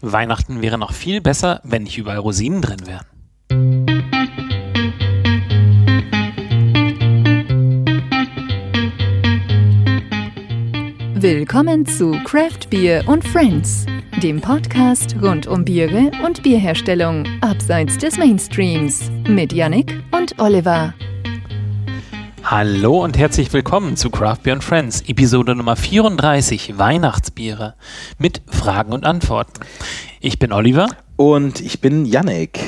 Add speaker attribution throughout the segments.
Speaker 1: Weihnachten wäre noch viel besser, wenn nicht überall Rosinen drin wären.
Speaker 2: Willkommen zu Craft Beer und Friends, dem Podcast rund um Biere und Bierherstellung abseits des Mainstreams mit Yannick und Oliver.
Speaker 1: Hallo und herzlich willkommen zu Craft Beer and Friends, Episode Nummer 34, Weihnachtsbiere mit Fragen und Antworten. Ich bin Oliver.
Speaker 3: Und ich bin Yannick.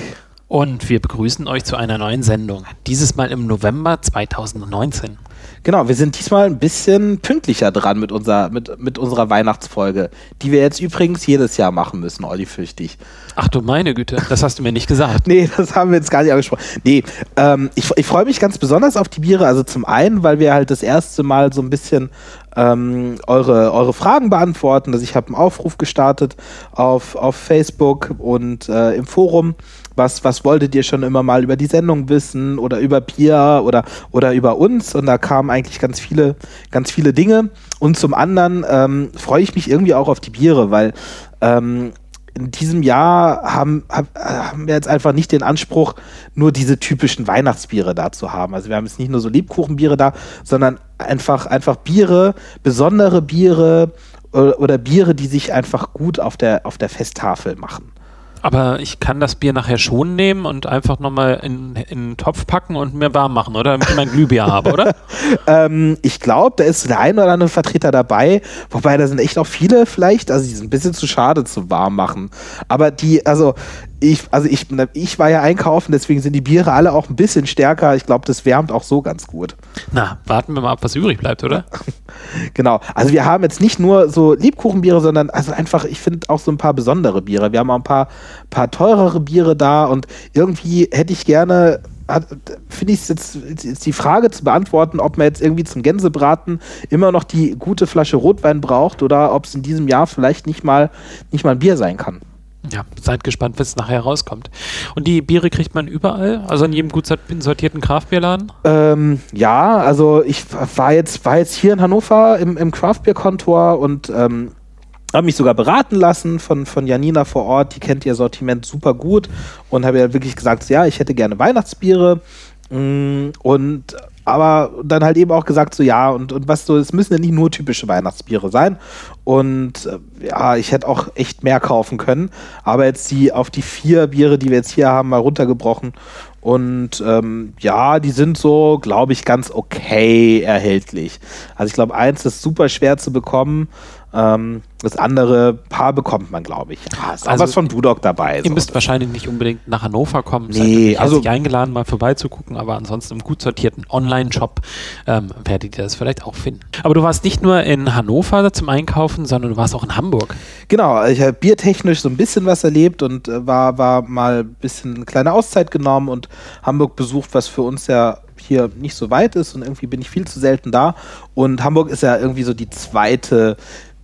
Speaker 1: Und wir begrüßen euch zu einer neuen Sendung. Dieses Mal im November 2019.
Speaker 3: Genau, wir sind diesmal ein bisschen pünktlicher dran mit, unser, mit, mit unserer Weihnachtsfolge, die wir jetzt übrigens jedes Jahr machen müssen, Olli, fürchte ich.
Speaker 1: Ach du meine Güte, das hast du mir nicht gesagt.
Speaker 3: nee, das haben wir jetzt gar nicht angesprochen. Nee, ähm, ich, ich freue mich ganz besonders auf die Biere. Also zum einen, weil wir halt das erste Mal so ein bisschen ähm, eure, eure Fragen beantworten. Also ich habe einen Aufruf gestartet auf, auf Facebook und äh, im Forum was, was wolltet ihr schon immer mal über die Sendung wissen oder über Bier oder, oder über uns? Und da kamen eigentlich ganz viele, ganz viele Dinge. Und zum anderen ähm, freue ich mich irgendwie auch auf die Biere, weil ähm, in diesem Jahr haben, haben wir jetzt einfach nicht den Anspruch, nur diese typischen Weihnachtsbiere da zu haben. Also wir haben jetzt nicht nur so Lebkuchenbiere da, sondern einfach, einfach Biere, besondere Biere oder, oder Biere, die sich einfach gut auf der, auf der Festtafel machen.
Speaker 1: Aber ich kann das Bier nachher schon nehmen und einfach nochmal in, in einen Topf packen und mir warm machen, oder? Damit ich mein Glühbier habe, oder?
Speaker 3: ähm, ich glaube, da ist der ein oder andere Vertreter dabei, wobei da sind echt auch viele vielleicht, also die sind ein bisschen zu schade zu warm machen. Aber die, also ich, also ich, ich war ja einkaufen, deswegen sind die Biere alle auch ein bisschen stärker. Ich glaube, das wärmt auch so ganz gut.
Speaker 1: Na, warten wir mal ab, was übrig bleibt, oder?
Speaker 3: genau. Also wir haben jetzt nicht nur so Liebkuchenbiere, sondern also einfach, ich finde auch so ein paar besondere Biere. Wir haben auch ein paar, paar teurere Biere da und irgendwie hätte ich gerne finde ich es jetzt, jetzt die Frage zu beantworten, ob man jetzt irgendwie zum Gänsebraten immer noch die gute Flasche Rotwein braucht oder ob es in diesem Jahr vielleicht nicht mal, nicht mal ein Bier sein kann.
Speaker 1: Ja, seid gespannt, was nachher rauskommt. Und die Biere kriegt man überall? Also in jedem gut sortierten Kraftbierladen?
Speaker 3: Ähm, ja, also ich war jetzt, war jetzt hier in Hannover im, im Craftbeer-Kontor und ähm, habe mich sogar beraten lassen von, von Janina vor Ort. Die kennt ihr Sortiment super gut und habe ja wirklich gesagt, ja, ich hätte gerne Weihnachtsbiere. Mm, und aber dann halt eben auch gesagt, so ja, und, und was so, es müssen ja nicht nur typische Weihnachtsbiere sein. Und äh, ja, ich hätte auch echt mehr kaufen können. Aber jetzt die auf die vier Biere, die wir jetzt hier haben, mal runtergebrochen. Und ähm, ja, die sind so, glaube ich, ganz okay erhältlich. Also ich glaube, eins ist super schwer zu bekommen. Ähm, das andere Paar bekommt man, glaube ich.
Speaker 1: Ja, ist also, was von Budok dabei. Ihr so. müsst wahrscheinlich nicht unbedingt nach Hannover kommen.
Speaker 3: Nee,
Speaker 1: Seid also eingeladen, mal vorbeizugucken, aber ansonsten im gut sortierten Online-Shop ähm, werdet ihr das vielleicht auch finden. Aber du warst nicht nur in Hannover zum Einkaufen, sondern du warst auch in Hamburg.
Speaker 3: Genau, ich habe biertechnisch so ein bisschen was erlebt und äh, war, war mal ein bisschen eine kleine Auszeit genommen und Hamburg besucht, was für uns ja hier nicht so weit ist und irgendwie bin ich viel zu selten da. Und Hamburg ist ja irgendwie so die zweite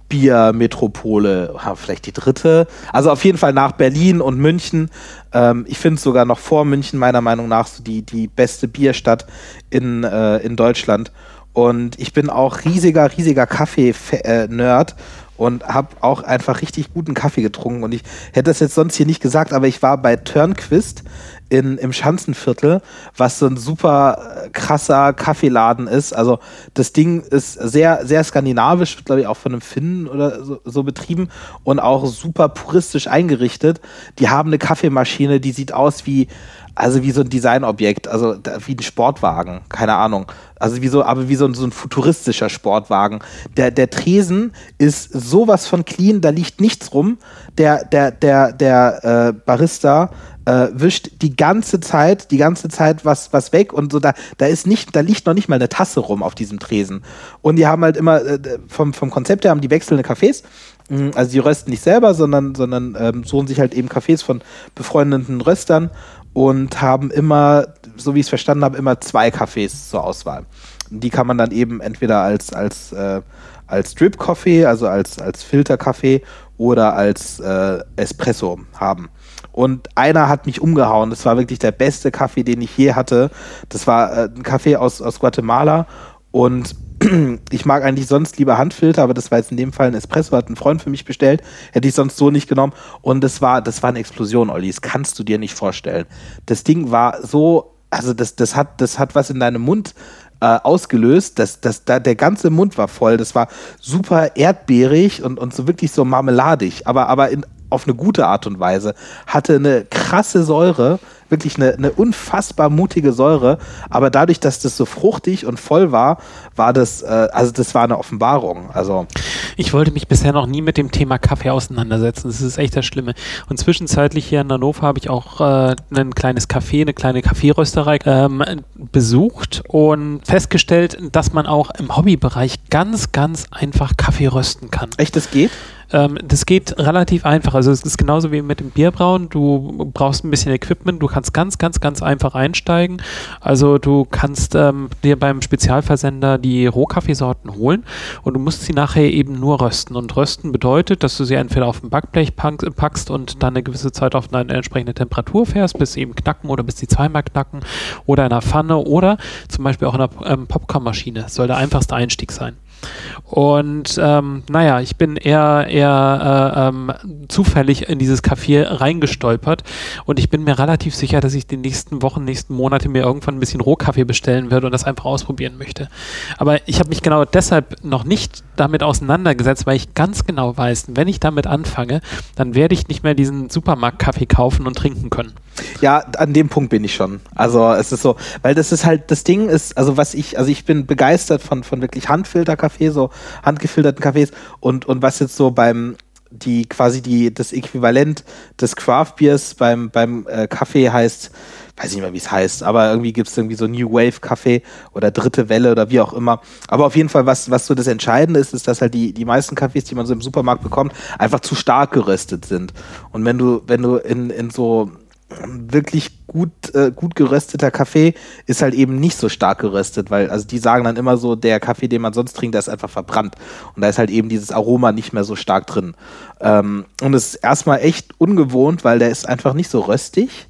Speaker 3: Biermetropole, vielleicht die dritte. Also auf jeden Fall nach Berlin und München. Ähm, ich finde sogar noch vor München meiner Meinung nach so die, die beste Bierstadt in, äh, in Deutschland. Und ich bin auch riesiger, riesiger Kaffee-Nerd und habe auch einfach richtig guten Kaffee getrunken. Und ich hätte das jetzt sonst hier nicht gesagt, aber ich war bei Turnquist in, im Schanzenviertel, was so ein super äh, krasser Kaffeeladen ist. Also das Ding ist sehr, sehr skandinavisch, glaube ich auch von einem Finnen oder so, so, betrieben und auch super puristisch eingerichtet. Die haben eine Kaffeemaschine, die sieht aus wie, also wie so ein Designobjekt, also wie ein Sportwagen, keine Ahnung. Also wie so, aber wie so ein, so ein futuristischer Sportwagen. Der, der Tresen ist sowas von clean, da liegt nichts rum. Der, der, der, der äh, Barista äh, wischt die ganze Zeit, die ganze Zeit was, was weg und so, da, da ist nicht, da liegt noch nicht mal eine Tasse rum auf diesem Tresen. Und die haben halt immer, äh, vom, vom Konzept her haben die wechselnde Cafés. Mm, also die rösten nicht selber, sondern, sondern ähm, suchen sich halt eben Cafés von befreundeten Röstern und haben immer, so wie ich es verstanden habe, immer zwei Cafés zur Auswahl. Die kann man dann eben entweder als, als, äh, als Drip-Coffee, also als, als Filter-Kaffee oder als äh, Espresso haben. Und einer hat mich umgehauen. Das war wirklich der beste Kaffee, den ich je hatte. Das war äh, ein Kaffee aus, aus Guatemala. Und ich mag eigentlich sonst lieber Handfilter, aber das war jetzt in dem Fall ein Espresso, hat ein Freund für mich bestellt, hätte ich sonst so nicht genommen. Und das war, das war eine Explosion, Olli, das kannst du dir nicht vorstellen. Das Ding war so, also das, das, hat, das hat was in deinem Mund äh, ausgelöst. Das, das, da, der ganze Mund war voll. Das war super erdbeerig und, und so wirklich so marmeladig, aber, aber in, auf eine gute Art und Weise. Hatte eine krasse Säure, wirklich eine, eine unfassbar mutige Säure, aber dadurch, dass das so fruchtig und voll war, war das, äh, also das war eine Offenbarung. Also
Speaker 1: ich wollte mich bisher noch nie mit dem Thema Kaffee auseinandersetzen. Das ist echt das Schlimme. Und zwischenzeitlich hier in Hannover habe ich auch äh, ein kleines Café, eine kleine Kaffeerösterei ähm, besucht und festgestellt, dass man auch im Hobbybereich ganz, ganz einfach Kaffee rösten kann.
Speaker 3: Echt, das geht?
Speaker 1: Ähm, das geht relativ einfach. Also es ist genauso wie mit dem Bierbrauen. Du brauchst ein bisschen Equipment. Du kannst ganz, ganz, ganz einfach einsteigen. Also du kannst ähm, dir beim Spezialversender die Rohkaffeesorten holen und du musst sie nachher eben nur rösten. Und rösten bedeutet, dass du sie entweder auf ein Backblech packst und dann eine gewisse Zeit auf eine entsprechende Temperatur fährst, bis sie eben knacken oder bis sie zweimal knacken oder in einer Pfanne oder zum Beispiel auch in einer ähm, Popcornmaschine. Soll der einfachste Einstieg sein. Und ähm, naja, ich bin eher, eher äh, ähm, zufällig in dieses Café reingestolpert und ich bin mir relativ sicher, dass ich die nächsten Wochen, nächsten Monate mir irgendwann ein bisschen Rohkaffee bestellen werde und das einfach ausprobieren möchte. Aber ich habe mich genau deshalb noch nicht damit auseinandergesetzt, weil ich ganz genau weiß, wenn ich damit anfange, dann werde ich nicht mehr diesen Supermarktkaffee kaufen und trinken können.
Speaker 3: Ja, an dem Punkt bin ich schon. Also es ist so, weil das ist halt, das Ding ist, also was ich, also ich bin begeistert von, von wirklich Handfilterkaffee, so handgefilterten Kaffees und, und was jetzt so beim, die quasi die, das Äquivalent des Craft Beers beim, beim äh, Kaffee heißt, weiß nicht mehr, wie es heißt, aber irgendwie gibt es irgendwie so New Wave Kaffee oder dritte Welle oder wie auch immer. Aber auf jeden Fall, was, was so das Entscheidende ist, ist, dass halt die, die meisten Kaffees, die man so im Supermarkt bekommt, einfach zu stark geröstet sind. Und wenn du, wenn du in, in so wirklich gut, äh, gut gerösteter Kaffee ist halt eben nicht so stark geröstet, weil, also die sagen dann immer so, der Kaffee, den man sonst trinkt, der ist einfach verbrannt. Und da ist halt eben dieses Aroma nicht mehr so stark drin. Ähm, und es ist erstmal echt ungewohnt, weil der ist einfach nicht so röstig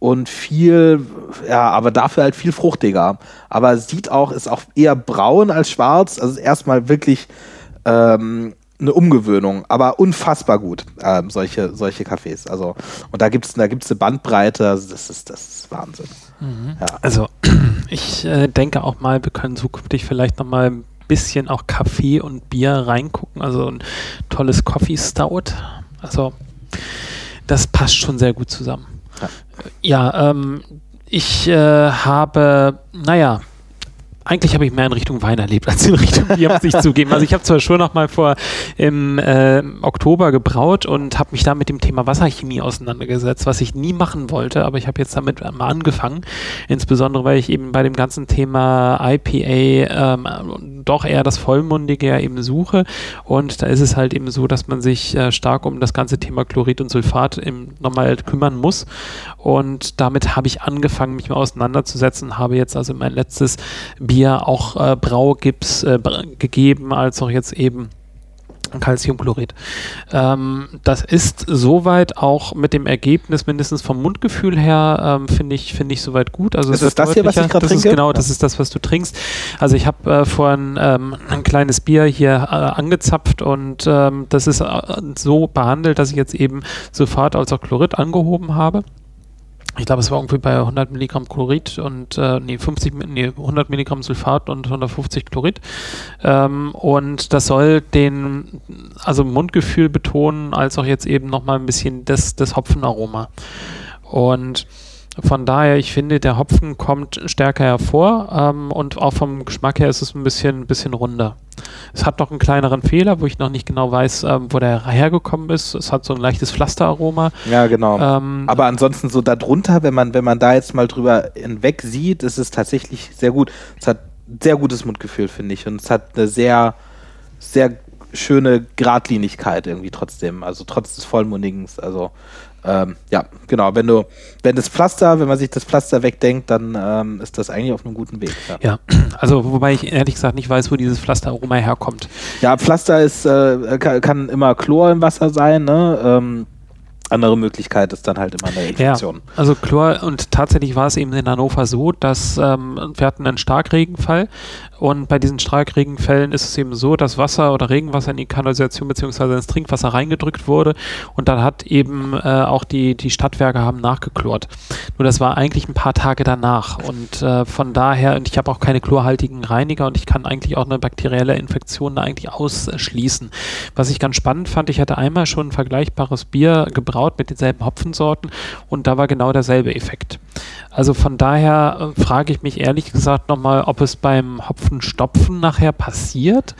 Speaker 3: und viel, ja, aber dafür halt viel fruchtiger. Aber sieht auch, ist auch eher braun als schwarz. Also erstmal wirklich ähm, eine Umgewöhnung, aber unfassbar gut, ähm, solche, solche Cafés. Also, und da gibt es da gibt's eine Bandbreite, also das ist, das ist Wahnsinn.
Speaker 1: Mhm. Ja. Also, ich äh, denke auch mal, wir können zukünftig vielleicht nochmal ein bisschen auch Kaffee und Bier reingucken. Also ein tolles Coffee Stout. Also, das passt schon sehr gut zusammen. Ja, ähm, ich äh, habe, naja, eigentlich habe ich mehr in Richtung Wein erlebt als in Richtung Bier, muss ich zugeben. Also ich habe zwar schon noch mal vor im äh, Oktober gebraut und habe mich da mit dem Thema Wasserchemie auseinandergesetzt, was ich nie machen wollte, aber ich habe jetzt damit mal angefangen, insbesondere weil ich eben bei dem ganzen Thema IPA ähm, doch eher das Vollmundige ja eben suche. Und da ist es halt eben so, dass man sich äh, stark um das ganze Thema Chlorid und Sulfat im, nochmal kümmern muss. Und damit habe ich angefangen, mich mal auseinanderzusetzen, habe jetzt also mein letztes Bier auch äh, Braugips äh, gegeben, als auch jetzt eben Calciumchlorid. Ähm, das ist soweit auch mit dem Ergebnis, mindestens vom Mundgefühl her, ähm, finde ich, finde ich soweit gut. Also
Speaker 3: ist es das hier, was ich gerade trinke?
Speaker 1: genau, das ist das, was du trinkst. Also ich habe äh, vorhin ähm, ein kleines Bier hier äh, angezapft und ähm, das ist äh, so behandelt, dass ich jetzt eben sofort als auch Chlorid angehoben habe ich glaube, es war irgendwie bei 100 Milligramm Chlorid und äh, nee, 50, nee, 100 Milligramm Sulfat und 150 Chlorid. Ähm, und das soll den, also Mundgefühl betonen, als auch jetzt eben nochmal ein bisschen das, das Hopfenaroma. Und von daher, ich finde, der Hopfen kommt stärker hervor ähm, und auch vom Geschmack her ist es ein bisschen, bisschen runder. Es hat noch einen kleineren Fehler, wo ich noch nicht genau weiß, ähm, wo der hergekommen ist. Es hat so ein leichtes Pflasteraroma.
Speaker 3: Ja, genau. Ähm, Aber ansonsten so darunter, wenn man, wenn man da jetzt mal drüber hinweg sieht, ist es tatsächlich sehr gut. Es hat sehr gutes Mundgefühl, finde ich. Und es hat eine sehr, sehr schöne Gradlinigkeit irgendwie trotzdem. Also trotz des Vollmundigens. Also ähm, ja, genau. Wenn du, wenn das Pflaster, wenn man sich das Pflaster wegdenkt, dann ähm, ist das eigentlich auf einem guten Weg.
Speaker 1: Ja. ja. also wobei ich ehrlich gesagt nicht weiß, wo dieses Pflasteraroma herkommt.
Speaker 3: Ja, Pflaster ist, äh, kann, kann, immer Chlor im Wasser sein, ne? Ähm, andere Möglichkeit ist dann halt immer eine Infektion. Ja,
Speaker 1: also Chlor und tatsächlich war es eben in Hannover so, dass ähm, wir hatten einen Starkregenfall Und bei diesen Starkregenfällen ist es eben so, dass Wasser oder Regenwasser in die Kanalisation bzw. ins Trinkwasser reingedrückt wurde und dann hat eben äh, auch die, die Stadtwerke haben nachgeklort. Nur das war eigentlich ein paar Tage danach und äh, von daher, und ich habe auch keine chlorhaltigen Reiniger und ich kann eigentlich auch eine bakterielle Infektion da eigentlich ausschließen. Was ich ganz spannend fand, ich hatte einmal schon ein vergleichbares Bier gebraut mit denselben Hopfensorten und da war genau derselbe Effekt. Also von daher äh, frage ich mich ehrlich gesagt nochmal, ob es beim Hopfenstopfen nachher passiert,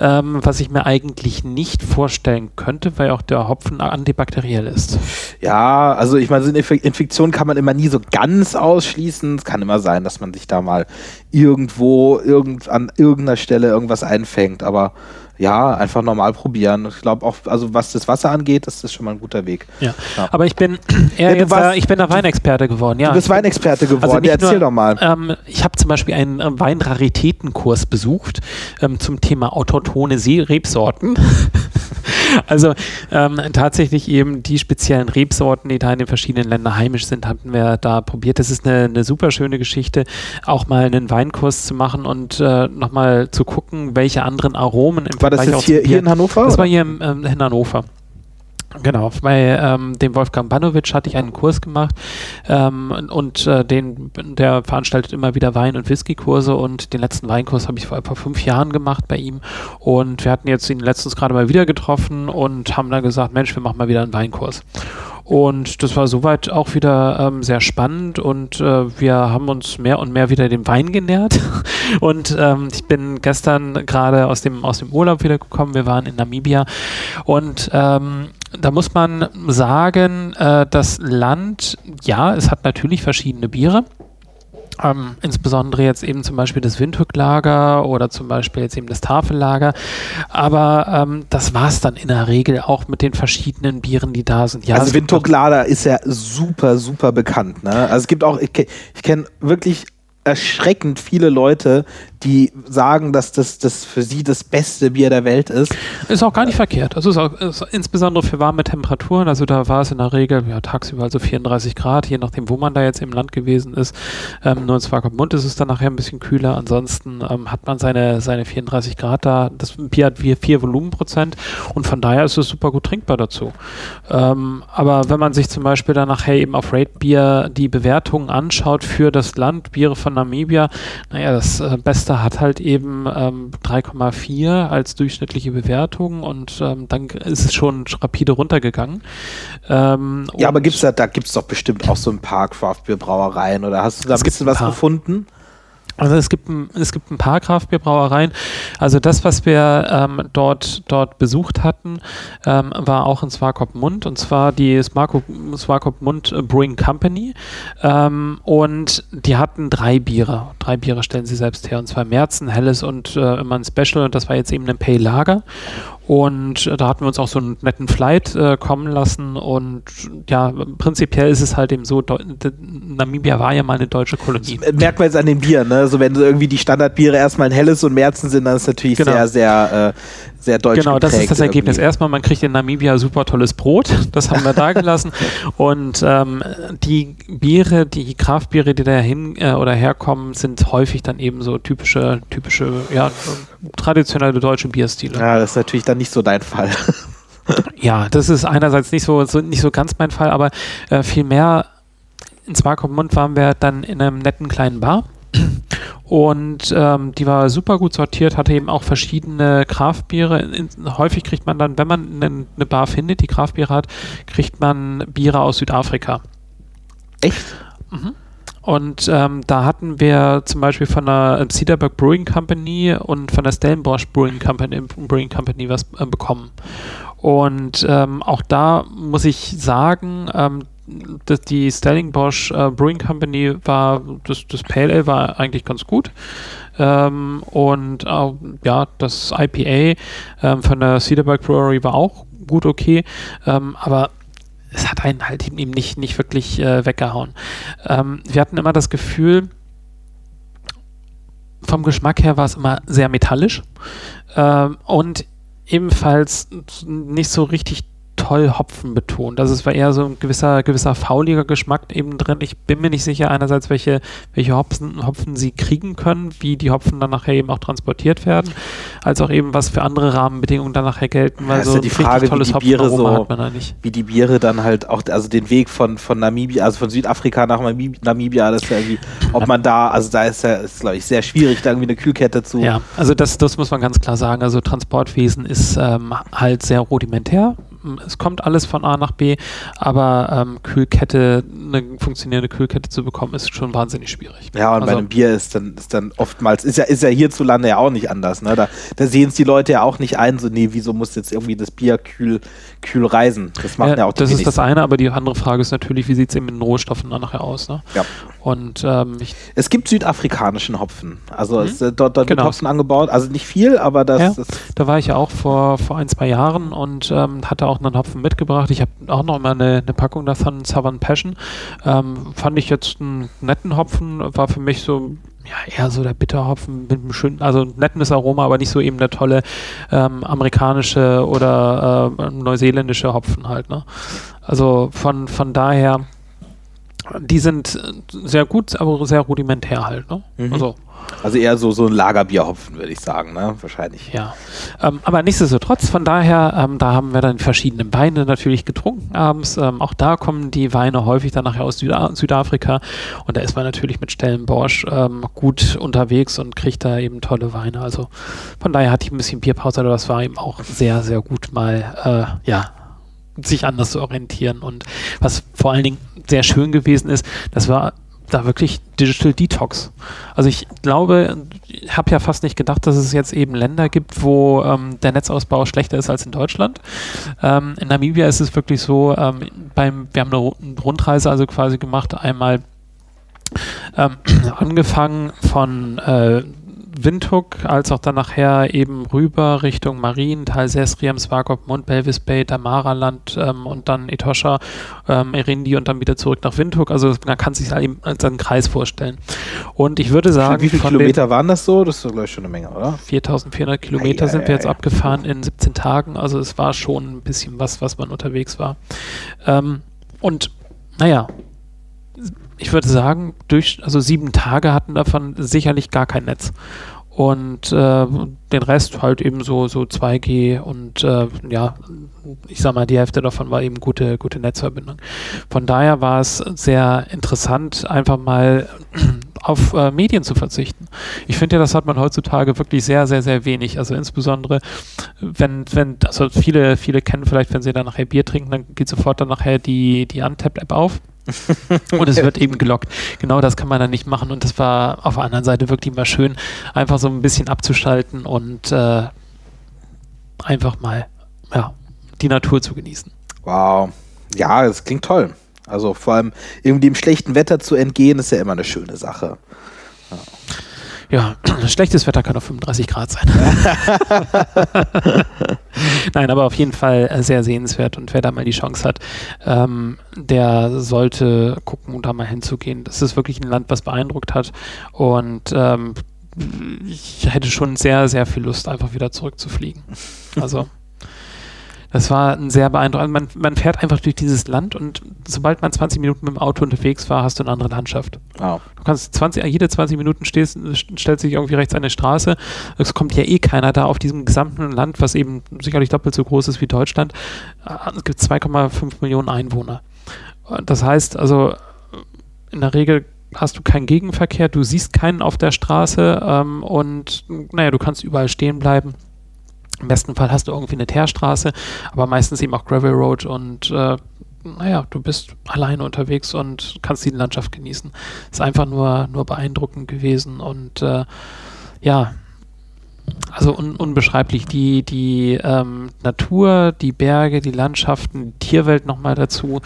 Speaker 1: ähm, was ich mir eigentlich nicht vorstellen könnte, weil auch der Hopfen antibakteriell ist.
Speaker 3: Ja, also ich meine, so eine Infektion kann man immer nie so ganz ausschließen. Es kann immer sein, dass man sich da mal irgendwo irgend, an irgendeiner Stelle irgendwas einfängt, aber ja, einfach normal probieren. Ich glaube auch, also was das Wasser angeht, ist das schon mal ein guter Weg.
Speaker 1: Ja. ja. Aber ich bin eher ja, jetzt, warst, ich bin der Weinexperte geworden. Ja.
Speaker 3: Du bist Weinexperte geworden. Also
Speaker 1: ja, erzähl nur, doch mal. Ähm, ich habe zum Beispiel einen äh, Weinraritätenkurs besucht ähm, zum Thema autochtone Rebsorten. also ähm, tatsächlich eben die speziellen Rebsorten, die da in den verschiedenen Ländern heimisch sind, hatten wir da probiert. Das ist eine, eine super schöne Geschichte, auch mal einen Weinkurs zu machen und äh, nochmal zu gucken, welche anderen Aromen
Speaker 3: im war das jetzt hier, hier in Hannover?
Speaker 1: Das war hier in, ähm, in Hannover. Genau, bei ähm, dem Wolfgang Banowitsch hatte ich einen Kurs gemacht ähm, und äh, den, der veranstaltet immer wieder Wein- und Whisky-Kurse und den letzten Weinkurs habe ich vor etwa fünf Jahren gemacht bei ihm und wir hatten jetzt ihn letztens gerade mal wieder getroffen und haben dann gesagt, Mensch, wir machen mal wieder einen Weinkurs. Und das war soweit auch wieder ähm, sehr spannend und äh, wir haben uns mehr und mehr wieder dem Wein genährt. und ähm, ich bin gestern gerade aus dem, aus dem Urlaub wiedergekommen. Wir waren in Namibia und ähm, da muss man sagen, äh, das Land, ja, es hat natürlich verschiedene Biere. Ähm, insbesondere jetzt eben zum Beispiel das Windhoek-Lager oder zum Beispiel jetzt eben das Tafellager. Aber ähm, das war es dann in der Regel auch mit den verschiedenen Bieren, die da sind.
Speaker 3: Ja, also Windhoek-Lager ist ja super, super bekannt. Ne? Also es gibt auch, ich, ich kenne wirklich erschreckend viele Leute, die sagen, dass das, das für sie das beste Bier der Welt ist.
Speaker 1: Ist auch gar nicht verkehrt. Also ist auch, ist insbesondere für warme Temperaturen. Also da war es in der Regel ja, tagsüber also 34 Grad, je nachdem, wo man da jetzt im Land gewesen ist. Ähm, nur in Swakopmund ist es dann nachher ein bisschen kühler. Ansonsten ähm, hat man seine, seine 34 Grad da. Das Bier hat vier, vier Volumenprozent und von daher ist es super gut trinkbar dazu. Ähm, aber wenn man sich zum Beispiel dann nachher eben auf Rate Bier die Bewertungen anschaut für das Land, Biere von Namibia, naja, das äh, beste Monster hat halt eben ähm, 3,4 als durchschnittliche Bewertung und ähm, dann ist es schon rapide runtergegangen.
Speaker 3: Ähm, ja, aber gibt's da, da gibt es doch bestimmt auch so ein paar Craft-Bier-Brauereien oder hast du da ein bisschen was gefunden?
Speaker 1: Also es gibt, ein, es gibt ein paar Kraftbierbrauereien. Also das, was wir ähm, dort, dort besucht hatten, ähm, war auch in Swakopmund und zwar die Swakopmund Brewing Company. Ähm, und die hatten drei Biere. Drei Biere stellen sie selbst her und zwar Märzen, Helles und äh, immer ein Special und das war jetzt eben ein Pale Lager. Und äh, da hatten wir uns auch so einen netten Flight äh, kommen lassen. Und ja, prinzipiell ist es halt eben so, Namibia war ja mal eine deutsche Kolonie.
Speaker 3: Das merkt man jetzt an den Bieren, ne? Also wenn irgendwie die Standardbiere erstmal ein helles und Märzen sind, dann ist es natürlich genau. sehr, sehr äh, sehr deutsch
Speaker 1: Genau, das ist das Ergebnis. Irgendwie. Erstmal, man kriegt in Namibia super tolles Brot. Das haben wir da gelassen. Und ähm, die Biere, die Kraftbiere, die da hin äh, oder herkommen, sind häufig dann eben so typische, typische, ja, traditionelle deutsche Bierstile.
Speaker 3: Ja, das ist natürlich dann nicht so dein Fall.
Speaker 1: ja, das ist einerseits nicht so, so nicht so ganz mein Fall, aber äh, vielmehr in Swakopmund waren wir dann in einem netten kleinen Bar und ähm, die war super gut sortiert, hatte eben auch verschiedene Kraftbiere. Häufig kriegt man dann, wenn man eine, eine Bar findet, die Kraftbiere hat, kriegt man Biere aus Südafrika.
Speaker 3: Echt?
Speaker 1: Mhm. Und ähm, da hatten wir zum Beispiel von der Cedarburg Brewing Company und von der Stellenbosch Brewing Company, Brewing Company was äh, bekommen. Und ähm, auch da muss ich sagen, ähm, das, die Stellingbosch äh, Brewing Company war, das, das Pale Ale war eigentlich ganz gut. Ähm, und äh, ja, das IPA ähm, von der Cedarburg Brewery war auch gut okay. Ähm, aber es hat einen halt eben nicht, nicht wirklich äh, weggehauen. Ähm, wir hatten immer das Gefühl, vom Geschmack her war es immer sehr metallisch ähm, und ebenfalls nicht so richtig toll Hopfen betont. Also es war eher so ein gewisser, gewisser fauliger Geschmack eben drin. Ich bin mir nicht sicher einerseits, welche, welche Hopfen, Hopfen sie kriegen können, wie die Hopfen dann nachher eben auch transportiert werden, als auch eben was für andere Rahmenbedingungen dann nachher gelten, weil
Speaker 3: Ja,
Speaker 1: so
Speaker 3: ja die Frage, wie die Biere so-. Wie die Biere dann halt auch, also den Weg von, von Namibia, also von Südafrika nach Namib- Namibia, das ist ja irgendwie, ob man da, also da ist ja, ist glaube ich sehr schwierig, da irgendwie eine Kühlkette zu.
Speaker 1: Ja, also das, das muss man ganz klar sagen. Also Transportwesen ist ähm, halt sehr rudimentär. Es kommt alles von A nach B, aber ähm, Kühlkette, eine funktionierende Kühlkette zu bekommen, ist schon wahnsinnig schwierig.
Speaker 3: Ja, und bei
Speaker 1: Also-
Speaker 3: einem Bier ist dann, ist dann oftmals, ist ja, ist ja hierzulande ja auch nicht anders, ne? Da, da sehen es die Leute ja auch nicht ein, so, nee, wieso muss jetzt irgendwie das Bier kühl, kühl reisen? Das machen ja,
Speaker 1: Ja,
Speaker 3: auch
Speaker 1: das ist das
Speaker 3: wenigsten.
Speaker 1: eine, aber die andere Frage ist natürlich, wie sieht es eben mit den Rohstoffen dann nachher aus? Ne?
Speaker 3: Ja.
Speaker 1: Und ähm,
Speaker 3: Es gibt südafrikanischen Hopfen. Also es, äh, dort, dort
Speaker 1: Genau.
Speaker 3: wird Hopfen angebaut. Also nicht viel, aber das,
Speaker 1: Ja. da war ich ja auch vor, vor ein, zwei Jahren und ähm, hatte auch einen Hopfen mitgebracht. Ich habe auch noch mal eine, eine Packung davon, Southern Passion. Ähm, fand ich jetzt einen netten Hopfen, war für mich so ja, eher so der Bitterhopfen mit einem schönen, also nettes Aroma, aber nicht so eben der tolle ähm, amerikanische oder äh, neuseeländische Hopfen halt. Ne? Also von, von daher, die sind sehr gut, aber sehr rudimentär halt. Ne?
Speaker 3: Mhm.
Speaker 1: Also
Speaker 3: also eher so, so ein Lagerbierhopfen, würde ich sagen, ne? Wahrscheinlich.
Speaker 1: Ja, ähm, aber nichtsdestotrotz, von daher, ähm, da haben wir dann verschiedene Weine natürlich getrunken abends. Ähm, auch da kommen die Weine häufig dann nachher aus Süda Südafrika und da ist man natürlich mit Stellenbosch ähm, gut unterwegs und kriegt da eben tolle Weine. Also von daher hatte ich ein bisschen Bierpause, aber das war eben auch sehr, sehr gut mal, äh, ja, sich anders zu orientieren. Und was vor allen Dingen sehr schön gewesen ist, das war da wirklich Digital Detox. Also ich glaube, ich habe ja fast nicht gedacht, dass es jetzt eben Länder gibt, wo ähm, der Netzausbau schlechter ist als in Deutschland. Ähm, in Namibia ist es wirklich so, ähm, beim, wir haben eine Ru- Rundreise also quasi gemacht, einmal ähm, angefangen von äh, Windhoek, als auch dann nachher eben rüber Richtung Marien, Teil Sesriam, Swakopmund, Belvis Bay, Damaraland ähm, und dann Etosha, ähm, Erindi und dann wieder zurück nach Windhoek. Also man kann sich halt eben als einen Kreis vorstellen. Und ich würde sagen,
Speaker 3: Wie viele Kilometer waren das so? Das ist doch, glaube ich, schon eine Menge, oder?
Speaker 1: den 4400 Kilometer
Speaker 3: Ei, ei,
Speaker 1: sind wir jetzt abgefahren in 17 Tagen. Also es war schon ein bisschen was, was man unterwegs war. Ähm, und naja, ich würde sagen, durch, also sieben Tage hatten davon sicherlich gar kein Netz. Und äh, den Rest halt eben so, so 2G und äh, ja, ich sag mal, die Hälfte davon war eben gute, gute Netzverbindung. Von daher war es sehr interessant, einfach mal auf äh, Medien zu verzichten. Ich finde ja, das hat man heutzutage wirklich sehr, sehr, sehr wenig. Also insbesondere, wenn, wenn, also viele, viele kennen vielleicht, wenn sie dann nachher Bier trinken, dann geht sofort dann nachher die, die Untapped-App auf. und es wird eben gelockt. Genau das kann man dann nicht machen. Und das war auf der anderen Seite wirklich mal schön, einfach so ein bisschen abzuschalten und äh, einfach mal ja, die Natur zu genießen.
Speaker 3: Wow. Ja, das klingt toll. Also vor allem irgendwie dem schlechten Wetter zu entgehen, ist ja immer eine schöne Sache.
Speaker 1: Ja, schlechtes Wetter kann auf 35 Grad sein. Nein, aber auf jeden Fall äh, sehr sehenswert und wer da mal die Chance hat, ähm, der sollte gucken, da mal hinzugehen. Das ist wirklich ein Land, was beeindruckt hat und ähm, ich hätte schon sehr, sehr viel Lust, einfach wieder zurückzufliegen. Also. Das war ein sehr beeindruckend. Man, man fährt einfach durch dieses Land und sobald man 20 Minuten mit dem Auto unterwegs war, hast du eine andere Landschaft.
Speaker 3: Wow.
Speaker 1: Du kannst 20, jede 20 Minuten stehst, stellt sich irgendwie rechts eine Straße. Es kommt ja eh keiner da auf diesem gesamten Land, was eben sicherlich doppelt so groß ist wie Deutschland. Äh, Es gibt 2,5 Millionen Einwohner. Das heißt also, in der Regel hast du keinen Gegenverkehr, du siehst keinen auf der Straße ähm, und naja, du kannst überall stehen bleiben. Im besten Fall hast du irgendwie eine Teerstraße, aber meistens eben auch Gravel Road und äh, naja, du bist alleine unterwegs und kannst die Landschaft genießen. Ist einfach nur, nur beeindruckend gewesen und äh, ja, also un unbeschreiblich. Die, die ähm, Natur, die Berge, die Landschaften, die Tierwelt nochmal dazu.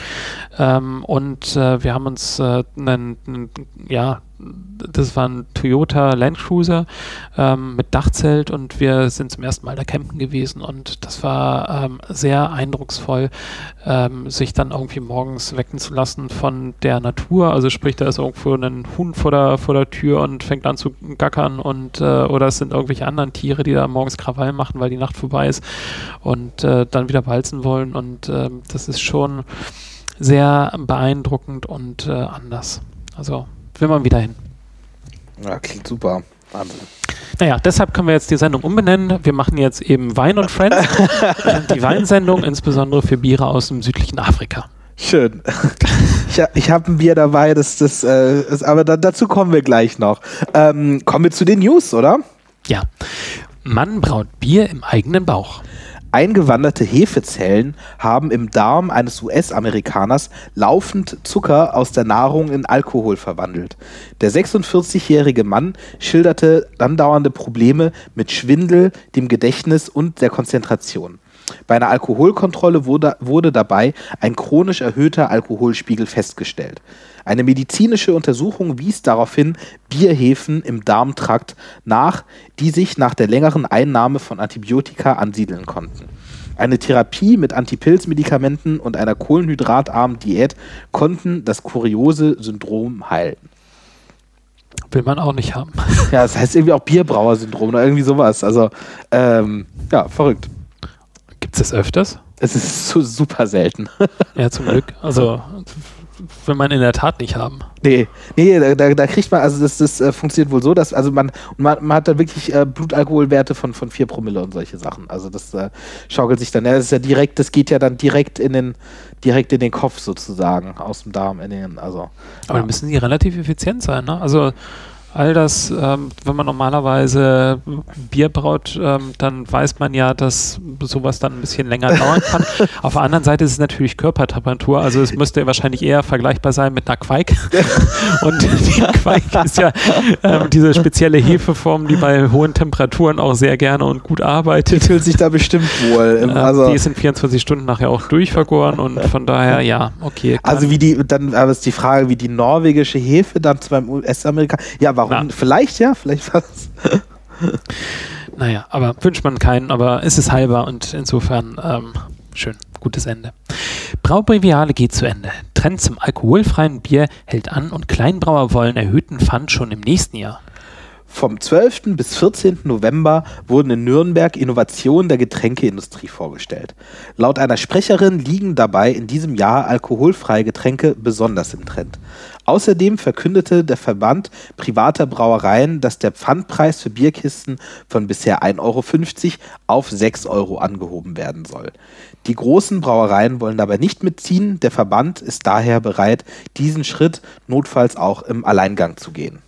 Speaker 1: Ähm, und äh, wir haben uns äh, einen, einen, ja, das war ein Toyota Land Cruiser ähm, mit Dachzelt und wir sind zum ersten Mal da campen gewesen und das war ähm, sehr eindrucksvoll, ähm, sich dann irgendwie morgens wecken zu lassen von der Natur. Also sprich, da ist irgendwo ein Huhn vor der, vor der Tür und fängt an zu gackern und äh, oder es sind irgendwelche anderen Tiere, die da morgens Krawall machen, weil die Nacht vorbei ist und äh, dann wieder walzen wollen und äh, das ist schon sehr beeindruckend und äh, anders. Also will man wieder hin.
Speaker 3: Ja, klingt super. Wahnsinn.
Speaker 1: Naja, deshalb können wir jetzt die Sendung umbenennen. Wir machen jetzt eben Wein und Friends. die Weinsendung, insbesondere für Biere aus dem südlichen Afrika.
Speaker 3: Schön. Ich, ich habe ein Bier dabei, das, das, äh, ist, aber da, dazu kommen wir gleich noch. Ähm, kommen wir zu den News, oder?
Speaker 1: Ja. Mann braut Bier im eigenen Bauch.
Speaker 3: Eingewanderte Hefezellen haben im Darm eines US-Amerikaners laufend Zucker aus der Nahrung in Alkohol verwandelt. Der 46-jährige Mann schilderte andauernde Probleme mit Schwindel, dem Gedächtnis und der Konzentration. Bei einer Alkoholkontrolle wurde, wurde dabei ein chronisch erhöhter Alkoholspiegel festgestellt. Eine medizinische Untersuchung wies daraufhin Bierhefen im Darmtrakt nach, die sich nach der längeren Einnahme von Antibiotika ansiedeln konnten. Eine Therapie mit Antipilzmedikamenten und einer kohlenhydratarmen Diät konnten das kuriose Syndrom heilen.
Speaker 1: Will man auch nicht haben.
Speaker 3: Ja, das heißt irgendwie auch Bierbrauer-Syndrom oder irgendwie sowas. Also, ähm, ja, verrückt.
Speaker 1: Gibt es das öfters?
Speaker 3: Es ist so super selten.
Speaker 1: Ja, zum Glück. Also will man in der Tat nicht haben.
Speaker 3: Nee, nee, da, da, da kriegt man, also das, das äh, funktioniert wohl so, dass, also man, man, man hat da wirklich äh, Blutalkoholwerte von, von 4 Promille und solche Sachen. Also das äh, schaukelt sich dann, ja, das ist ja direkt, das geht ja dann direkt in den, direkt in den Kopf sozusagen, aus dem Darm in den, also.
Speaker 1: Aber
Speaker 3: ja.
Speaker 1: dann müssen die relativ effizient sein, ne? Also all das, ähm, wenn man normalerweise Bier braut, ähm, dann weiß man ja, dass sowas dann ein bisschen länger dauern kann. Auf der anderen Seite ist es natürlich Körpertemperatur, also es müsste wahrscheinlich eher vergleichbar sein mit einer Quake. Und die Quake ist ja ähm, diese spezielle Hefeform, die bei hohen Temperaturen auch sehr gerne und gut arbeitet.
Speaker 3: Die fühlt sich da bestimmt wohl.
Speaker 1: Ähm,
Speaker 3: also,
Speaker 1: die ist in 24 Stunden nachher auch durchvergoren und von daher, ja, okay.
Speaker 3: also wie die, dann aber ist die Frage, wie die norwegische Hefe dann beim US-Amerikaner. Ja, warum?
Speaker 1: Ja.
Speaker 3: Vielleicht ja, vielleicht was.
Speaker 1: Naja, aber wünscht man keinen, aber es ist halber und insofern ähm, schön, gutes Ende. Braubreviale geht zu Ende. Trend zum alkoholfreien Bier hält an und Kleinbrauer wollen erhöhten Pfand schon im nächsten Jahr.
Speaker 3: Vom 12. bis 14. November wurden in Nürnberg Innovationen der Getränkeindustrie vorgestellt. Laut einer Sprecherin liegen dabei in diesem Jahr alkoholfreie Getränke besonders im Trend. Außerdem verkündete der Verband privater Brauereien, dass der Pfandpreis für Bierkisten von bisher 1,50 Euro auf 6 Euro angehoben werden soll. Die großen Brauereien wollen dabei nicht mitziehen. Der Verband ist daher bereit, diesen Schritt notfalls auch im Alleingang zu gehen.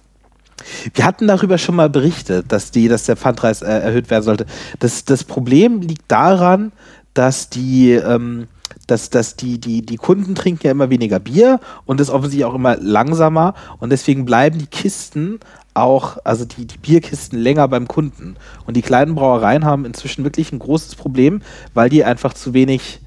Speaker 3: Wir hatten darüber schon mal berichtet, dass, die, dass der Pfandpreis äh, erhöht werden sollte. Das, das Problem liegt daran, dass die, ähm, dass, dass die, die, die Kunden trinken ja immer weniger Bier und das offensichtlich auch immer langsamer und deswegen bleiben die Kisten auch, also die, die Bierkisten länger beim Kunden. Und die kleinen Brauereien haben inzwischen wirklich ein großes Problem, weil die einfach zu wenig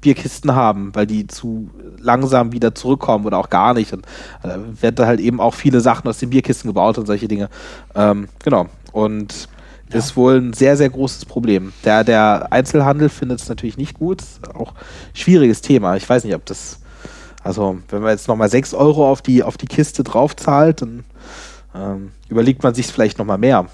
Speaker 3: Bierkisten haben, weil die zu langsam wieder zurückkommen oder auch gar nicht. Und äh, werden da halt eben auch viele Sachen aus den Bierkisten gebaut und solche Dinge. Ähm, genau. Und ist wohl ein sehr, sehr großes Problem. Der, der Einzelhandel findet es natürlich nicht gut. Auch schwieriges Thema. Ich weiß nicht, ob das, also wenn man jetzt nochmal 6 Euro auf die, auf die Kiste draufzahlt, dann ähm, überlegt man sich vielleicht nochmal mehr.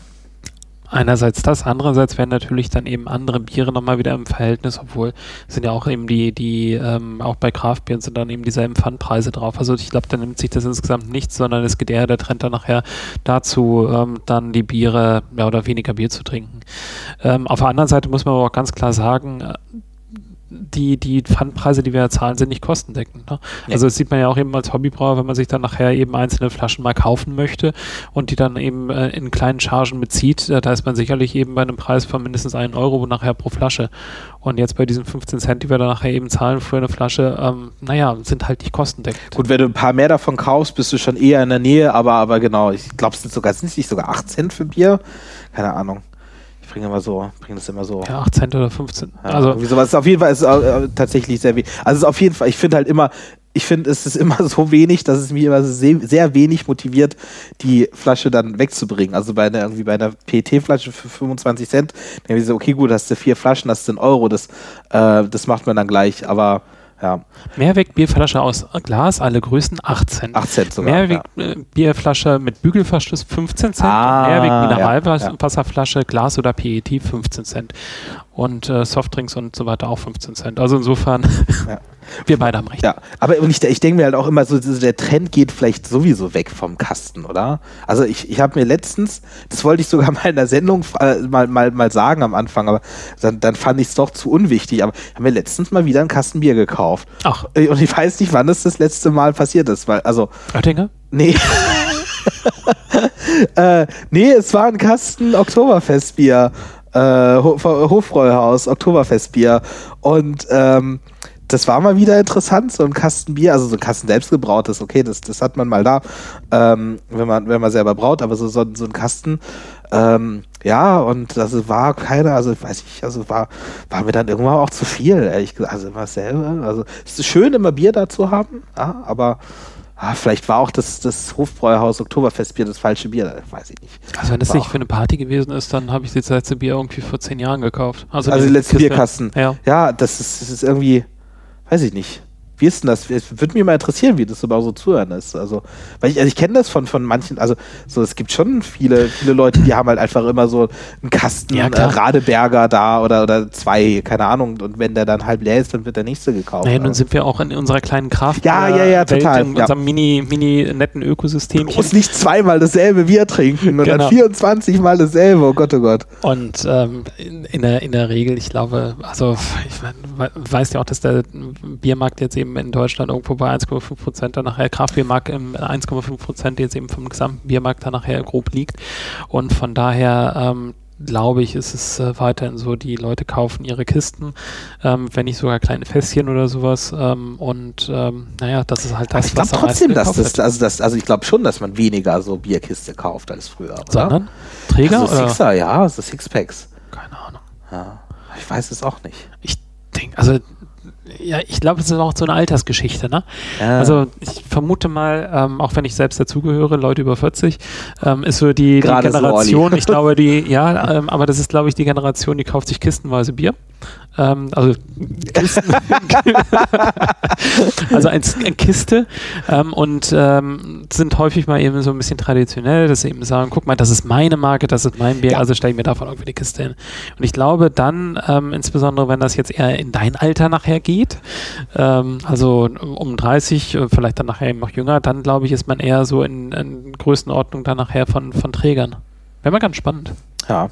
Speaker 1: Einerseits das, andererseits werden natürlich dann eben andere Biere nochmal wieder im Verhältnis, obwohl sind ja auch eben die, die ähm, auch bei Kraftbieren sind dann eben dieselben Pfandpreise drauf. Also ich glaube, da nimmt sich das insgesamt nichts, sondern es geht eher der Trend dann nachher dazu, ähm, dann die Biere mehr oder weniger Bier zu trinken. Ähm, auf der anderen Seite muss man aber auch ganz klar sagen, äh, die, die Pfandpreise, die wir zahlen, sind nicht kostendeckend. Ne?
Speaker 3: Ja.
Speaker 1: Also das sieht man ja auch eben als Hobbybrauer, wenn man sich dann nachher eben einzelne Flaschen mal kaufen möchte und die dann eben äh, in kleinen Chargen bezieht, äh, da ist man sicherlich eben bei einem Preis von mindestens einen Euro nachher pro Flasche. Und jetzt bei diesen 15 Cent, die wir dann nachher eben zahlen für eine Flasche, ähm, naja, sind halt nicht kostendeckend.
Speaker 3: Gut, wenn du ein paar mehr davon kaufst, bist du schon eher in der Nähe, aber, aber genau, ich glaube, es sind sogar, sind es nicht sogar 8 Cent für Bier? Keine Ahnung. Bringe immer so, bringe das immer so.
Speaker 1: Ja, 8 Cent oder 15.
Speaker 3: Ja,
Speaker 1: also
Speaker 3: irgendwie sowas. Auf jeden Fall ist es äh, tatsächlich sehr wenig. Also es ist auf jeden Fall, ich finde halt immer, ich finde, es ist immer so wenig, dass es mich immer sehr, sehr wenig motiviert, die Flasche dann wegzubringen. Also bei einer, irgendwie bei einer PET-Flasche für 25 Cent, dann habe ich so, okay, gut, hast du vier Flaschen, hast du einen Euro, das, äh, das macht man dann gleich, aber ja.
Speaker 1: Mehrweg-Bierflasche aus Glas, alle Größen 8 Cent.
Speaker 3: 8 Cent sogar.
Speaker 1: Mehrweg-Bierflasche ja. mit Bügelverschluss 15 Cent.
Speaker 3: Ah,
Speaker 1: Mehrweg-Mineralwasserflasche, ja, Glas oder PET 15 Cent. Und äh, Softdrinks und so weiter auch 15 Cent. Also insofern. wir beide haben recht.
Speaker 3: Ja, aber ich, ich denke mir halt auch immer so, der Trend geht vielleicht sowieso weg vom Kasten, oder? Also ich, ich habe mir letztens, das wollte ich sogar mal in der Sendung äh, mal, mal, mal sagen am Anfang, aber dann, dann fand ich es doch zu unwichtig. Aber ich habe mir letztens mal wieder ein Kastenbier gekauft.
Speaker 1: Ach.
Speaker 3: Äh, und ich weiß nicht, wann das das letzte Mal passiert ist, weil, also.
Speaker 1: Oettinger?
Speaker 3: Nee. äh, nee, es war ein Kasten Oktoberfestbier äh, Hofbräuhaus, Oktoberfestbier. Und ähm, das war mal wieder interessant, so ein Kasten Bier, also so ein Kasten selbstgebrautes, okay, das, das hat man mal da, ähm, wenn, man, wenn man selber braut, aber so, so, so ein Kasten, ähm, ja, und also war keiner, also weiß ich, also war, war mir dann irgendwann auch zu viel, ehrlich gesagt, also immer selber, also es ist schön, immer Bier da zu haben, ja, aber Ah, vielleicht war auch das, das Hofbräuhaus Oktoberfestbier das falsche Bier, weiß ich nicht.
Speaker 1: Also wenn das nicht für eine Party gewesen ist, dann habe ich das letzte Bier irgendwie vor zehn Jahren gekauft.
Speaker 3: Also, also die letzte Bierkasten.
Speaker 1: Ja.
Speaker 3: ja, das ist, das ist irgendwie, weiß ich nicht. Wie ist denn das? Es würde mich mal interessieren, wie das überhaupt so zuhören ist. Also, weil ich, also ich kenne das von, von manchen, also so, es gibt schon viele, viele Leute, die haben halt einfach immer so einen Kasten ja, äh, Radeberger da oder, oder zwei, keine Ahnung. Und wenn der dann halb leer ist, dann wird der nächste gekauft.
Speaker 1: Naja, nun sind wir auch in unserer kleinen Kraft.
Speaker 3: Ja, ja, ja, total.
Speaker 1: In unserem ja. mini, mini netten Ökosystem.
Speaker 3: Du musst nicht zweimal dasselbe Bier trinken und genau. dann 24 Mal dasselbe. Oh Gott, oh Gott.
Speaker 1: Und ähm, in, in, der, in der Regel, ich glaube, also ich weiß ja auch, dass der Biermarkt jetzt eben in Deutschland irgendwo bei 1,5 Prozent dann nachher Kraftbiermarkt im 1,5 Prozent jetzt eben vom gesamten Biermarkt dann nachher grob liegt. Und von daher ähm, glaube ich, ist es äh, weiterhin so, die Leute kaufen ihre Kisten, ähm, wenn nicht sogar kleine Fässchen oder sowas. Ähm, und ähm, naja, das ist halt das,
Speaker 3: ich was Ich glaube trotzdem, dass das, also, das, also ich glaube schon, dass man weniger so Bierkiste kauft als früher. Oder?
Speaker 1: Sondern Träger?
Speaker 3: Also Sixer, ja, so Sixpacks.
Speaker 1: Keine Ahnung.
Speaker 3: Ja, ich weiß es auch nicht.
Speaker 1: Ich denke, also ja, ich glaube, es ist auch so eine Altersgeschichte, ne?
Speaker 3: Ja.
Speaker 1: Also ich vermute mal, ähm, auch wenn ich selbst dazugehöre, Leute über 40, ähm, ist so die, die Generation,
Speaker 3: so,
Speaker 1: ich glaube, die, ja, ähm, aber das ist, glaube ich, die Generation, die kauft sich kistenweise Bier. Ähm, also Kisten, also ein, ein Kiste ähm, und ähm, sind häufig mal eben so ein bisschen traditionell, dass sie eben sagen, guck mal, das ist meine Marke, das ist mein Bier, ja. also stelle ich mir davon irgendwie eine Kiste hin. Und ich glaube dann, insbesondere wenn das jetzt eher in dein Alter nachher geht, ähm, also um 30, äh, vielleicht dann nachher eben noch jünger, dann glaube ich, ist man eher so in, in Größenordnung dann nachher von, von Trägern. Wäre mal ganz spannend.
Speaker 3: Ja,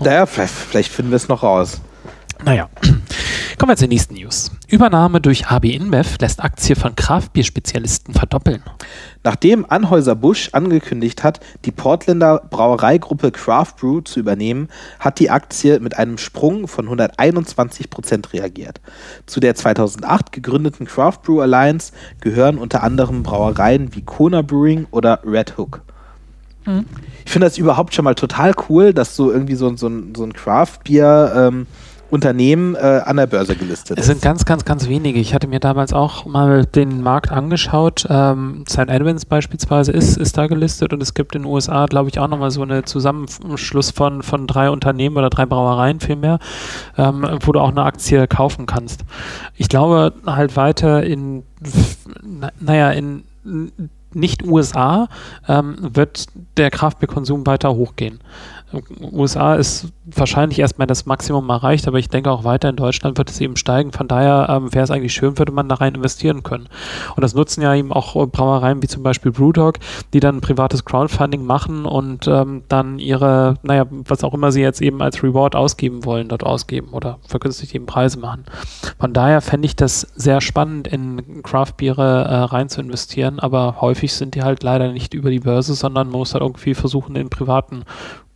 Speaker 3: naja, vielleicht, vielleicht finden wir es noch raus.
Speaker 1: Naja. Kommen wir zur nächsten News. Übernahme durch HB InBev lässt Aktie von Kraftbierspezialisten verdoppeln.
Speaker 3: Nachdem Anhäuser-Busch angekündigt hat, die Portländer Brauereigruppe Craft Brew zu übernehmen, hat die Aktie mit einem Sprung von 121 Prozent reagiert. Zu der 2008 gegründeten Craft Brew Alliance gehören unter anderem Brauereien wie Kona Brewing oder Red Hook. Mhm. Ich finde das überhaupt schon mal total cool, dass so irgendwie so, so, so ein Craft-Bier ähm, Unternehmen äh, an der Börse gelistet
Speaker 1: ist. Es sind ganz, ganz, ganz wenige. Ich hatte mir damals auch mal den Markt angeschaut. Ähm, St. Edmunds beispielsweise ist, ist da gelistet und es gibt in den USA, glaube ich, auch nochmal so einen Zusammenschluss von, von drei Unternehmen oder drei Brauereien vielmehr, ähm, wo du auch eine Aktie kaufen kannst. Ich glaube halt weiter in, naja, in nicht USA ähm, wird der Kraftbierkonsum weiter hochgehen. USA ist wahrscheinlich erstmal das Maximum erreicht, aber ich denke auch weiter in Deutschland wird es eben steigen. Von daher ähm, wäre es eigentlich schön, würde man da rein investieren können. Und das nutzen ja eben auch äh, Brauereien wie zum Beispiel Brewdog, die dann privates Crowdfunding machen und ähm, dann ihre, naja, was auch immer sie jetzt eben als Reward ausgeben wollen, dort ausgeben oder vergünstigt eben Preise machen. Von daher fände ich das sehr spannend, in Craftbiere äh, rein zu investieren, aber häufig sind die halt leider nicht über die Börse, sondern man muss halt irgendwie versuchen, in privaten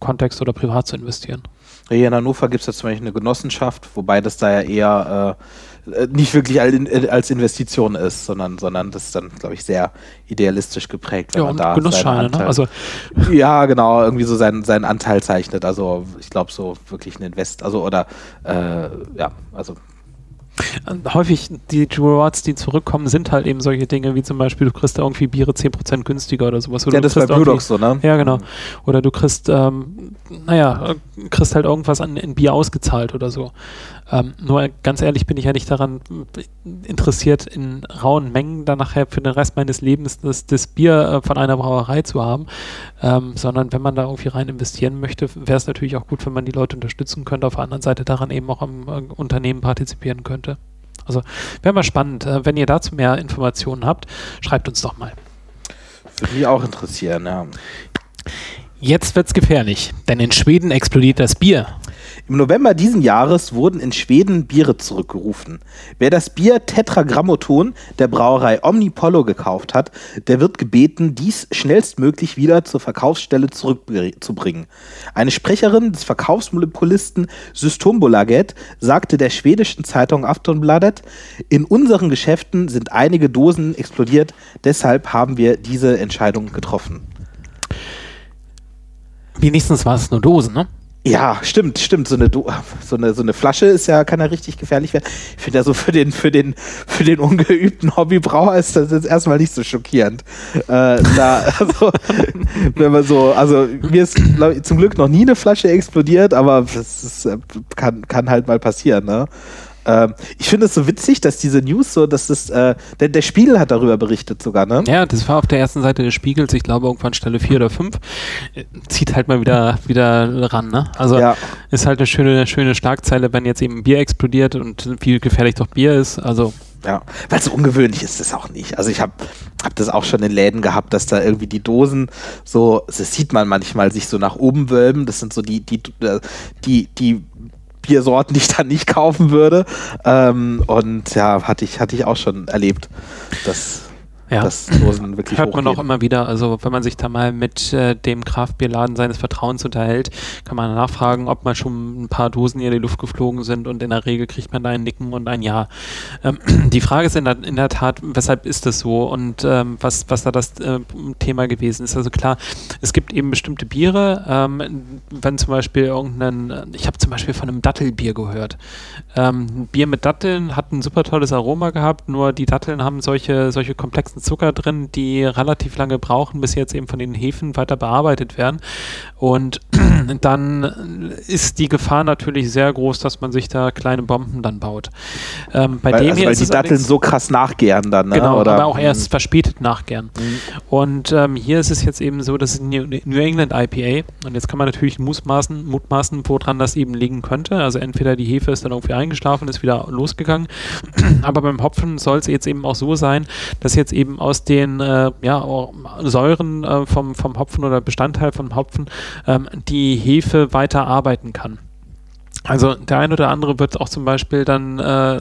Speaker 1: Kontext oder privat zu investieren.
Speaker 3: Hier in Hannover gibt es ja zum Beispiel eine Genossenschaft, wobei das da ja eher äh, nicht wirklich als Investition ist, sondern, sondern das ist dann, glaube ich, sehr idealistisch geprägt,
Speaker 1: wenn ja, man da Genussscheine, ne? also
Speaker 3: ja, genau, irgendwie so seinen, seinen Anteil zeichnet. Also ich glaube so wirklich ein Invest, also oder äh, ja, also
Speaker 1: Häufig die Rewards, die zurückkommen, sind halt eben solche Dinge wie zum Beispiel, du kriegst da irgendwie Biere 10% günstiger oder sowas. Oder
Speaker 3: ja, das
Speaker 1: ist
Speaker 3: bei Brewdog so, ne?
Speaker 1: Ja, genau. Oder du kriegst, ähm, naja, kriegst halt irgendwas an in Bier ausgezahlt oder so. Ähm, nur ganz ehrlich bin ich ja nicht daran interessiert, in rauen Mengen dann nachher für den Rest meines Lebens das, das Bier äh, von einer Brauerei zu haben, ähm, sondern wenn man da irgendwie rein investieren möchte, wäre es natürlich auch gut, wenn man die Leute unterstützen könnte, auf der anderen Seite daran eben auch am äh, Unternehmen partizipieren könnte. Also wäre mal spannend. Äh, wenn ihr dazu mehr Informationen habt, schreibt uns doch mal.
Speaker 3: Würde mich auch interessieren, ja.
Speaker 1: Jetzt wird's gefährlich, denn in Schweden explodiert das Bier.
Speaker 3: Im November diesen Jahres wurden in Schweden Biere zurückgerufen. Wer das Bier Tetragrammaton der Brauerei Omnipollo gekauft hat, der wird gebeten, dies schnellstmöglich wieder zur Verkaufsstelle zurückzubringen. Eine Sprecherin des Verkaufsmonopolisten Systembolaget sagte der schwedischen Zeitung Aftonbladet, in unseren Geschäften sind einige Dosen explodiert, deshalb haben wir diese Entscheidung getroffen.
Speaker 1: Wenigstens war es nur Dosen, ne?
Speaker 3: Ja, stimmt, stimmt. So eine, so eine, so eine Flasche ist ja, kann ja richtig gefährlich werden. Ich finde ja so für den, für den, für den ungeübten Hobbybrauer ist das jetzt erstmal nicht so schockierend. Äh, da, also, wenn man so, also mir ist ich, zum Glück noch nie eine Flasche explodiert, aber das ist, äh, kann, kann halt mal passieren, ne? Ähm, ich finde es so witzig, dass diese News so, dass das, äh, der, der Spiegel hat darüber berichtet sogar, ne?
Speaker 1: Ja, das war auf der ersten Seite des Spiegels, ich glaube irgendwann Stelle 4 oder 5. Äh, zieht halt mal wieder, wieder ran, ne? Also ja. ist halt eine schöne, schöne Schlagzeile, wenn jetzt eben Bier explodiert und wie gefährlich doch Bier ist. Also
Speaker 3: ja, weil so ungewöhnlich ist das auch nicht. Also ich habe hab das auch schon in Läden gehabt, dass da irgendwie die Dosen so, das sieht man manchmal, sich so nach oben wölben. Das sind so die, die, äh, die, die Biersorten, die ich dann nicht kaufen würde. Ähm, und ja, hatte ich, hatte ich auch schon erlebt, dass
Speaker 1: ja. Das Dosen wirklich Hört man auch immer wieder. Also wenn man sich da mal mit äh, dem Kraftbierladen seines Vertrauens unterhält, kann man nachfragen, ob mal schon ein paar Dosen in die Luft geflogen sind und in der Regel kriegt man da ein Nicken und ein Ja. Ähm, die Frage ist in der, in der, Tat, weshalb ist das so und ähm, was, was da das äh, Thema gewesen ist. Also klar, es gibt eben bestimmte Biere, ähm, wenn zum Beispiel irgendein, ich habe zum Beispiel von einem Dattelbier gehört. Ähm, Bier mit Datteln hat ein super tolles Aroma gehabt, nur die Datteln haben solche, solche komplexen ganzen Zucker drin, die relativ lange brauchen, bis sie jetzt eben von den Hefen weiter bearbeitet werden. Und dann ist die Gefahr natürlich sehr groß, dass man sich da kleine Bomben dann baut.
Speaker 3: Ähm, bei weil, dem also hier weil die Datteln so krass nachgären dann,
Speaker 1: ne? Genau, Oder? aber auch erst mhm. verspätet nachgären. Mhm. Und ähm, hier ist es jetzt eben so, das ist New, New England IPA und jetzt kann man natürlich mutmaßen, mutmaßen, woran das eben liegen könnte. Also entweder die Hefe ist dann irgendwie eingeschlafen, ist wieder losgegangen, aber beim Hopfen soll es jetzt eben auch so sein, dass jetzt eben eben aus den äh, ja, Säuren äh, vom, vom Hopfen oder Bestandteil vom Hopfen ähm, die Hefe weiter arbeiten kann. Also der ein oder andere wird auch zum Beispiel dann äh,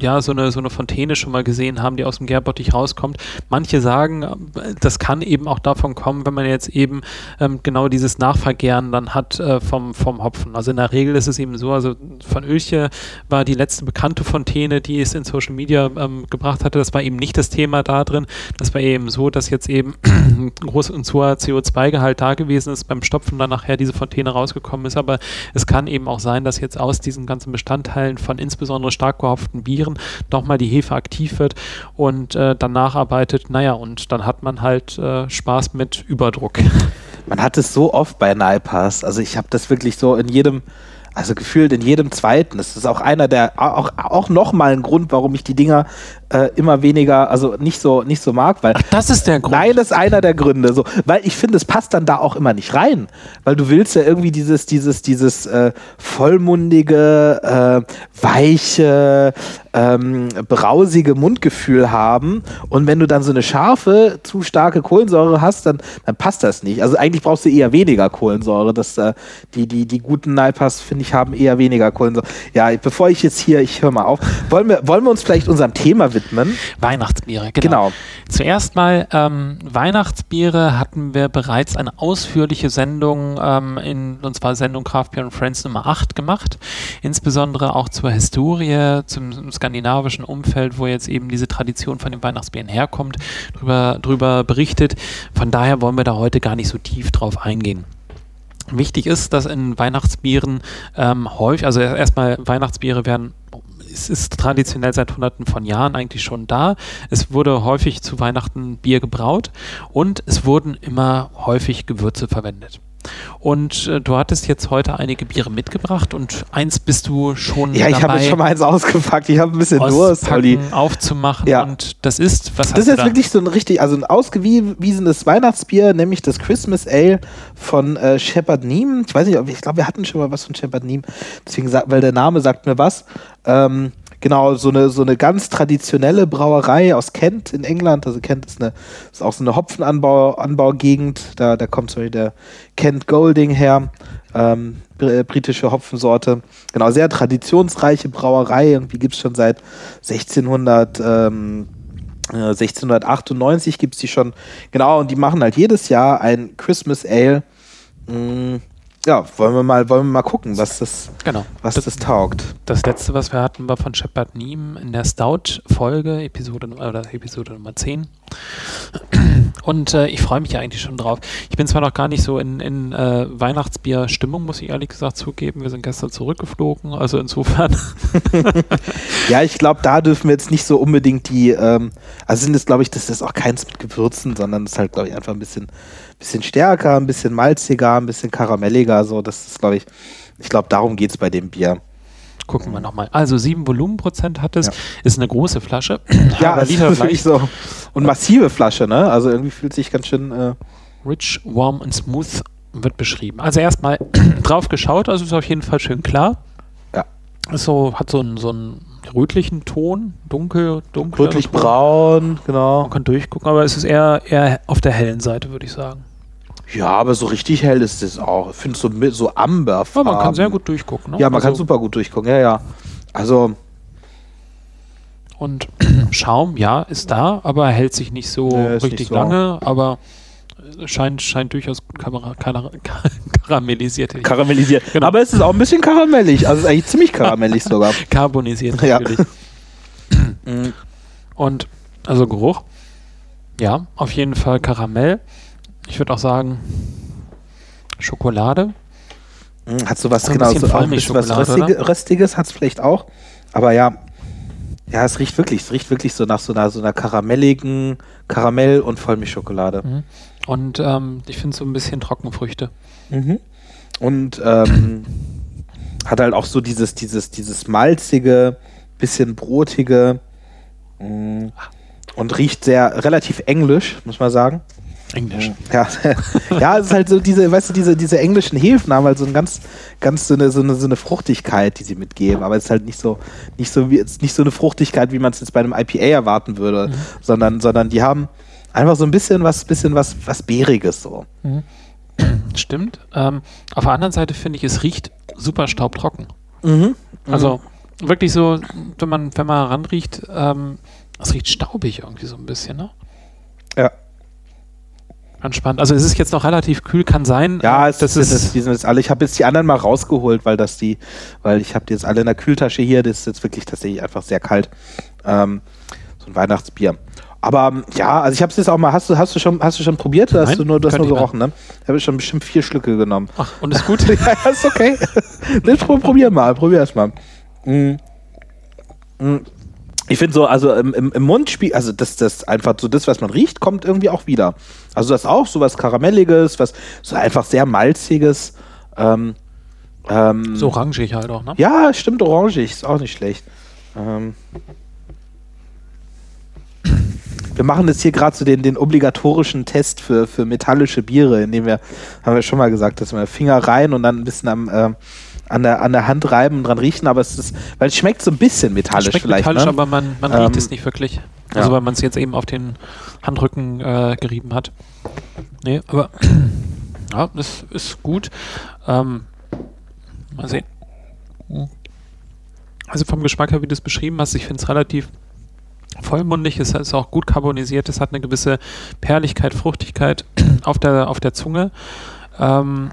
Speaker 1: ja, so eine, so eine Fontäne schon mal gesehen haben, die aus dem Gärbottich rauskommt. Manche sagen, das kann eben auch davon kommen, wenn man jetzt eben ähm, genau dieses Nachvergären dann hat äh, vom, vom Hopfen. Also in der Regel ist es eben so, also von Ölche war die letzte bekannte Fontäne, die es in Social Media ähm, gebracht hatte. Das war eben nicht das Thema da drin. Das war eben so, dass jetzt eben ein groß und hoher CO2-Gehalt da gewesen ist, beim Stopfen dann nachher diese Fontäne rausgekommen ist. Aber es kann eben auch sein, dass jetzt aus diesen ganzen Bestandteilen von insbesondere stark gehopften Bieren nochmal die Hefe aktiv wird und äh, dann nacharbeitet. Naja, und dann hat man halt äh, Spaß mit Überdruck.
Speaker 3: Man hat es so oft bei Naipas. Also ich habe das wirklich so in jedem, also gefühlt in jedem zweiten. Das ist auch einer der, auch, auch nochmal ein Grund, warum ich die Dinger äh, immer weniger, also nicht so, nicht so mag, weil.
Speaker 1: Ach, das ist der Grund.
Speaker 3: Nein, das ist einer der Gründe. So, weil ich finde, es passt dann da auch immer nicht rein. Weil du willst ja irgendwie dieses, dieses, dieses äh, vollmundige, äh, weiche, ähm, brausige Mundgefühl haben. Und wenn du dann so eine scharfe, zu starke Kohlensäure hast, dann, dann passt das nicht. Also eigentlich brauchst du eher weniger Kohlensäure. Das, äh, die, die, die guten Naipas, finde ich, haben eher weniger Kohlensäure. Ja, bevor ich jetzt hier, ich höre mal auf, wollen wir, wollen wir uns vielleicht unserem Thema widmen?
Speaker 1: Weihnachtsbiere, genau. genau. Zuerst mal ähm, Weihnachtsbiere hatten wir bereits eine ausführliche Sendung, ähm, in, und zwar Sendung Craft Beer Friends Nummer 8 gemacht. Insbesondere auch zur Historie, zum skandinavischen Umfeld, wo jetzt eben diese Tradition von den Weihnachtsbieren herkommt, drüber, drüber berichtet. Von daher wollen wir da heute gar nicht so tief drauf eingehen. Wichtig ist, dass in Weihnachtsbieren ähm, häufig, also erstmal Weihnachtsbiere werden es ist traditionell seit hunderten von Jahren eigentlich schon da. Es wurde häufig zu Weihnachten Bier gebraut und es wurden immer häufig Gewürze verwendet. Und äh, du hattest jetzt heute einige Biere mitgebracht und eins bist du schon
Speaker 3: Ja, ich habe jetzt schon mal eins ausgepackt. Ich habe ein bisschen Durst, Olli.
Speaker 1: aufzumachen
Speaker 3: Ja.
Speaker 1: und das ist, was
Speaker 3: Das ist
Speaker 1: da?
Speaker 3: wirklich so ein richtig, also ein ausgewiesenes Weihnachtsbier, nämlich das Christmas Ale von äh, Shepard Neem. Ich weiß nicht, ob ich glaube, wir hatten schon mal was von Shepard Neem, deswegen weil der Name sagt mir was. Ähm, genau, so eine, so eine ganz traditionelle Brauerei aus Kent in England. Also Kent ist, eine, ist auch so eine Hopfenanbau Anbaugegend. Da, da kommt zum Beispiel der Kent Golding her. Ähm, br- britische Hopfensorte. Genau, sehr traditionsreiche Brauerei. Irgendwie gibt es schon seit 1600. Ähm, äh, 1698 gibt es die schon. Genau, und die machen halt jedes Jahr ein Christmas Ale. Mm, ja, wollen wir mal, wollen wir mal gucken, was das,
Speaker 1: Genau.
Speaker 3: was das taugt.
Speaker 1: Das letzte, was wir hatten, war von Shepard Neem in der Stout-Folge, Episode, oder Episode Nummer 10. Und äh, ich freue mich ja eigentlich schon drauf. Ich bin zwar noch gar nicht so in, in äh, Weihnachtsbier-Stimmung, muss ich ehrlich gesagt zugeben. Wir sind gestern zurückgeflogen, also insofern.
Speaker 3: Ja, ich glaube, da dürfen wir jetzt nicht so unbedingt die, ähm, also sind es, glaube ich, das ist auch keins mit Gewürzen, sondern es ist halt, glaube ich, einfach ein bisschen, bisschen stärker, ein bisschen malziger, ein bisschen karamelliger. So, das ist, glaube ich, ich glaube, darum geht es bei dem Bier.
Speaker 1: Gucken wir nochmal. Also 7 Volumenprozent hat es,
Speaker 3: Ja.
Speaker 1: ist eine große Flasche.
Speaker 3: Ja,
Speaker 1: Liter
Speaker 3: ist wirklich so. Und massive Flasche, ne? Also irgendwie fühlt sich ganz schön. Äh,
Speaker 1: Rich, warm und smooth wird beschrieben. Also erstmal drauf geschaut, also ist auf jeden Fall schön klar.
Speaker 3: Ja.
Speaker 1: Ist so, hat so einen, so einen rötlichen Ton, dunkel, dunkel.
Speaker 3: rötlich braun, genau.
Speaker 1: Man kann durchgucken, aber es ist eher, eher auf der hellen Seite, würde ich sagen.
Speaker 3: Ja, aber so richtig hell ist es auch. Ich finde so, so amber.
Speaker 1: Aber man kann sehr gut durchgucken. Ne?
Speaker 3: Ja, man kann
Speaker 1: Also-
Speaker 3: super gut durchgucken, ja, ja. Also,
Speaker 1: Und Schaum, ja, ist da, aber hält sich nicht so
Speaker 3: Nee,
Speaker 1: richtig
Speaker 3: nicht so.
Speaker 1: lange, aber scheint, scheint durchaus gut kamera- kara- karamellisiert.
Speaker 3: karamellisiert.
Speaker 1: Genau.
Speaker 3: Aber es ist auch ein bisschen karamellig. Also, es ist eigentlich ziemlich karamellig sogar.
Speaker 1: Carbonisiert
Speaker 3: Ja.
Speaker 1: natürlich. Und also Geruch, ja, auf jeden Fall Karamell. Ich würde auch sagen Schokolade.
Speaker 3: Mm, Hat so was,
Speaker 1: So
Speaker 3: genau, so auch ein bisschen was Röstige, Röstiges hat es vielleicht auch. Aber ja, ja, es riecht wirklich, es riecht wirklich so nach so einer, so einer karamelligen Karamell- und Vollmilchschokolade.
Speaker 1: Mhm. Und ähm, ich finde so ein bisschen Trockenfrüchte.
Speaker 3: Mhm. Und ähm, hat halt auch so dieses, dieses, dieses malzige, bisschen brotige mm, und riecht sehr relativ englisch, muss man sagen.
Speaker 1: Englisch.
Speaker 3: Ja, ja, es ist halt so diese, weißt du, diese, diese englischen Hefen haben halt so ein ganz, ganz so eine, so eine, so eine Fruchtigkeit, die sie mitgeben. Aber es ist halt nicht so, nicht so wie, nicht so eine Fruchtigkeit, wie man es jetzt bei einem IPA erwarten würde,
Speaker 1: Mhm.
Speaker 3: sondern, sondern die haben einfach so ein bisschen was, bisschen was, was Beeriges so.
Speaker 1: Stimmt. Ähm, auf der anderen Seite finde ich, es riecht super staubtrocken.
Speaker 3: Mhm.
Speaker 1: Also wirklich so, wenn man, wenn man ranriecht, ähm, es riecht staubig irgendwie so ein bisschen, ne?
Speaker 3: Ja.
Speaker 1: Ganz spannend. Also es ist jetzt noch relativ kühl, kann sein.
Speaker 3: Ja,
Speaker 1: äh,
Speaker 3: es
Speaker 1: das ist,
Speaker 3: jetzt, die sind jetzt alle. Ich habe jetzt die anderen mal rausgeholt, weil das die, weil ich habe die jetzt alle in der Kühltasche hier. Das ist jetzt wirklich tatsächlich einfach sehr kalt. Ähm, so ein Weihnachtsbier. Aber ähm, ja, also ich habe es jetzt auch mal. Hast du, hast du schon, hast du schon probiert? Oder hast
Speaker 1: Nein,
Speaker 3: du nur, du hast nur
Speaker 1: ich
Speaker 3: gerochen, ne? Ich habe schon bestimmt vier Schlücke genommen.
Speaker 1: Ach, und ist gut.
Speaker 3: ja, ist okay. probier mal, probier es mal. Mm. Mm. Ich finde so, also im, im, im Mund spielt, also das, das einfach so das, was man riecht, kommt irgendwie auch wieder. Also das auch so was Karamelliges, was so einfach sehr malziges. Ähm, ähm,
Speaker 1: so orangig halt auch, ne?
Speaker 3: ja, stimmt, orangig, ist auch nicht schlecht. Ähm, wir machen jetzt hier gerade so den, den obligatorischen Test für, für metallische Biere, indem wir, haben wir schon mal gesagt, dass wir Finger rein und dann ein bisschen am, ähm, an, der, an der Hand reiben und dran riechen, aber es ist, weil es schmeckt so ein bisschen metallisch
Speaker 1: Schmeckt
Speaker 3: vielleicht.
Speaker 1: metallisch,
Speaker 3: ne?
Speaker 1: aber man, man
Speaker 3: Ähm,
Speaker 1: riecht es nicht wirklich. Also
Speaker 3: ja.
Speaker 1: weil man es jetzt eben auf den Handrücken äh, gerieben hat. Nee, aber ja, das ist gut. Ähm, mal sehen. Also vom Geschmack her, wie du es beschrieben hast, ich finde es relativ vollmundig, es ist auch gut carbonisiert, es hat eine gewisse Perligkeit, Fruchtigkeit auf der, auf der Zunge. Ähm,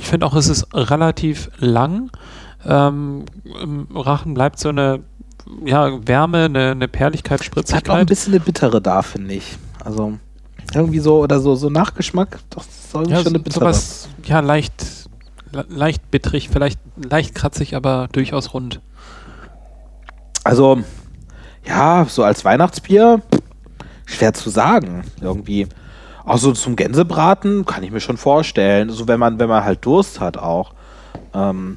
Speaker 1: ich finde auch, es ist relativ lang. Ähm, Im Rachen bleibt so eine ja, Wärme, eine, eine Perligkeit,
Speaker 3: Es hat auch ein
Speaker 1: Spritzigkeit.
Speaker 3: bisschen eine Bittere da, finde ich. Also irgendwie so oder so, so Nachgeschmack, doch, irgendwie
Speaker 1: Ja,
Speaker 3: schon eine
Speaker 1: so-
Speaker 3: Bittere.
Speaker 1: sowas, ja, leicht, le- leicht bittrig, vielleicht leicht kratzig, aber durchaus rund.
Speaker 3: Also, ja, so als Weihnachtsbier, schwer zu sagen. Irgendwie. Auch so zum Gänsebraten kann ich mir schon vorstellen. So, wenn man, wenn man halt Durst hat auch. Ähm,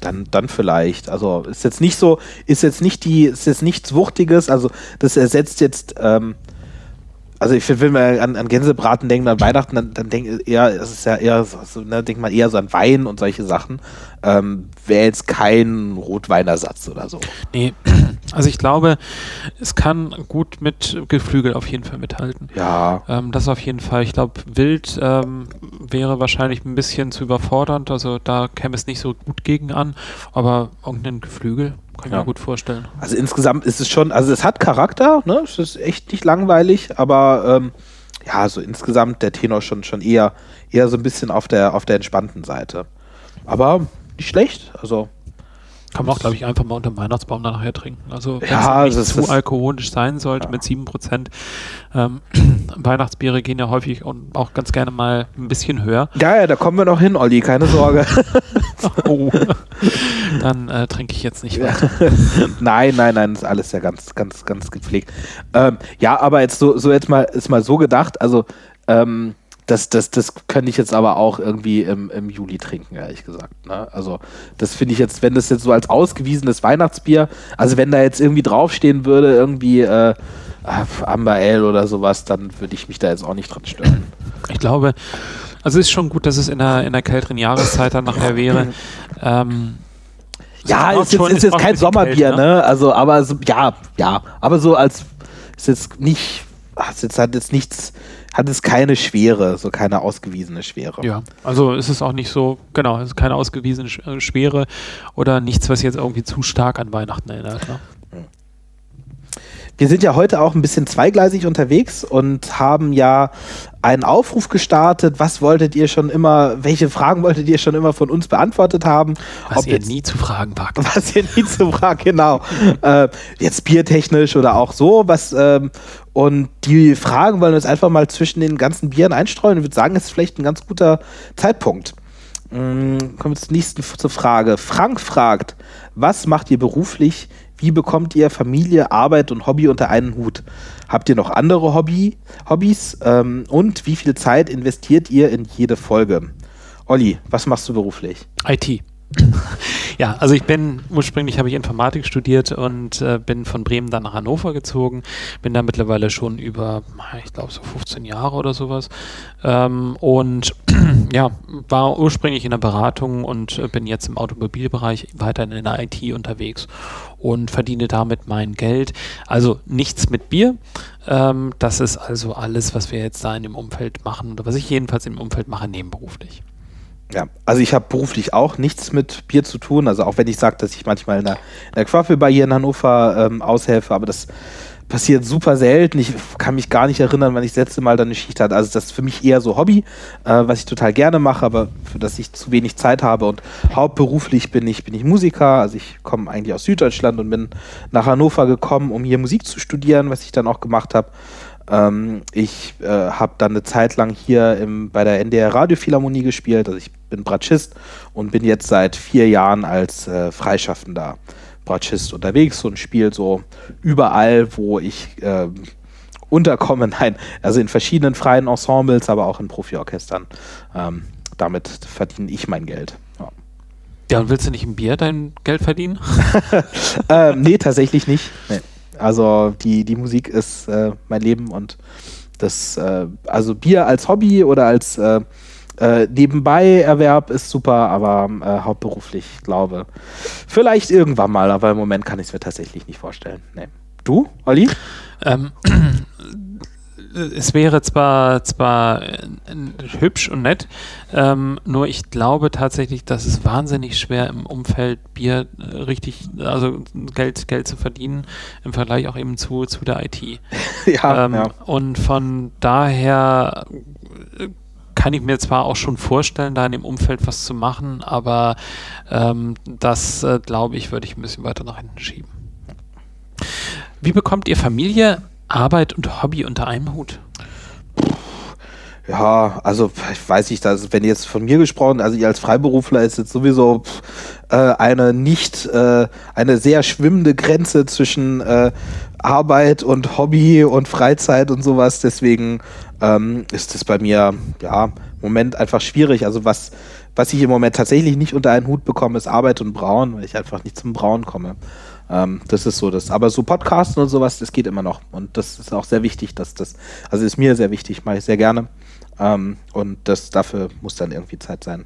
Speaker 3: dann, dann vielleicht. Also ist jetzt nicht so, ist jetzt nicht die, ist jetzt nichts Wuchtiges, also das ersetzt jetzt ähm, also ich finde, wenn man an, an Gänsebraten denkt, an Weihnachten, dann, dann denkt eher, es ist ja eher so, ne, denkt man eher so an Wein und solche Sachen. Ähm, Wäre jetzt kein Rotweinersatz oder so.
Speaker 1: Nee, also ich glaube, es kann gut mit Geflügel auf jeden Fall mithalten.
Speaker 3: Ja.
Speaker 1: Ähm, das auf jeden Fall. Ich glaube, wild ähm, wäre wahrscheinlich ein bisschen zu überfordernd, also da käme es nicht so gut gegen an, aber irgendein Geflügel kann ich ja. mir gut vorstellen.
Speaker 3: Also insgesamt ist es schon, also es hat Charakter, ne? Es ist echt nicht langweilig, aber ähm, ja, so insgesamt der Tenor schon, schon eher, eher so ein bisschen auf der, auf der entspannten Seite. Aber nicht schlecht, also
Speaker 1: kann man auch, glaube ich, einfach mal unter dem Weihnachtsbaum dann nachher trinken. Also wenn
Speaker 3: ja,
Speaker 1: es nicht zu alkoholisch sein sollte ja. mit 7%. Ähm, Weihnachtsbiere gehen ja häufig und auch ganz gerne mal ein bisschen höher.
Speaker 3: Ja, ja, da kommen wir noch hin, Olli, keine Sorge.
Speaker 1: oh. Dann äh, trinke ich jetzt nicht weiter.
Speaker 3: nein, nein, nein, ist alles ja ganz, ganz, ganz gepflegt. Ähm, ja, aber jetzt so, so jetzt mal, ist mal so gedacht, also ähm, das, das, das könnte ich jetzt aber auch irgendwie im, im Juli trinken, ehrlich gesagt. Ne? Also, das finde ich jetzt, wenn das jetzt so als ausgewiesenes Weihnachtsbier, also wenn da jetzt irgendwie draufstehen würde, irgendwie äh, Amber Ale oder sowas, dann würde ich mich da jetzt auch nicht dran stören.
Speaker 1: Ich glaube, also es ist schon gut, dass es in der, in der kälteren Jahreszeit dann nachher wäre. Ähm,
Speaker 3: ja, ist jetzt, ist jetzt kein Sommerbier, Kälte, ne? ne? Also, aber so, ja, ja, aber so als ist jetzt nicht, ist jetzt hat jetzt nichts hat es keine Schwere, so keine ausgewiesene Schwere.
Speaker 1: Ja, also ist es auch nicht so, genau, es ist keine ausgewiesene äh, Schwere oder nichts, was jetzt irgendwie zu stark an Weihnachten erinnert. Ne?
Speaker 3: Wir sind ja heute auch ein bisschen zweigleisig unterwegs und haben ja einen Aufruf gestartet. Was wolltet ihr schon immer, welche Fragen wolltet ihr schon immer von uns beantwortet haben?
Speaker 1: Was Ob ihr jetzt, nie zu fragen wagt.
Speaker 3: Was ihr nie zu fragen, genau. äh, jetzt biertechnisch oder auch so. Was, ähm, und die Fragen wollen wir jetzt einfach mal zwischen den ganzen Bieren einstreuen. Ich würde sagen, es ist vielleicht ein ganz guter Zeitpunkt. Ähm, kommen wir zur nächsten Frage. Frank fragt, was macht ihr beruflich? Wie bekommt ihr Familie, Arbeit und Hobby unter einen Hut? Habt ihr noch andere Hobby, Hobbys? Ähm, und wie viel Zeit investiert ihr in jede Folge? Olli, was machst du beruflich?
Speaker 1: IT. ja, also ich bin, ursprünglich habe ich Informatik studiert und äh, bin von Bremen dann nach Hannover gezogen. Bin da mittlerweile schon über, ich glaube, so 15 Jahre oder sowas. Ähm, und ja, war ursprünglich in der Beratung und äh, bin jetzt im Automobilbereich weiterhin in der IT unterwegs und verdiene damit mein Geld. Also nichts mit Bier. Ähm, das ist also alles, was wir jetzt da in dem Umfeld machen oder was ich jedenfalls im Umfeld mache, nebenberuflich.
Speaker 3: Ja, also ich habe beruflich auch nichts mit Bier zu tun. Also auch wenn ich sage, dass ich manchmal in der, in der Quaffelbar hier in Hannover ähm, aushelfe, aber das passiert super selten. Ich kann mich gar nicht erinnern, wann ich das letzte Mal dann eine Schicht hatte. Also das ist für mich eher so Hobby, äh, was ich total gerne mache, aber für das ich zu wenig Zeit habe. Und hauptberuflich bin ich, bin ich Musiker. Also ich komme eigentlich aus Süddeutschland und bin nach Hannover gekommen, um hier Musik zu studieren, was ich dann auch gemacht habe. Ähm, ich äh, habe dann eine Zeit lang hier im, bei der NDR Radiophilharmonie gespielt. Also ich bin Bratschist und bin jetzt seit vier Jahren als äh, Freischaffender Bratschist unterwegs und spiele so überall, wo ich äh, unterkomme. Nein, also in verschiedenen freien Ensembles, aber auch in Profiorchestern. Ähm, damit verdiene ich mein Geld. Ja.
Speaker 1: ja, und willst du nicht im Bier dein Geld verdienen?
Speaker 3: ähm, nee, tatsächlich nicht. Nee. Also die, die Musik ist äh, mein Leben und das, äh, also Bier als Hobby oder als äh, nebenbei Erwerb ist super, aber äh, hauptberuflich glaube vielleicht irgendwann mal, aber im Moment kann ich es mir tatsächlich nicht vorstellen. Nee. Du, Olli?
Speaker 1: Ähm, es wäre zwar, zwar äh, hübsch und nett, ähm, nur ich glaube tatsächlich, dass es wahnsinnig schwer im Umfeld Bier äh, richtig, also Geld, Geld zu verdienen, im Vergleich auch eben zu, zu der IT.
Speaker 3: ja, ähm, ja.
Speaker 1: Und von daher äh, kann ich mir zwar auch schon vorstellen, da in dem Umfeld was zu machen, aber ähm, das, äh, glaube ich, würde ich ein bisschen weiter nach hinten schieben. Wie bekommt ihr Familie Arbeit und Hobby unter einem Hut?
Speaker 3: Ja, also ich weiß nicht, also wenn jetzt von mir gesprochen, also ihr als Freiberufler ist jetzt sowieso äh, eine nicht, äh, eine sehr schwimmende Grenze zwischen äh, Arbeit und Hobby und Freizeit und sowas. Deswegen ähm, ist es bei mir ja im Moment einfach schwierig. Also was, was ich im Moment tatsächlich nicht unter einen Hut bekomme, ist Arbeit und Brauen, weil ich einfach nicht zum Brauen komme. Ähm, das ist so das. Aber so Podcasten und sowas, das geht immer noch. Und das ist auch sehr wichtig, dass das, also ist mir sehr wichtig, mache ich sehr gerne. Ähm, und das dafür muss dann irgendwie Zeit sein.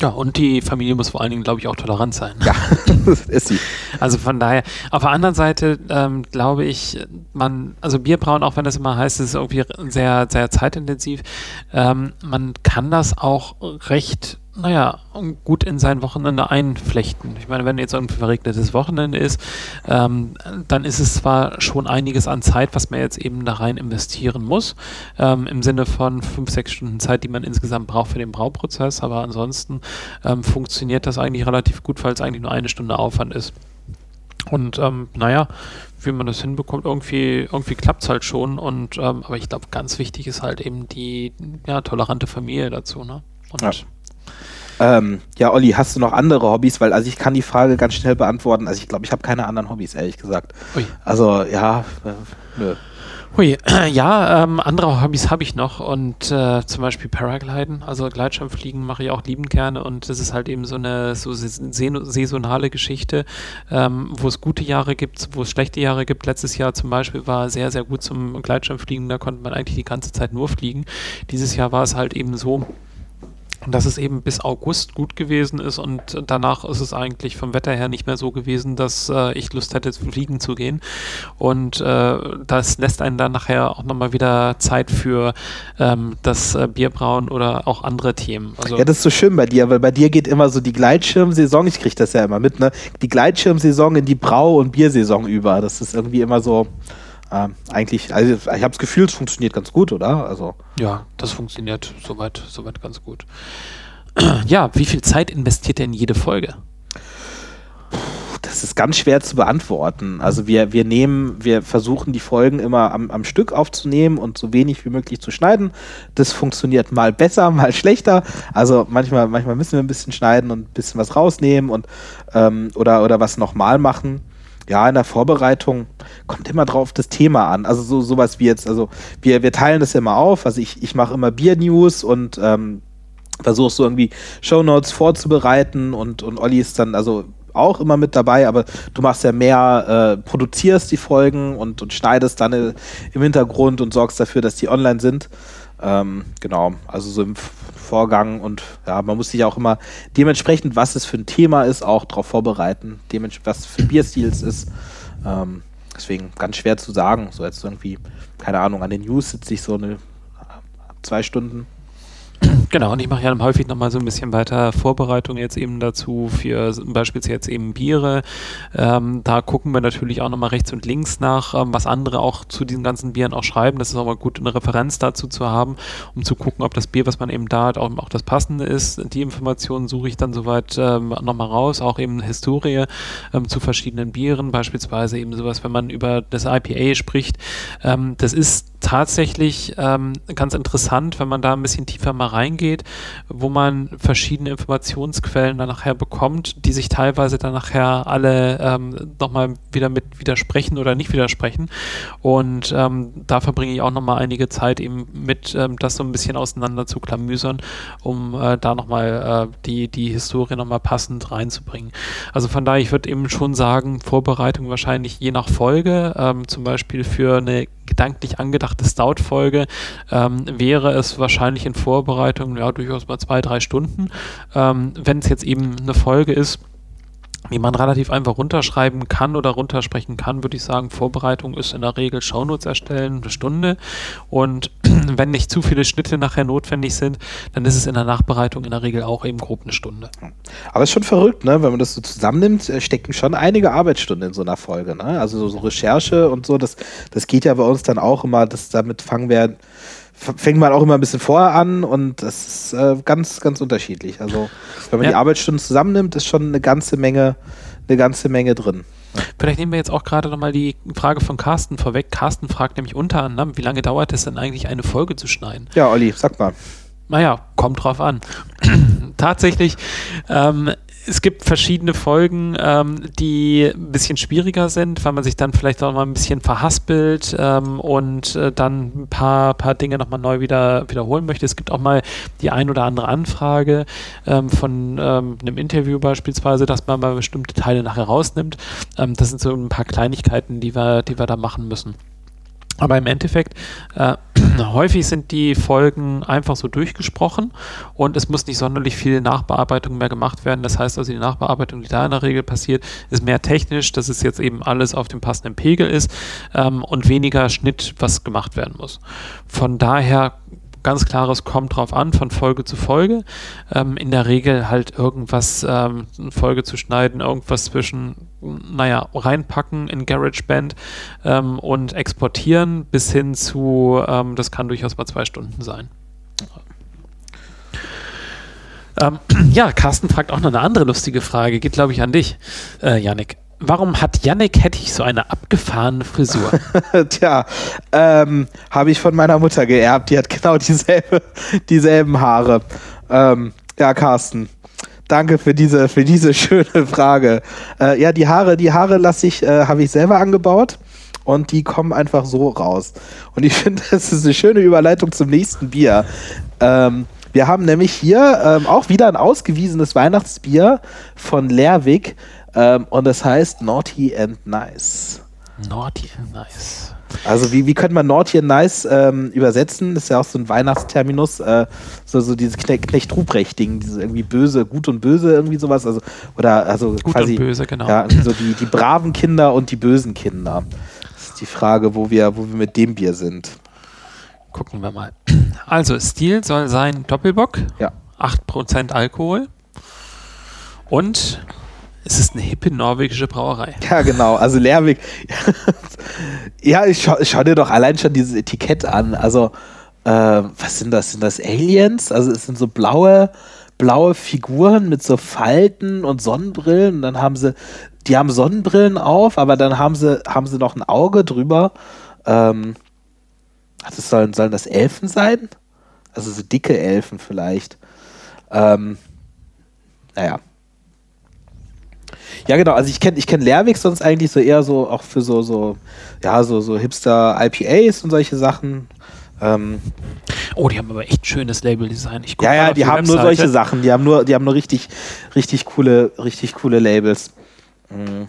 Speaker 1: Ja, und die Familie muss vor allen Dingen, glaube ich, auch tolerant sein.
Speaker 3: Ja, ist sie.
Speaker 1: Also von daher, auf der anderen Seite ähm, glaube ich, man, also Bierbrauen, auch wenn das immer heißt, ist irgendwie sehr, sehr zeitintensiv, ähm, man kann das auch recht naja, gut in sein Wochenende einflechten. Ich meine, wenn jetzt irgendwie verregnetes Wochenende ist, ähm, dann ist es zwar schon einiges an Zeit, was man jetzt eben da rein investieren muss, ähm, im Sinne von fünf, sechs Stunden Zeit, die man insgesamt braucht für den Brauprozess, aber ansonsten ähm, funktioniert das eigentlich relativ gut, weil es eigentlich nur eine Stunde Aufwand ist. Und ähm, naja, wie man das hinbekommt, irgendwie, irgendwie klappt es halt schon. Und ähm, aber ich glaube, ganz wichtig ist halt eben die ja, tolerante Familie dazu, ne? Und
Speaker 3: Ja. Ähm, ja, Olli, hast du noch andere Hobbys? Weil, also ich kann die Frage ganz schnell beantworten. Also ich glaube, ich habe keine anderen Hobbys, ehrlich gesagt.
Speaker 1: Ui.
Speaker 3: Also, ja, äh, nö.
Speaker 1: Hui, ja, ähm, andere Hobbys habe ich noch und äh, zum Beispiel Paragliden, also Gleitschirmfliegen mache ich auch liebend gerne und das ist halt eben so eine so sais- saisonale Geschichte, ähm, wo es gute Jahre gibt, wo es schlechte Jahre gibt. Letztes Jahr zum Beispiel war sehr, sehr gut zum Gleitschirmfliegen, da konnte man eigentlich die ganze Zeit nur fliegen. Dieses Jahr war es halt eben so, dass es eben bis August gut gewesen ist und danach ist es eigentlich vom Wetter her nicht mehr so gewesen, dass äh, ich Lust hätte, fliegen zu gehen. Und äh, das lässt einen dann nachher auch nochmal wieder Zeit für ähm, das äh, Bierbrauen oder auch andere Themen. Also,
Speaker 3: Ja, das ist so schön bei dir, weil bei dir geht immer so die Gleitschirmsaison, ich kriege das ja immer mit, ne? Die Gleitschirmsaison in die Brau- und Biersaison über. Das ist irgendwie immer so, ähm, eigentlich, also ich habe das Gefühl, es funktioniert ganz gut, oder? Also,
Speaker 1: ja, das funktioniert soweit, soweit ganz gut. Ja, wie viel Zeit investiert ihr in jede Folge?
Speaker 3: das ist ganz schwer zu beantworten. Also wir, wir nehmen, wir versuchen die Folgen immer am, am Stück aufzunehmen und so wenig wie möglich zu schneiden. Das funktioniert mal besser, mal schlechter. Also manchmal, manchmal müssen wir ein bisschen schneiden und ein bisschen was rausnehmen und ähm, oder, oder was nochmal machen. Ja, in der Vorbereitung kommt immer drauf das Thema an. Also so sowas wie jetzt, also wir, wir teilen das immer auf. Also ich, ich mache immer Bier-News und ähm, versuche so irgendwie Shownotes vorzubereiten und, und Olli ist dann also auch immer mit dabei, aber du machst ja mehr, äh, produzierst die Folgen und, und schneidest dann äh, im Hintergrund und sorgst dafür, dass die online sind. Ähm, genau, also so im Vorgang und ja, man muss sich auch immer dementsprechend, was es für ein Thema ist, auch darauf vorbereiten, was für Bierstils ist. Ähm, deswegen ganz schwer zu sagen. So jetzt irgendwie, keine Ahnung, an den News sitze ich so eine zwei Stunden.
Speaker 1: Genau, und ich mache ja häufig nochmal so ein bisschen weiter Vorbereitung jetzt eben dazu für beispielsweise jetzt eben Biere. Ähm, da gucken wir natürlich auch nochmal rechts und links nach, ähm, was andere auch zu diesen ganzen Bieren auch schreiben. Das ist auch mal gut, eine Referenz dazu zu haben, um zu gucken, ob das Bier, was man eben da hat, auch, auch das passende ist. Die Informationen suche ich dann soweit ähm, nochmal raus, auch eben Historie ähm, zu verschiedenen Bieren, beispielsweise eben sowas, wenn man über das IPA spricht. Ähm, das ist tatsächlich ähm, ganz interessant, wenn man da ein bisschen tiefer mal reingeht, wo man verschiedene Informationsquellen dann nachher bekommt, die sich teilweise dann nachher alle ähm, nochmal wieder mit widersprechen oder nicht widersprechen. Und ähm, da verbringe ich auch nochmal einige Zeit eben mit, ähm, das so ein bisschen auseinander zu klamüsern, um äh, da nochmal äh, die, die Historie nochmal passend reinzubringen. Also von daher, ich würde eben schon sagen, Vorbereitung wahrscheinlich je nach Folge, ähm, zum Beispiel für eine gedanklich angedachte Stout-Folge ähm, wäre es wahrscheinlich in Vorbereitung ja durchaus mal zwei, drei Stunden. Ähm, Wenn es jetzt eben eine Folge ist, die man relativ einfach runterschreiben kann oder runtersprechen kann, würde ich sagen, Vorbereitung ist in der Regel Shownotes erstellen, eine Stunde. Und wenn nicht zu viele Schnitte nachher notwendig sind, dann ist es in der Nachbereitung in der Regel auch eben grob eine Stunde.
Speaker 3: Aber ist schon verrückt, ne? Wenn man das so zusammennimmt, äh, stecken schon einige Arbeitsstunden in so einer Folge, ne? Also so, so Recherche und so, das, das geht ja bei uns dann auch immer, das damit fangen wir, fängt man auch immer ein bisschen vorher an und das ist äh, ganz, ganz unterschiedlich. Also wenn man
Speaker 1: Ja.
Speaker 3: die Arbeitsstunden zusammennimmt, ist schon eine ganze Menge, eine ganze Menge drin.
Speaker 1: Vielleicht nehmen wir jetzt auch gerade nochmal die Frage von Carsten vorweg. Carsten fragt nämlich unter anderem, wie lange dauert es denn eigentlich, eine Folge zu schneiden?
Speaker 3: Ja, Olli, sag mal.
Speaker 1: Naja, kommt drauf an. Tatsächlich ähm, es gibt verschiedene Folgen, ähm, die ein bisschen schwieriger sind, weil man sich dann vielleicht auch mal ein bisschen verhaspelt ähm, und äh, dann ein paar, paar Dinge nochmal neu wieder wiederholen möchte. Es gibt auch mal die ein oder andere Anfrage ähm, von ähm, einem Interview beispielsweise, dass man mal bestimmte Teile nachher rausnimmt. Ähm, das sind so ein paar Kleinigkeiten, die wir, die wir da machen müssen. Aber im Endeffekt, äh, häufig sind die Folgen einfach so durchgesprochen und es muss nicht sonderlich viel Nachbearbeitung mehr gemacht werden. Das heißt also, die Nachbearbeitung, die da in der Regel passiert, ist mehr technisch, dass es jetzt eben alles auf dem passenden Pegel ist ähm, und weniger Schnitt, was gemacht werden muss. Von daher ganz klares kommt drauf an, von Folge zu Folge. Ähm, in der Regel halt irgendwas, ähm, Folge zu schneiden, irgendwas zwischen, naja, reinpacken in GarageBand ähm, und exportieren bis hin zu, ähm, das kann durchaus mal zwei Stunden sein. Ähm, ja, Carsten fragt auch noch eine andere lustige Frage, geht glaube ich an dich, äh, Yannick warum hat Yannick Hettich so eine abgefahrene Frisur?
Speaker 3: Tja, ähm, habe ich von meiner Mutter geerbt. Die hat genau dieselbe, dieselben Haare. Ähm, ja, Carsten. Danke für diese, für diese schöne Frage. Äh, ja, die Haare, die Haare lasse ich, äh, habe ich selber angebaut und die kommen einfach so raus. Und ich finde, das ist eine schöne Überleitung zum nächsten Bier. Ähm, wir haben nämlich hier ähm, auch wieder ein ausgewiesenes Weihnachtsbier von Lerwick. Ähm, und das heißt Naughty and Nice.
Speaker 1: Naughty and Nice.
Speaker 3: Also wie, wie könnte man Naughty and Nice ähm, übersetzen? Das ist ja auch so ein Weihnachtsterminus, äh, so, so dieses Kne Knecht Ruprecht-Ding, dieses irgendwie böse, gut und böse, irgendwie sowas. Also, oder also
Speaker 1: gut
Speaker 3: quasi,
Speaker 1: und böse, genau.
Speaker 3: Ja, so die, die braven Kinder und die bösen Kinder. Das ist die Frage, wo wir, wo wir mit dem Bier sind.
Speaker 1: Gucken wir mal. Also, Stil soll sein Doppelbock.
Speaker 3: Ja.
Speaker 1: 8% Alkohol. Und es ist eine hippe norwegische Brauerei.
Speaker 3: Ja, genau. Also Lerwick. ja, ich schau, schau, dir doch allein schon dieses Etikett an. Also, äh, was sind das? Sind das Aliens? Also, es sind so blaue, blaue Figuren mit so Falten und Sonnenbrillen. Und dann haben sie, die haben Sonnenbrillen auf, aber dann haben sie, haben sie noch ein Auge drüber. Ähm, das sollen, sollen das Elfen sein? Also so dicke Elfen vielleicht. Ähm, naja. Ja, genau. Also ich kenne ich kenn Lerwick sonst eigentlich so eher so auch für so, so, ja, so, so Hipster-IPAs und solche Sachen. Ähm,
Speaker 1: oh, die haben aber echt schönes Label-Design.
Speaker 3: Ja, ja, die, die haben Webseite. nur solche Sachen. Die haben nur, die haben nur richtig, richtig coole, richtig coole Labels.
Speaker 1: Mhm.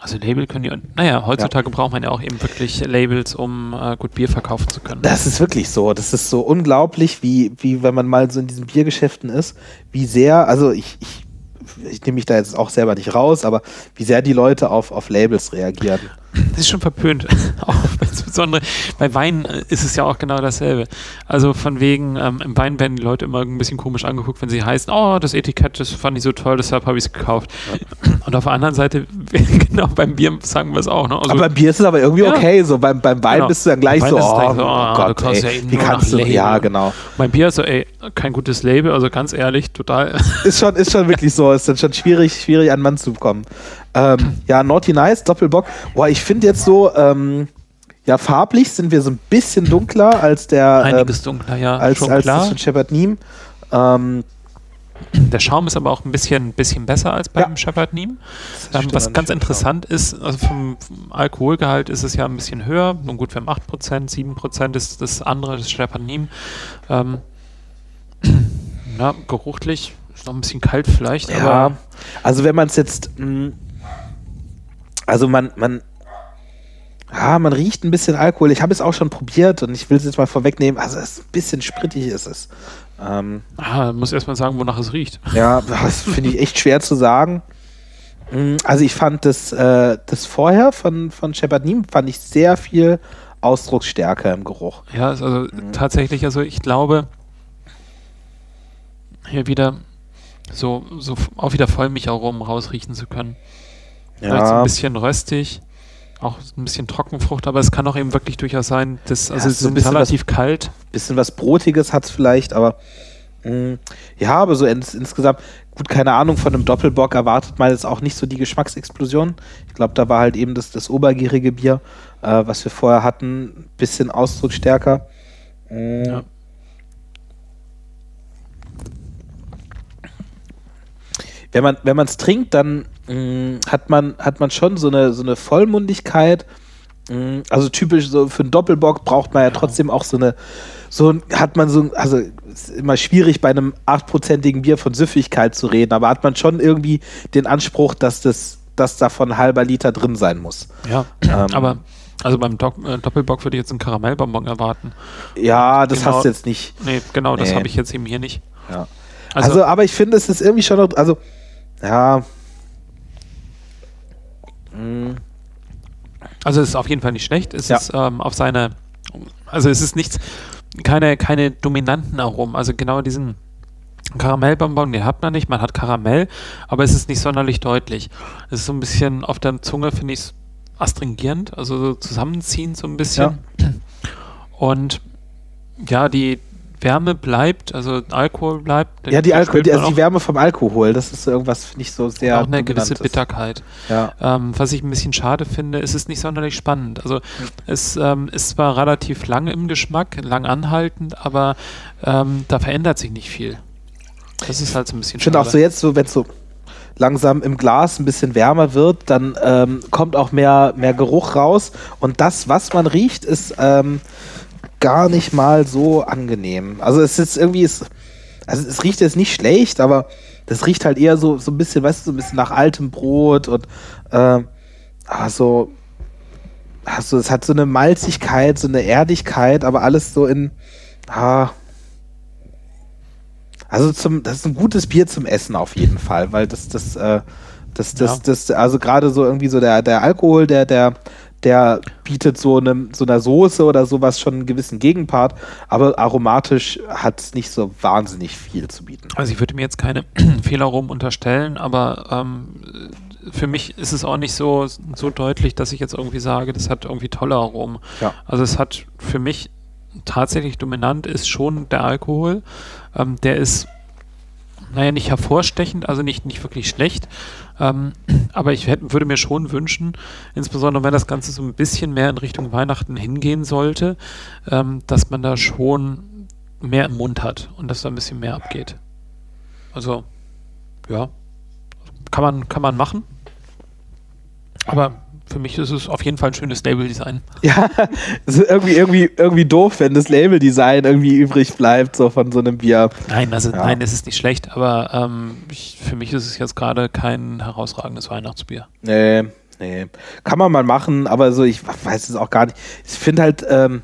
Speaker 1: Also Label können die, naja, heutzutage ja. braucht man ja auch eben wirklich Labels, um äh, gut Bier verkaufen zu können.
Speaker 3: Das ist wirklich so. Das ist so unglaublich, wie, wie wenn man mal so in diesen Biergeschäften ist, wie sehr, also ich, ich ich nehme mich da jetzt auch selber nicht raus, aber wie sehr die Leute auf, auf Labels reagieren.
Speaker 1: Das ist schon verpönt. auch insbesondere bei Wein äh, ist es ja auch genau dasselbe. Also von wegen, ähm, im Wein werden die Leute immer ein bisschen komisch angeguckt, wenn sie heißen, oh, das Etikett, das fand ich so toll, deshalb habe ich es gekauft. Ja. Und auf der anderen Seite, genau, beim Bier sagen wir es auch. Ne?
Speaker 3: Also, aber beim Bier ist es aber irgendwie ja. okay. So beim, beim Wein genau. bist du dann gleich so, oh, so, oh, Gott, ey, ja wie kannst du, ja, genau.
Speaker 1: Mein Bier ist so, ey, kein gutes Label, also ganz ehrlich, total.
Speaker 3: Ist schon, ist schon wirklich so, ist dann schon schwierig, schwierig an Mann zu kommen. Ähm, ja, Naughty Nice, Doppelbock. Boah, ich finde jetzt so, ähm, ja, farblich sind wir so ein bisschen dunkler als der.
Speaker 1: Einiges ähm, dunkler, ja.
Speaker 3: Als, als klar. das von Shepard Neem. Ähm,
Speaker 1: der Schaum ist aber auch ein bisschen, bisschen besser als beim ja. Shepard Neem. Ähm, was ganz interessant Schaum. ist, also vom, Alkoholgehalt ist es ja ein bisschen höher. Nun gut, wir haben 8%, 7% ist das andere, das Shepard Neem. Ähm, ja, geruchlich ist noch ein bisschen kalt vielleicht, ja, aber.
Speaker 3: Also wenn man es jetzt. Mh, hm, also man, man, ja, man riecht ein bisschen Alkohol. Ich habe es auch schon probiert und ich will es jetzt mal vorwegnehmen. Also es ist ein bisschen sprittig ist es.
Speaker 1: Ähm, ah, muss erstmal sagen, wonach es riecht.
Speaker 3: Ja, das finde ich echt schwer zu sagen. Mm, also ich fand das, äh, das vorher von, von Shepard Neem fand ich sehr viel Ausdrucksstärke im Geruch.
Speaker 1: Ja, also mhm. tatsächlich, also ich glaube, hier wieder so, so auch wieder Vollmilcharomen rausriechen zu können. Ja. Vielleicht so ein bisschen röstig, auch ein bisschen Trockenfrucht, aber es kann auch eben wirklich durchaus sein, dass, also ja, sie sind relativ was, kalt.
Speaker 3: Bisschen was Brotiges hat es vielleicht, aber Mm, Ja, aber so ins, insgesamt, gut, keine Ahnung, von einem Doppelbock erwartet man jetzt auch nicht so die Geschmacksexplosion. Ich glaube, da war halt eben das, das obergierige Bier, äh, was wir vorher hatten, ein bisschen ausdrucksstärker. Mm.
Speaker 1: Ja.
Speaker 3: Wenn man wenn man es trinkt, dann mm, hat man hat man schon so eine so eine Vollmundigkeit. Mm, also typisch so für einen Doppelbock braucht man ja trotzdem auch so eine so hat man so ein- also ist immer schwierig bei einem achtprozentigen Bier von Süffigkeit zu reden, aber hat man schon irgendwie den Anspruch, dass das dass davon ein halber Liter drin sein muss.
Speaker 1: Ja,
Speaker 3: Ähm,
Speaker 1: aber also beim Doc, äh, Doppelbock würde ich jetzt einen Karamellbonbon erwarten.
Speaker 3: Ja, das
Speaker 1: Genau.
Speaker 3: hast du jetzt nicht.
Speaker 1: Nee, genau, das
Speaker 3: Nee.
Speaker 1: habe ich jetzt eben hier nicht.
Speaker 3: Ja.
Speaker 1: Also,
Speaker 3: Also, aber ich finde, es ist irgendwie schon noch, also, ja. Mm,
Speaker 1: Also es ist auf jeden Fall nicht schlecht. Es
Speaker 3: Ja.
Speaker 1: ist ähm, auf seine, also es ist nichts, keine, keine dominanten Aromen. Also genau diesen Karamellbonbon, den hat man nicht. Man hat Karamell, aber es ist nicht sonderlich deutlich. Es ist so ein bisschen auf der Zunge, finde ich es astringierend, also so zusammenziehend so ein bisschen. Und ja, die Wärme bleibt, also Alkohol bleibt.
Speaker 3: Ja, die, Alkohol, die, also die Wärme vom Alkohol, das ist irgendwas, finde ich, so sehr.
Speaker 1: auch eine gewisse
Speaker 3: Dominantes.
Speaker 1: Bitterkeit.
Speaker 3: Ja.
Speaker 1: Ähm, was ich ein bisschen schade finde, ist es ist nicht sonderlich spannend. Also es ähm, ist zwar relativ lang im Geschmack, lang anhaltend, aber ähm, da verändert sich nicht viel. Das ist halt so ein bisschen
Speaker 3: Ich finde auch so jetzt, so, wenn es so langsam im Glas ein bisschen wärmer wird, dann ähm, kommt auch mehr, mehr Geruch raus. Und das, was man riecht, ist ähm, gar nicht mal so angenehm. Also es ist irgendwie, es, also es riecht jetzt nicht schlecht, aber das riecht halt eher so, so ein bisschen, weißt du, so ein bisschen nach altem Brot und ähm, aber so, also es hat so eine Malzigkeit, so eine Erdigkeit, aber alles so in, ah, also zum, das ist ein gutes Bier zum Essen auf jeden Fall, weil das, das, äh, das, das,
Speaker 1: Ja.
Speaker 3: das, also gerade so irgendwie so der, der Alkohol, der, der, der bietet so einem, so einer Soße oder sowas schon einen gewissen Gegenpart, aber aromatisch hat es nicht so wahnsinnig viel zu bieten.
Speaker 1: Also ich würde mir jetzt keine Fehlaromen unterstellen, aber ähm, für mich ist es auch nicht so, so deutlich, dass ich jetzt irgendwie sage, das hat irgendwie tolle Aromen.
Speaker 3: Ja.
Speaker 1: Also es hat für mich tatsächlich dominant ist schon der Alkohol. Ähm, der ist, naja, nicht hervorstechend, also nicht, nicht wirklich schlecht. Ähm, aber ich hätte, würde mir schon wünschen, insbesondere wenn das Ganze so ein bisschen mehr in Richtung Weihnachten hingehen sollte, ähm, dass man da schon mehr im Mund hat und dass da ein bisschen mehr abgeht. Also, ja, kann man, kann man machen. Aber für mich ist es auf jeden Fall ein schönes Label-Design.
Speaker 3: Ja, es ist irgendwie, irgendwie, irgendwie doof, wenn das Labeldesign irgendwie übrig bleibt, so von so einem Bier.
Speaker 1: Nein, also
Speaker 3: Ja.
Speaker 1: nein, es ist nicht schlecht, aber ähm, ich, für mich ist es jetzt gerade kein herausragendes Weihnachtsbier.
Speaker 3: Nee, nee. Kann man mal machen, aber so, ich weiß es auch gar nicht. Ich finde halt, ähm,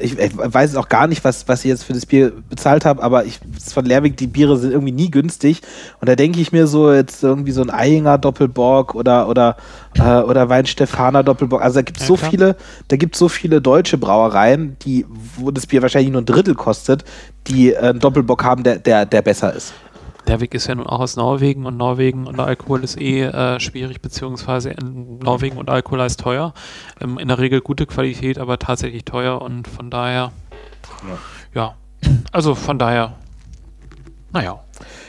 Speaker 3: ich, ich weiß auch gar nicht, was, was ich jetzt für das Bier bezahlt habe, aber ich von Lerwick, die Biere sind irgendwie nie günstig. Und da denke ich mir so, jetzt irgendwie so ein Eyinger Doppelbock oder, oder, äh, oder Weinstefaner Doppelbock. Also da gibt es
Speaker 1: Ja,
Speaker 3: so
Speaker 1: klar.
Speaker 3: viele, da gibt so viele deutsche Brauereien, die, wo das Bier wahrscheinlich nur ein Drittel kostet, die äh, einen Doppelbock haben, der, der, der besser ist.
Speaker 1: Der Weg ist ja nun auch aus Norwegen und Norwegen und Alkohol ist eh äh, schwierig, beziehungsweise in Norwegen und Alkohol ist teuer. Ähm, in der Regel gute Qualität, aber tatsächlich teuer und von daher, ja, also von daher, naja.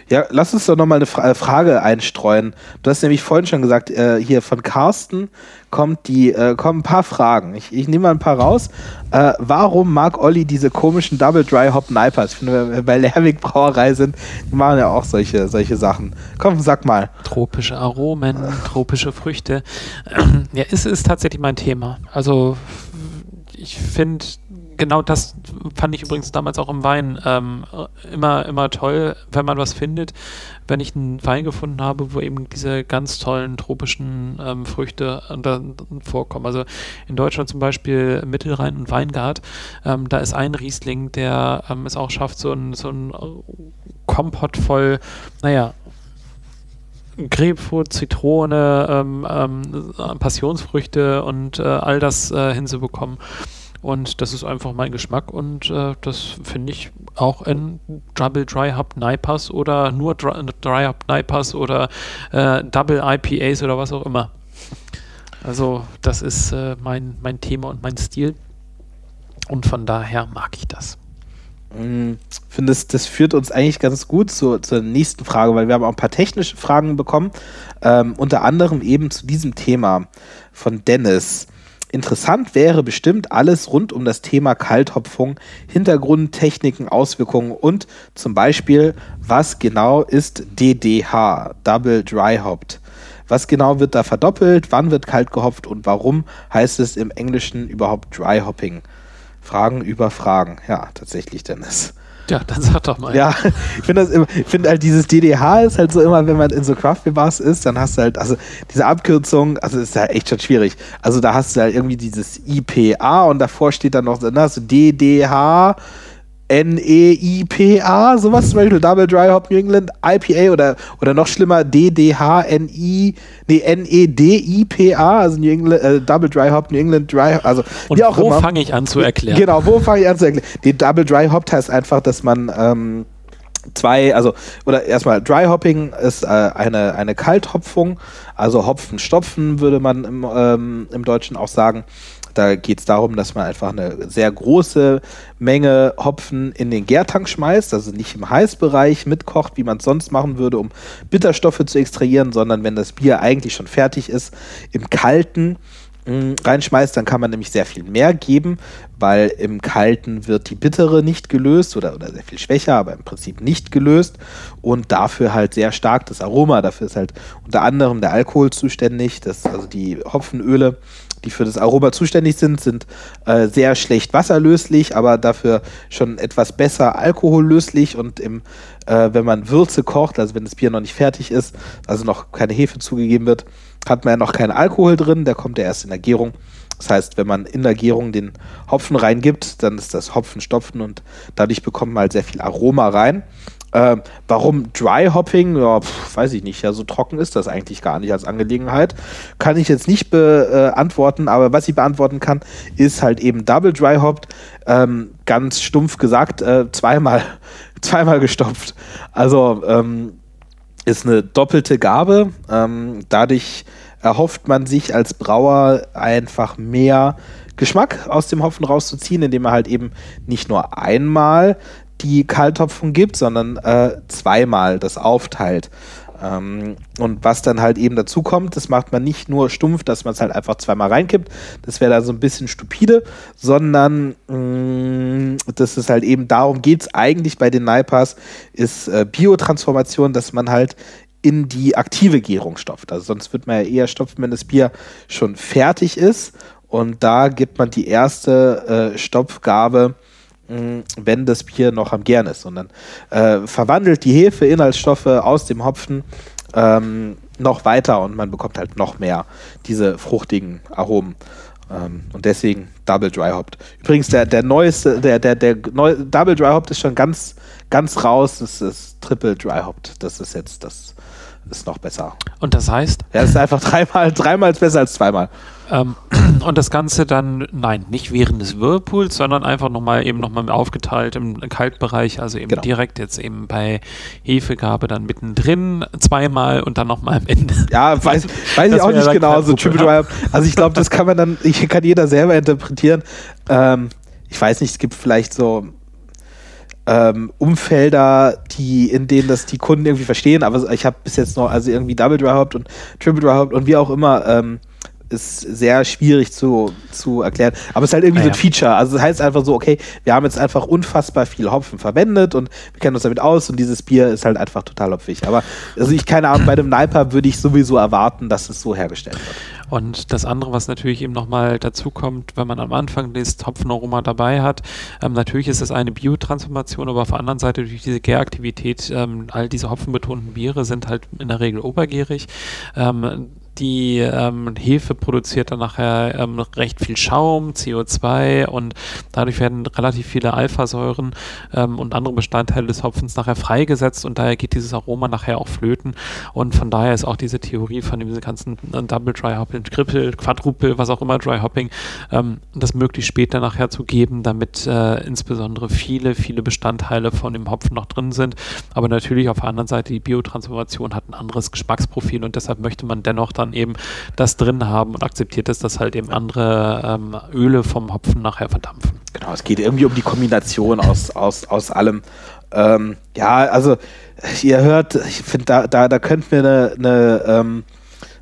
Speaker 3: Ja, lass uns doch nochmal eine Fra äh, Frage einstreuen. Du hast nämlich vorhin schon gesagt, äh, hier von Carsten kommt die, äh, kommen ein paar Fragen. Ich, ich nehme mal ein paar raus. Äh, warum mag Olli diese komischen Double Dry Hop Nipers? Ich finde, wenn wir bei Lerwick Brauerei sind, die machen ja auch solche, solche Sachen. Komm, sag mal.
Speaker 1: Tropische Aromen, tropische Früchte. Ja, es ist tatsächlich mein Thema. Also ich finde, genau das fand ich übrigens damals auch im Wein ähm, immer, immer toll, wenn man was findet. Wenn ich einen Wein gefunden habe, wo eben diese ganz tollen tropischen ähm, Früchte äh, vorkommen. Also in Deutschland zum Beispiel Mittelrhein und Weingart, ähm, da ist ein Riesling, der ähm, es auch schafft, so ein, so ein Kompott voll, naja, Grapefruit, Zitrone, ähm, ähm, Passionsfrüchte und äh, all das äh, hinzubekommen. Und das ist einfach mein Geschmack und äh, das finde ich auch in Double Dry Hop Nipers oder nur Dry, Dry Hop Nipers oder äh, Double IPAs oder was auch immer. Also das ist äh, mein, mein Thema und mein Stil und von daher mag ich das.
Speaker 3: hm, finde, das, das führt uns eigentlich ganz gut zu, zur nächsten Frage, weil wir haben auch ein paar technische Fragen bekommen. Ähm, unter anderem eben zu diesem Thema von Dennis. Interessant wäre bestimmt alles rund um das Thema Kalthopfung, Hintergrund, Techniken, Auswirkungen und zum Beispiel, was genau ist DDH, Double Dry Hopped? Was genau wird da verdoppelt? Wann wird kalt gehopft und warum heißt es im Englischen überhaupt Dry Hopping? Fragen über Fragen. Ja, tatsächlich, Dennis.
Speaker 1: Ja, dann sag doch mal.
Speaker 3: Ja, ich finde finde halt dieses DDH ist halt so immer, wenn man in so Craft Beer Bars ist, dann hast du halt, also diese Abkürzung, also ist halt echt schon schwierig. Also da hast du halt irgendwie dieses IPA und davor steht dann noch, dann hast du DDH, N-E-I-P-A, sowas zum Beispiel, Double Dry Hop New England, IPA oder, oder noch schlimmer, D-D-H-N-I, nee, N-E-D-I-P-A, also New England, äh, Double Dry Hop New England Dry, also
Speaker 1: Und
Speaker 3: auch
Speaker 1: wo fange ich an zu erklären?
Speaker 3: Genau, wo fange ich an zu erklären? Die Double Dry Hop heißt einfach, dass man ähm, zwei, also, oder erstmal Dry Hopping ist äh, eine, eine Kalthopfung, also Hopfen stopfen, würde man im, ähm, im Deutschen auch sagen. Da geht es darum, dass man einfach eine sehr große Menge Hopfen in den Gärtank schmeißt, also nicht im Heißbereich mitkocht, wie man es sonst machen würde, um Bitterstoffe zu extrahieren, sondern wenn das Bier eigentlich schon fertig ist, im Kalten mh, reinschmeißt, dann kann man nämlich sehr viel mehr geben, weil im Kalten wird die Bittere nicht gelöst oder, oder sehr viel schwächer, aber im Prinzip nicht gelöst und dafür halt sehr stark das Aroma. Dafür ist halt unter anderem der Alkohol zuständig, das, also die Hopfenöle, die für das Aroma zuständig sind, sind äh, sehr schlecht wasserlöslich, aber dafür schon etwas besser alkohollöslich und im, äh, wenn man Würze kocht, also wenn das Bier noch nicht fertig ist, also noch keine Hefe zugegeben wird, hat man ja noch keinen Alkohol drin, der kommt ja erst in der Gärung. Das heißt, wenn man in der Gärung den Hopfen reingibt, dann ist das Hopfen stopfen und dadurch bekommt man halt sehr viel Aroma rein. Ähm, warum Dry Hopping? Ja, pf, weiß ich nicht. Ja, so trocken ist das eigentlich gar nicht als Angelegenheit. Kann ich jetzt nicht beantworten, aber was ich beantworten kann, ist halt eben Double Dry Hopped. Ähm, ganz stumpf gesagt, äh, zweimal, zweimal gestopft. Also ähm, ist eine doppelte Gabe. Ähm, dadurch erhofft man sich als Brauer einfach mehr Geschmack aus dem Hopfen rauszuziehen, indem er halt eben nicht nur einmal die Kalthopfung gibt, sondern äh, zweimal das aufteilt. Ähm, und was dann halt eben dazu kommt, das macht man nicht nur stumpf, dass man es halt einfach zweimal reinkippt, das wäre da so ein bisschen stupide, sondern mh, dass es halt eben darum geht es eigentlich bei den Naipas, ist äh, Biotransformation, dass man halt in die aktive Gärung stopft. Also sonst wird man ja eher stopfen, wenn das Bier schon fertig ist. Und da gibt man die erste äh, Stopfgabe, wenn das Bier noch am Gern ist. Und dann äh, verwandelt die Hefe Inhaltsstoffe aus dem Hopfen ähm, noch weiter und man bekommt halt noch mehr diese fruchtigen Aromen. Ähm, und deswegen Double Dry Hopped. Übrigens, der, der neueste, der, der, der neu, Double Dry Hopped ist schon ganz, ganz raus. Das ist Triple Dry Hopped. Das ist jetzt, das ist noch besser.
Speaker 1: Und das heißt,
Speaker 3: Ja, das ist einfach dreimal, dreimal ist besser als zweimal.
Speaker 1: Ähm, und das Ganze dann, nein, nicht während des Whirlpools, sondern einfach nochmal eben nochmal aufgeteilt im Kaltbereich, also eben
Speaker 3: Genau.
Speaker 1: direkt jetzt eben bei Hefegabe dann mittendrin zweimal und dann nochmal am Ende.
Speaker 3: Ja, weiß, weiß ich auch nicht genau. So. Triple Dry. Also ich glaube, das kann man dann, ich kann jeder selber interpretieren. Ähm, ich weiß nicht, es gibt vielleicht so ähm, Umfelder, die, in denen das die Kunden irgendwie verstehen, aber ich habe bis jetzt noch, also irgendwie Double Dry Hopped und Triple Dry Hopped und wie auch immer, ähm, ist sehr schwierig zu, zu erklären. Aber es ist halt irgendwie
Speaker 1: Ah,
Speaker 3: so ein
Speaker 1: ja.
Speaker 3: Feature. Also das heißt einfach so, okay, wir haben jetzt einfach unfassbar viel Hopfen verwendet und wir kennen uns damit aus und dieses Bier ist halt einfach total hopfig. Aber also ich keine Ahnung, bei dem Niper würde ich sowieso erwarten, dass es so hergestellt wird.
Speaker 1: Und das andere, was natürlich eben nochmal dazu kommt, wenn man am Anfang das Hopfenaroma dabei hat, ähm, natürlich ist es eine Biotransformation, aber auf der anderen Seite durch diese Gäraktivität, ähm, all diese hopfenbetonten Biere sind halt in der Regel obergärig. Ähm, die ähm, Hefe produziert dann nachher ähm, recht viel Schaum, CO2 und dadurch werden relativ viele Alphasäuren ähm, und andere Bestandteile des Hopfens nachher freigesetzt und daher geht dieses Aroma nachher auch flöten und von daher ist auch diese Theorie von diesem ganzen äh, Double Dry Hopping, Triple, Quadruple, was auch immer Dry Hopping, ähm, das möglichst später nachher zu geben, damit äh, insbesondere viele, viele Bestandteile von dem Hopfen noch drin sind. Aber natürlich auf der anderen Seite die Biotransformation hat ein anderes Geschmacksprofil und deshalb möchte man dennoch dann eben das drin haben und akzeptiert es, dass halt eben andere ähm, Öle vom Hopfen nachher verdampfen.
Speaker 3: Genau, es geht irgendwie um die Kombination aus, aus, aus allem. Ähm, ja, also ihr hört, ich finde, da, da, da könnten wir eine, eine, ähm,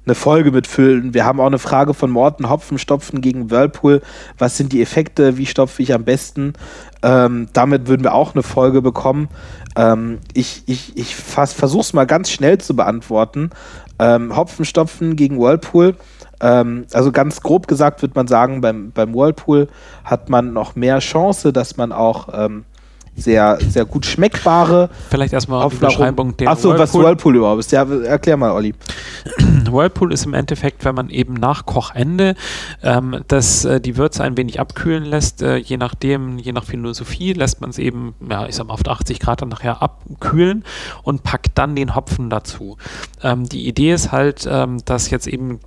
Speaker 3: eine Folge mitfüllen. Wir haben auch eine Frage von Morten Hopfenstopfen gegen Whirlpool. Was sind die Effekte? Wie stopfe ich am besten? Ähm, damit würden wir auch eine Folge bekommen. Ähm, ich ich, ich versuche es mal ganz schnell zu beantworten. Ähm, Hopfenstopfen gegen Whirlpool. Ähm, also ganz grob gesagt wird man sagen, beim, beim Whirlpool hat man noch mehr Chance, dass man auch ähm, sehr, sehr gut schmeckbare.
Speaker 1: Vielleicht erstmal die Beschreibung
Speaker 3: der Achso, was Whirlpool überhaupt ist. Ja, erklär mal, Olli.
Speaker 1: Whirlpool ist im Endeffekt, wenn man eben nach Kochende ähm, das, äh, die Würze ein wenig abkühlen lässt, äh, je nachdem, je nach Philosophie, lässt man es eben, ja, ich sag mal, auf 80 Grad dann nachher abkühlen und packt dann den Hopfen dazu. Ähm, die Idee ist halt, ähm, dass jetzt eben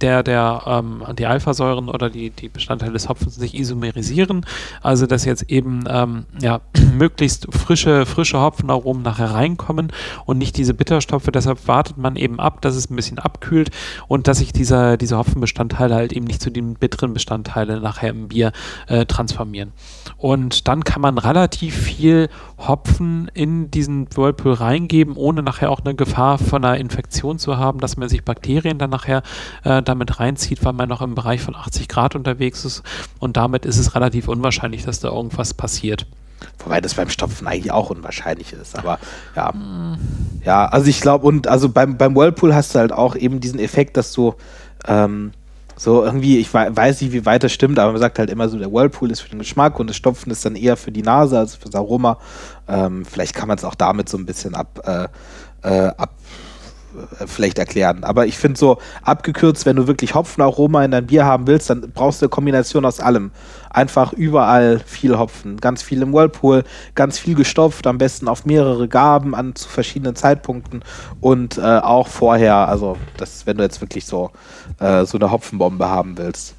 Speaker 1: der, der, ähm, die Alphasäuren oder die, die Bestandteile des Hopfens sich isomerisieren, also dass jetzt eben, ähm, ja, möglichst frische, frische Hopfenaromen nachher reinkommen und nicht diese Bitterstoffe. Deshalb wartet man eben ab, dass es ein bisschen abkühlt und dass sich dieser, diese Hopfenbestandteile halt eben nicht zu den bitteren Bestandteilen nachher im Bier äh, transformieren. Und dann kann man relativ viel Hopfen in diesen Whirlpool reingeben, ohne nachher auch eine Gefahr von einer Infektion zu haben, dass man sich Bakterien dann nachher äh, damit reinzieht, weil man noch im Bereich von 80 Grad unterwegs ist. Und damit ist es relativ unwahrscheinlich, dass da irgendwas passiert.
Speaker 3: Wobei das beim Stopfen eigentlich auch unwahrscheinlich ist. Aber ja. Ja, also ich glaube, und also beim, beim Whirlpool hast du halt auch eben diesen Effekt, dass du ähm, so irgendwie, ich weiß nicht, wie weit das stimmt, aber man sagt halt immer so, der Whirlpool ist für den Geschmack und das Stopfen ist dann eher für die Nase, also fürs Aroma. Ähm, vielleicht kann man es auch damit so ein bisschen ab, äh, äh, ab vielleicht erklären. Aber ich finde so abgekürzt, wenn du wirklich Hopfenaroma in dein Bier haben willst, dann brauchst du eine Kombination aus allem. Einfach überall viel Hopfen, ganz viel im Whirlpool, ganz viel gestopft, am besten auf mehrere Gaben an zu verschiedenen Zeitpunkten und äh, auch vorher, also das, wenn du jetzt wirklich so, äh, so eine Hopfenbombe haben willst.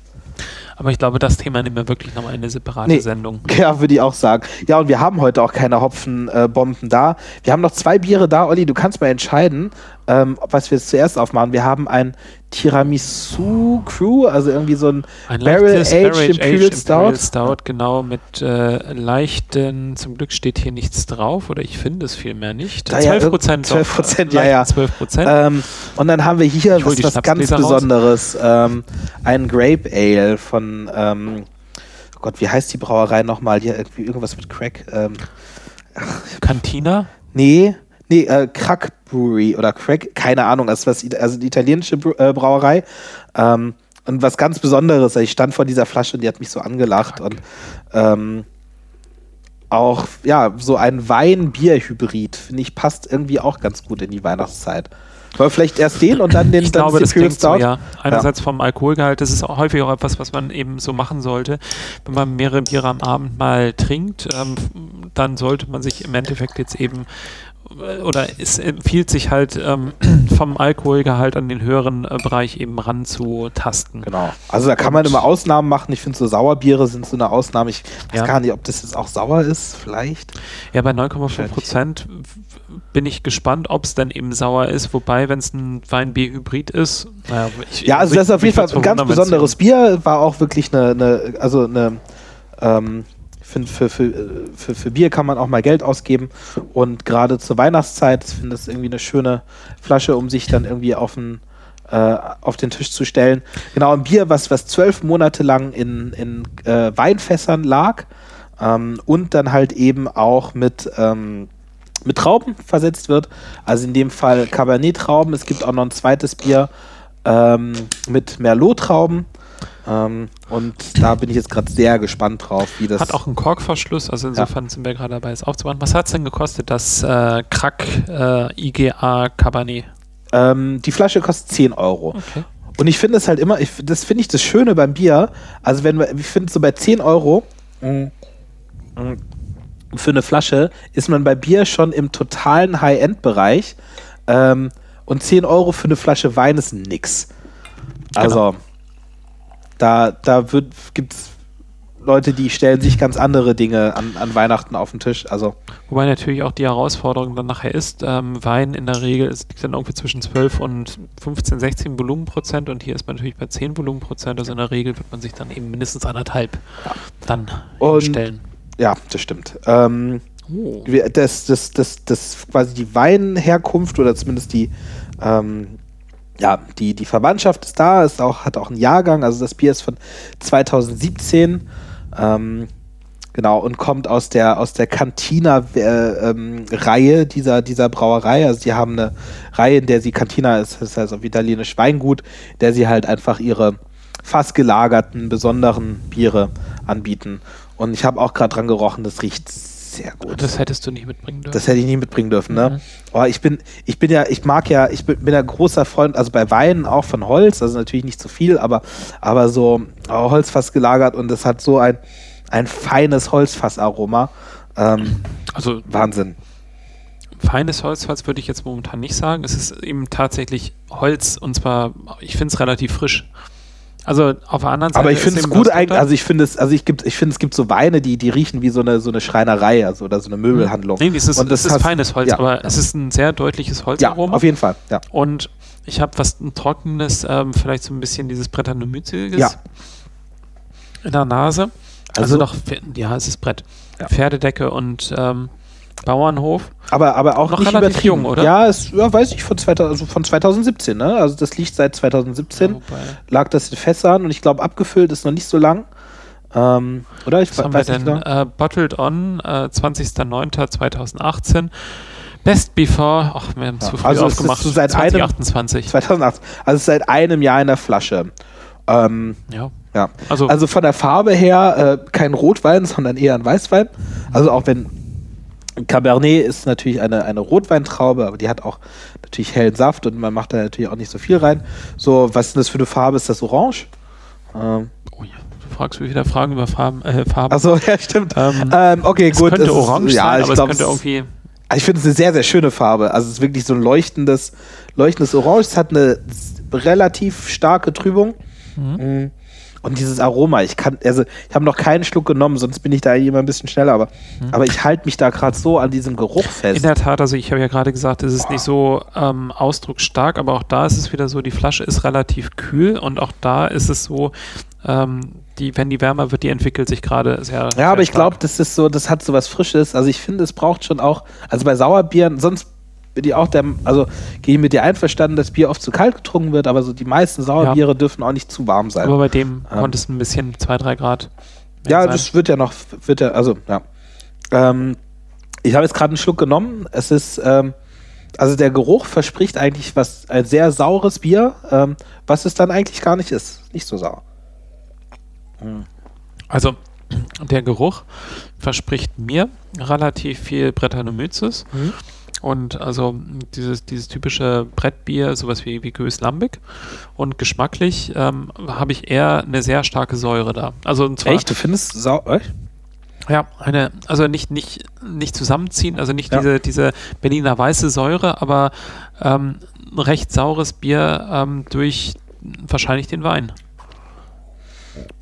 Speaker 1: Aber ich glaube, das Thema nehmen wir wirklich nochmal eine separate nee, Sendung.
Speaker 3: Ja, würde ich auch sagen. Ja, und wir haben heute auch keine Hopfenbomben äh, da. Wir haben noch zwei Biere da. Olli, du kannst mal entscheiden, ähm, was wir jetzt zuerst aufmachen. Wir haben ein Tiramisu Crew, also irgendwie so ein,
Speaker 1: ein Barrel Aged Imperial Stout. Imperial Stout, genau, mit äh, leichten, zum Glück steht hier nichts drauf, oder ich finde es vielmehr nicht.
Speaker 3: Da 12 Prozent. 12 Prozent, ja, ja.
Speaker 1: 12
Speaker 3: Prozent. Ähm, und dann haben wir hier was, was ganz Besonderes, ähm, ein Grape Ale von, ähm, oh Gott, wie heißt die Brauerei nochmal? Hier irgendwie irgendwas mit Crack. Ähm,
Speaker 1: Cantina?
Speaker 3: Nee, nee, äh, Crack Brewery oder Crack, keine Ahnung, also, was, also die italienische äh, Brauerei. Ähm, und was ganz Besonderes, ich stand vor dieser Flasche und die hat mich so angelacht Crack. und ähm, auch, ja, so ein Wein-Bier-Hybrid, finde ich, passt irgendwie auch ganz gut in die Weihnachtszeit. Aber vielleicht erst den und dann den
Speaker 1: Ich dann glaube, das klingt so, ja. Einerseits ja. vom Alkoholgehalt, das ist auch häufig auch etwas, was man eben so machen sollte. Wenn man mehrere Biere am Abend mal trinkt, ähm, dann sollte man sich im Endeffekt jetzt eben oder es empfiehlt sich halt ähm, vom Alkoholgehalt an den höheren äh, Bereich eben ranzutasten.
Speaker 3: Genau. Also da kann man immer Ausnahmen machen. Ich finde so Sauerbiere sind so eine Ausnahme. Ich weiß ja. gar nicht, ob das jetzt auch sauer ist, vielleicht.
Speaker 1: Ja, bei 9,5 Prozent bin ich gespannt, ob es dann eben sauer ist. Wobei, wenn es ein Weinbier-Hybrid ist,
Speaker 3: naja, ich, Ja, also das ist auf jeden Fall ein ganz besonderes Bier. War auch wirklich eine, eine also eine ähm, finde, für, für, für, für Bier kann man auch mal Geld ausgeben. Und gerade zur Weihnachtszeit finde ich irgendwie eine schöne Flasche, um sich dann irgendwie auf den, äh, auf den Tisch zu stellen. Genau, ein Bier, was, was zwölf Monate lang in, in äh, Weinfässern lag ähm, und dann halt eben auch mit. Ähm, mit Trauben versetzt wird. Also in dem Fall Cabernet-Trauben. Es gibt auch noch ein zweites Bier ähm, mit Merlot-Trauben. Ähm, und da bin ich jetzt gerade sehr gespannt drauf, wie das.
Speaker 1: Hat auch einen Korkverschluss, also insofern ja. sind wir gerade dabei, es aufzubauen. Was hat es denn gekostet, das äh, Krack äh, IGA Cabernet?
Speaker 3: Ähm, die Flasche kostet 10 Euro. Okay. Und ich finde es halt immer, ich, das finde ich das Schöne beim Bier. Also, wenn wir, ich finde so bei 10 Euro mh, mh, für eine Flasche ist man bei Bier schon im totalen High-End-Bereich. Ähm, und 10 Euro für eine Flasche Wein ist nix. Also. Genau. Da, da gibt es Leute, die stellen sich ganz andere Dinge an, an Weihnachten auf den Tisch. Also
Speaker 1: Wobei natürlich auch die Herausforderung dann nachher ist, ähm, Wein in der Regel ist, liegt dann irgendwie zwischen 12 und 15, 16 Volumenprozent und hier ist man natürlich bei 10 Volumenprozent, also in der Regel wird man sich dann eben mindestens anderthalb dann
Speaker 3: Und-
Speaker 1: stellen.
Speaker 3: ja, das stimmt. Ähm,
Speaker 1: Oh.
Speaker 3: das, das, das, das quasi die Weinherkunft oder zumindest die, ähm, ja, die, die Verwandtschaft ist da, ist auch, hat auch einen Jahrgang, also das Bier ist von 2017, ähm, genau, und kommt aus der, aus der Cantina-Reihe dieser, dieser Brauerei. Also die haben eine Reihe, in der sie, Cantina ist, das heißt auf Italienisch Weingut, in der sie halt einfach ihre fast gelagerten, besonderen Biere anbieten. Und ich habe auch gerade dran gerochen, das riecht sehr gut.
Speaker 1: Das hättest du nicht mitbringen dürfen.
Speaker 3: Das hätte ich nie mitbringen dürfen, ne?
Speaker 1: Mhm.
Speaker 3: Oh, ich bin, ich bin ja, ich mag ja, ich bin, bin ja großer Freund, also bei Weinen auch von Holz, also natürlich nicht zu viel, aber, aber so oh, Holzfass gelagert und es hat so ein, ein feines Holzfassaroma. Ähm,
Speaker 1: also
Speaker 3: Wahnsinn.
Speaker 1: feines Holzholz würde ich jetzt momentan nicht sagen. Es ist eben tatsächlich Holz und zwar, ich finde es relativ frisch. Also auf der anderen Seite.
Speaker 3: Aber ich finde es gut eigentlich, also ich finde es, also ich gibt, ich finde es gibt so Weine, die, die riechen wie so eine, so eine Schreinerei, also oder so eine Möbelhandlung.
Speaker 1: Nee, es ist,
Speaker 3: Und das
Speaker 1: es ist feines Holz,
Speaker 3: ja,
Speaker 1: aber
Speaker 3: ja.
Speaker 1: es ist ein sehr deutliches
Speaker 3: Ja,
Speaker 1: Holzaroma.
Speaker 3: auf jeden Fall, ja.
Speaker 1: Und ich habe was ein trockenes, ähm, vielleicht so ein bisschen dieses Brettanomyziges
Speaker 3: Ja.
Speaker 1: in der Nase.
Speaker 3: Also-
Speaker 1: Also, doch, ja, es ist Brett.
Speaker 3: Ja.
Speaker 1: Pferdedecke und ähm, Bauernhof.
Speaker 3: Aber, aber auch
Speaker 1: Noch
Speaker 3: nicht
Speaker 1: relativ jung, oder?
Speaker 3: Ja, ist, ja, weiß ich, von, 2000, also von 2017, ne? Also das liegt seit 2017.
Speaker 1: Ja,
Speaker 3: lag das in Fässern und ich glaube, abgefüllt ist noch nicht so lang. Ähm, oder? Ich
Speaker 1: Was haben wir
Speaker 3: weiß nicht
Speaker 1: denn? Äh, Bottled On, äh, 20.09.2018. Best Before, ach, wir haben
Speaker 3: Ja,
Speaker 1: zu früh
Speaker 3: also es
Speaker 1: aufgemacht.
Speaker 3: so seit einem-
Speaker 1: 2028.
Speaker 3: 2008. Also es seit einem Jahr in der Flasche. Ähm,
Speaker 1: Ja.
Speaker 3: ja.
Speaker 1: Also,
Speaker 3: Also von der Farbe her äh, kein Rotwein, sondern eher ein Weißwein. Also auch wenn Cabernet ist natürlich eine, eine Rotweintraube, aber die hat auch natürlich hellen Saft und man macht da natürlich auch nicht so viel rein. So, was ist denn das für eine Farbe? Ist das orange? Ähm,
Speaker 1: oh ja, du fragst mich wieder Fragen über Farben. Äh, Farben.
Speaker 3: achso, ja, stimmt.
Speaker 1: Ähm,
Speaker 3: Ähm, okay,
Speaker 1: es
Speaker 3: gut.
Speaker 1: könnte
Speaker 3: es ist-
Speaker 1: orange
Speaker 3: ja,
Speaker 1: sein,
Speaker 3: ich
Speaker 1: aber
Speaker 3: glaub,
Speaker 1: es könnte irgendwie.
Speaker 3: Also ich finde es eine sehr, sehr schöne Farbe. Also es ist wirklich so ein leuchtendes, leuchtendes Orange. Es hat eine relativ starke Trübung. Mm. Und dieses Aroma, ich kann, also ich habe noch keinen Schluck genommen, sonst bin ich da immer ein bisschen schneller, aber, aber ich halte mich da gerade so an diesem Geruch
Speaker 1: In
Speaker 3: fest.
Speaker 1: der Tat, also ich habe ja gerade gesagt, es ist nicht so ähm, ausdrucksstark, aber auch da ist es wieder so, die Flasche ist relativ kühl und auch da ist es so, ähm, die, wenn die wärmer wird, die entwickelt sich gerade sehr.
Speaker 3: Ja, aber
Speaker 1: sehr
Speaker 3: ich glaube, das ist so, das hat so was Frisches. Also ich finde, es braucht schon auch, also bei Sauerbieren, sonst bin ich auch der, also gehe ich mit dir einverstanden, dass Bier oft zu kalt getrunken wird, aber so die meisten Sauerbiere dürfen auch nicht zu warm sein.
Speaker 1: Aber bei dem
Speaker 3: Ähm.
Speaker 1: konnte es ein bisschen 2, 3 Grad.
Speaker 3: Ja,
Speaker 1: sein.
Speaker 3: das wird ja noch, wird ja, also, ja. Ähm, ich habe jetzt gerade einen Schluck genommen. Es ist, ähm, also der Geruch verspricht eigentlich was, ein sehr saures Bier, ähm, was es dann eigentlich gar nicht ist. Nicht so sauer.
Speaker 1: Also der Geruch verspricht mir relativ viel Brettanomyces
Speaker 3: Mhm.
Speaker 1: Und also dieses, dieses typische Brettbier, sowas wie, wie Goes Lambic und geschmacklich ähm, habe ich eher eine sehr starke Säure da. Also und zwar,
Speaker 3: Echt? Du findest sauer?
Speaker 1: Ja, eine, also nicht, nicht, nicht zusammenziehen, also nicht
Speaker 3: Ja.
Speaker 1: diese, diese Berliner weiße Säure, aber ähm, ein recht saures Bier ähm, durch wahrscheinlich den Wein.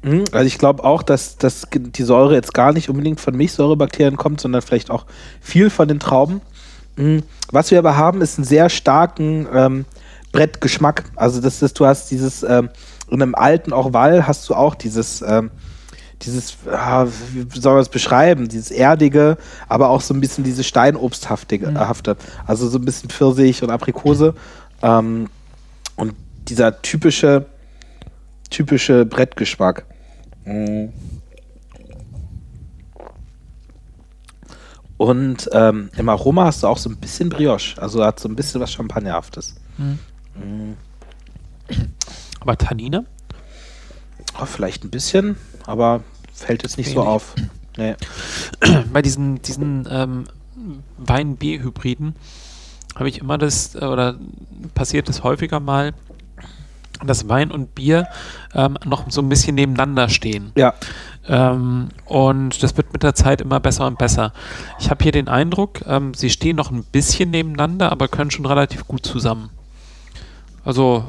Speaker 3: Mhm, Also ich glaube auch, dass, dass die Säure jetzt gar nicht unbedingt von Milchsäurebakterien kommt, sondern vielleicht auch viel von den Trauben. Mhm. Was wir aber haben, ist einen sehr starken ähm, Brettgeschmack. Also das ist, du hast dieses, ähm, in einem alten Orval hast du auch dieses, ähm, dieses, ah, wie soll man es beschreiben, dieses erdige, aber auch so ein bisschen diese Steinobsthafte. Hafte. Also so ein bisschen Pfirsich und Aprikose. Ähm, und dieser typische, typische Brettgeschmack. Mm. Und ähm, im Aroma hast du auch so ein bisschen Brioche. Also hat so ein bisschen was Champagnerhaftes.
Speaker 1: Aber Tannine?
Speaker 3: Oh, vielleicht ein bisschen, aber fällt jetzt nicht so
Speaker 1: Wenig.
Speaker 3: auf. Nee.
Speaker 1: bei diesen, diesen ähm, Wein-B-Hybriden habe ich immer das, äh, oder passiert es häufiger mal, dass Wein und Bier ähm, noch so ein bisschen nebeneinander stehen.
Speaker 3: Ja,
Speaker 1: Ähm, und das wird mit der Zeit immer besser und besser. Ich habe hier den Eindruck, ähm, sie stehen noch ein bisschen nebeneinander, aber können schon relativ gut zusammen. Also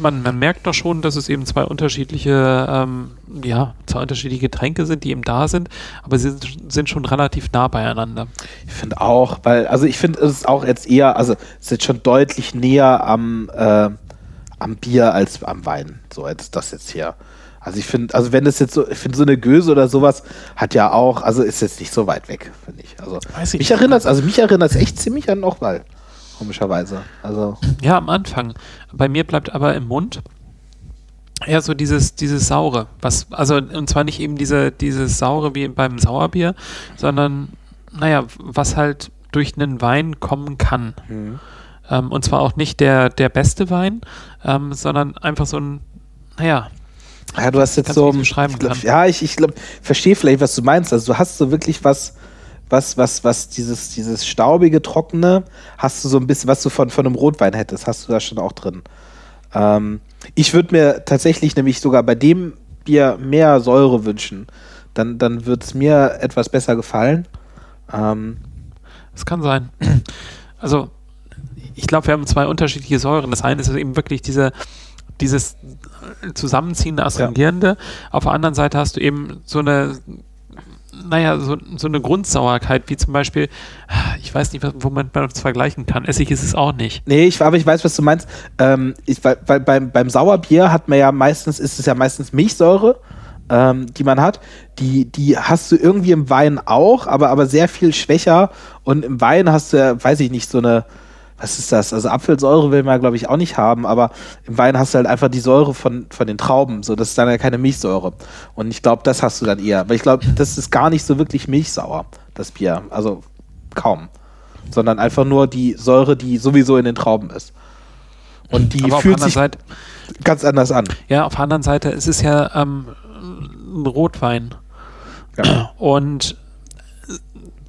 Speaker 1: man, man merkt doch schon, dass es eben zwei unterschiedliche, ähm, ja, zwei unterschiedliche Getränke sind, die eben da sind, aber sie sind, sind schon relativ nah beieinander.
Speaker 3: Ich finde auch, weil, also ich finde es ist auch jetzt eher, also es ist jetzt schon deutlich näher am, äh, am Bier als am Wein, so als das jetzt hier. Also ich finde, also wenn das jetzt so, ich finde so eine Göse oder sowas hat ja auch, also ist jetzt nicht so weit weg, finde ich. Also
Speaker 1: Weiß ich
Speaker 3: mich erinnert also mich erinnert es echt ziemlich an Nochmal, komischerweise. Also
Speaker 1: Ja, am Anfang. Bei mir bleibt aber im Mund eher so dieses, dieses Saure, was, also, und zwar nicht eben diese, dieses Saure wie beim Sauerbier, sondern, naja, was halt durch einen Wein kommen kann. Ähm, und zwar auch nicht der, der beste Wein, ähm, sondern einfach so ein, naja,
Speaker 3: Ja, du hast jetzt so.
Speaker 1: ich
Speaker 3: glaub, ja, ich, ich glaube, verstehe vielleicht, was du meinst. Also du hast so wirklich was, was, was, was dieses, dieses staubige, trockene, hast du so ein bisschen, was du von, von einem Rotwein hättest, hast du da schon auch drin. Ähm, ich würde mir tatsächlich nämlich sogar bei dem Bier mehr Säure wünschen. Dann, dann wird es mir etwas besser gefallen. Ähm,
Speaker 1: Es kann sein. Also, ich glaube, wir haben zwei unterschiedliche Säuren. Das eine ist eben wirklich diese, dieses zusammenziehende, astringierende. Auf der anderen Seite hast du eben so eine, naja, so, so eine Grundsauerkeit, wie zum Beispiel, ich weiß nicht, was- womit man das vergleichen kann. Essig ist es auch nicht.
Speaker 3: Nee, ich, aber ich weiß, was du meinst. Ähm, ich, weil, weil beim, beim Sauerbier hat man ja meistens, ist es ja meistens Milchsäure, ähm, die man hat. Die, die hast du irgendwie im Wein auch, aber, aber sehr viel schwächer. Und im Wein hast du ja, weiß ich nicht, so eine, was ist das? Also Apfelsäure will man, glaube ich, auch nicht haben, aber im Wein hast du halt einfach die Säure von, von den Trauben. So, das ist dann ja keine Milchsäure. Und ich glaube, das hast du dann eher. Aber ich glaube, das ist gar nicht so wirklich milchsauer, das Bier. Also kaum. Sondern einfach nur die Säure, die sowieso in den Trauben ist. Und die
Speaker 1: Aber
Speaker 3: fühlt sich
Speaker 1: Seite,
Speaker 3: ganz anders an.
Speaker 1: ja, auf der anderen Seite, es ist ja ähm, ein Rotwein.
Speaker 3: Ja.
Speaker 1: Und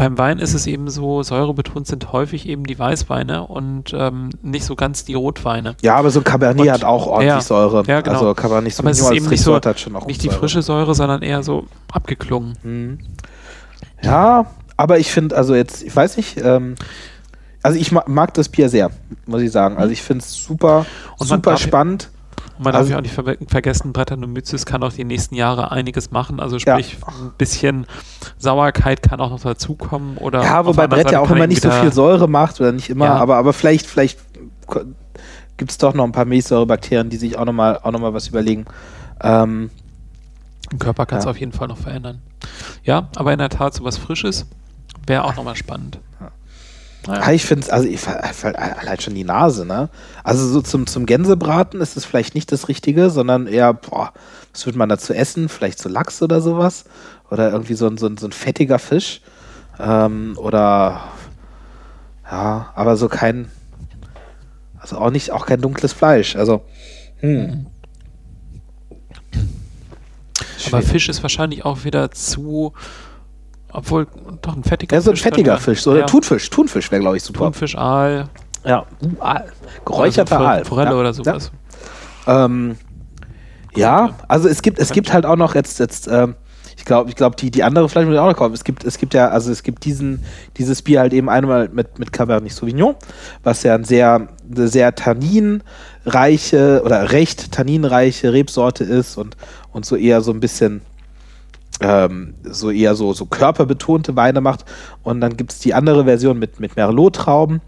Speaker 1: beim Wein ist es eben so, säurebetont sind häufig eben die Weißweine und ähm, nicht so ganz die Rotweine.
Speaker 3: Ja, aber so ein Cabernet
Speaker 1: Und-
Speaker 3: hat auch ordentlich
Speaker 1: ja,
Speaker 3: Säure.
Speaker 1: ja, genau.
Speaker 3: Also Cabernet
Speaker 1: Aber es ist eben nicht so,
Speaker 3: hat schon auch
Speaker 1: nicht die
Speaker 3: Säure.
Speaker 1: frische Säure, sondern eher so abgeklungen.
Speaker 3: Mhm. Ja, aber ich finde, also jetzt, ich weiß nicht, ähm, also ich mag, mag das Bier sehr, muss ich sagen. Also ich finde es super,
Speaker 1: Und
Speaker 3: super spannend.
Speaker 1: Und man
Speaker 3: Also-
Speaker 1: darf ja auch nicht ver vergessen, Brettanomyces kann auch die nächsten Jahre einiges machen. Also
Speaker 3: Ja.
Speaker 1: sprich, ein bisschen Sauerkeit kann auch noch dazukommen. Oder
Speaker 3: Ja, wobei Brett ja auch immer nicht so viel Säure macht oder nicht immer,
Speaker 1: Ja.
Speaker 3: aber, aber vielleicht, vielleicht gibt es doch noch ein paar Milchsäurebakterien, die sich auch nochmal auch noch mal was überlegen. Ähm,
Speaker 1: Im Körper kann es
Speaker 3: Ja.
Speaker 1: auf jeden Fall noch verändern. Ja, aber in der Tat so was Frisches wäre auch nochmal spannend. Naja.
Speaker 3: Ja, ich finde es, also ich allein schon die Nase, ne? Also so zum, zum Gänsebraten ist es vielleicht nicht das Richtige, sondern eher, boah, was würde man dazu essen? Vielleicht so Lachs oder sowas? Oder irgendwie so ein, so ein, so ein fettiger Fisch. Ähm, oder ja, aber so kein, also auch nicht, auch kein dunkles Fleisch. Also, hm.
Speaker 1: Aber. Fisch ist wahrscheinlich auch wieder zu, obwohl doch ein fettiger
Speaker 3: Ja, so ein
Speaker 1: Fisch
Speaker 3: fettiger Fisch. So, Oder
Speaker 1: ja,
Speaker 3: Thunfisch. Thunfisch wäre, glaube ich, super.
Speaker 1: Thunfisch, Aal,
Speaker 3: Ja. Uh, Aal. Geräucherter
Speaker 1: oder so
Speaker 3: Aal.
Speaker 1: Forelle
Speaker 3: ja.
Speaker 1: oder sowas.
Speaker 3: Ähm, ja, also es gibt, es gibt halt auch noch jetzt, jetzt ähm, ich glaube, ich glaube, die, die andere Fleisch muss ich auch noch kaufen. Es gibt, es gibt ja, also es gibt diesen, dieses Bier halt eben einmal mit, mit Cabernet Sauvignon, was ja ein sehr, eine sehr tanninreiche oder recht tanninreiche Rebsorte ist und, und so eher so ein bisschen ähm, so eher so, so körperbetonte Weine macht. Und dann gibt es die andere Version mit, mit Merlot-Trauben.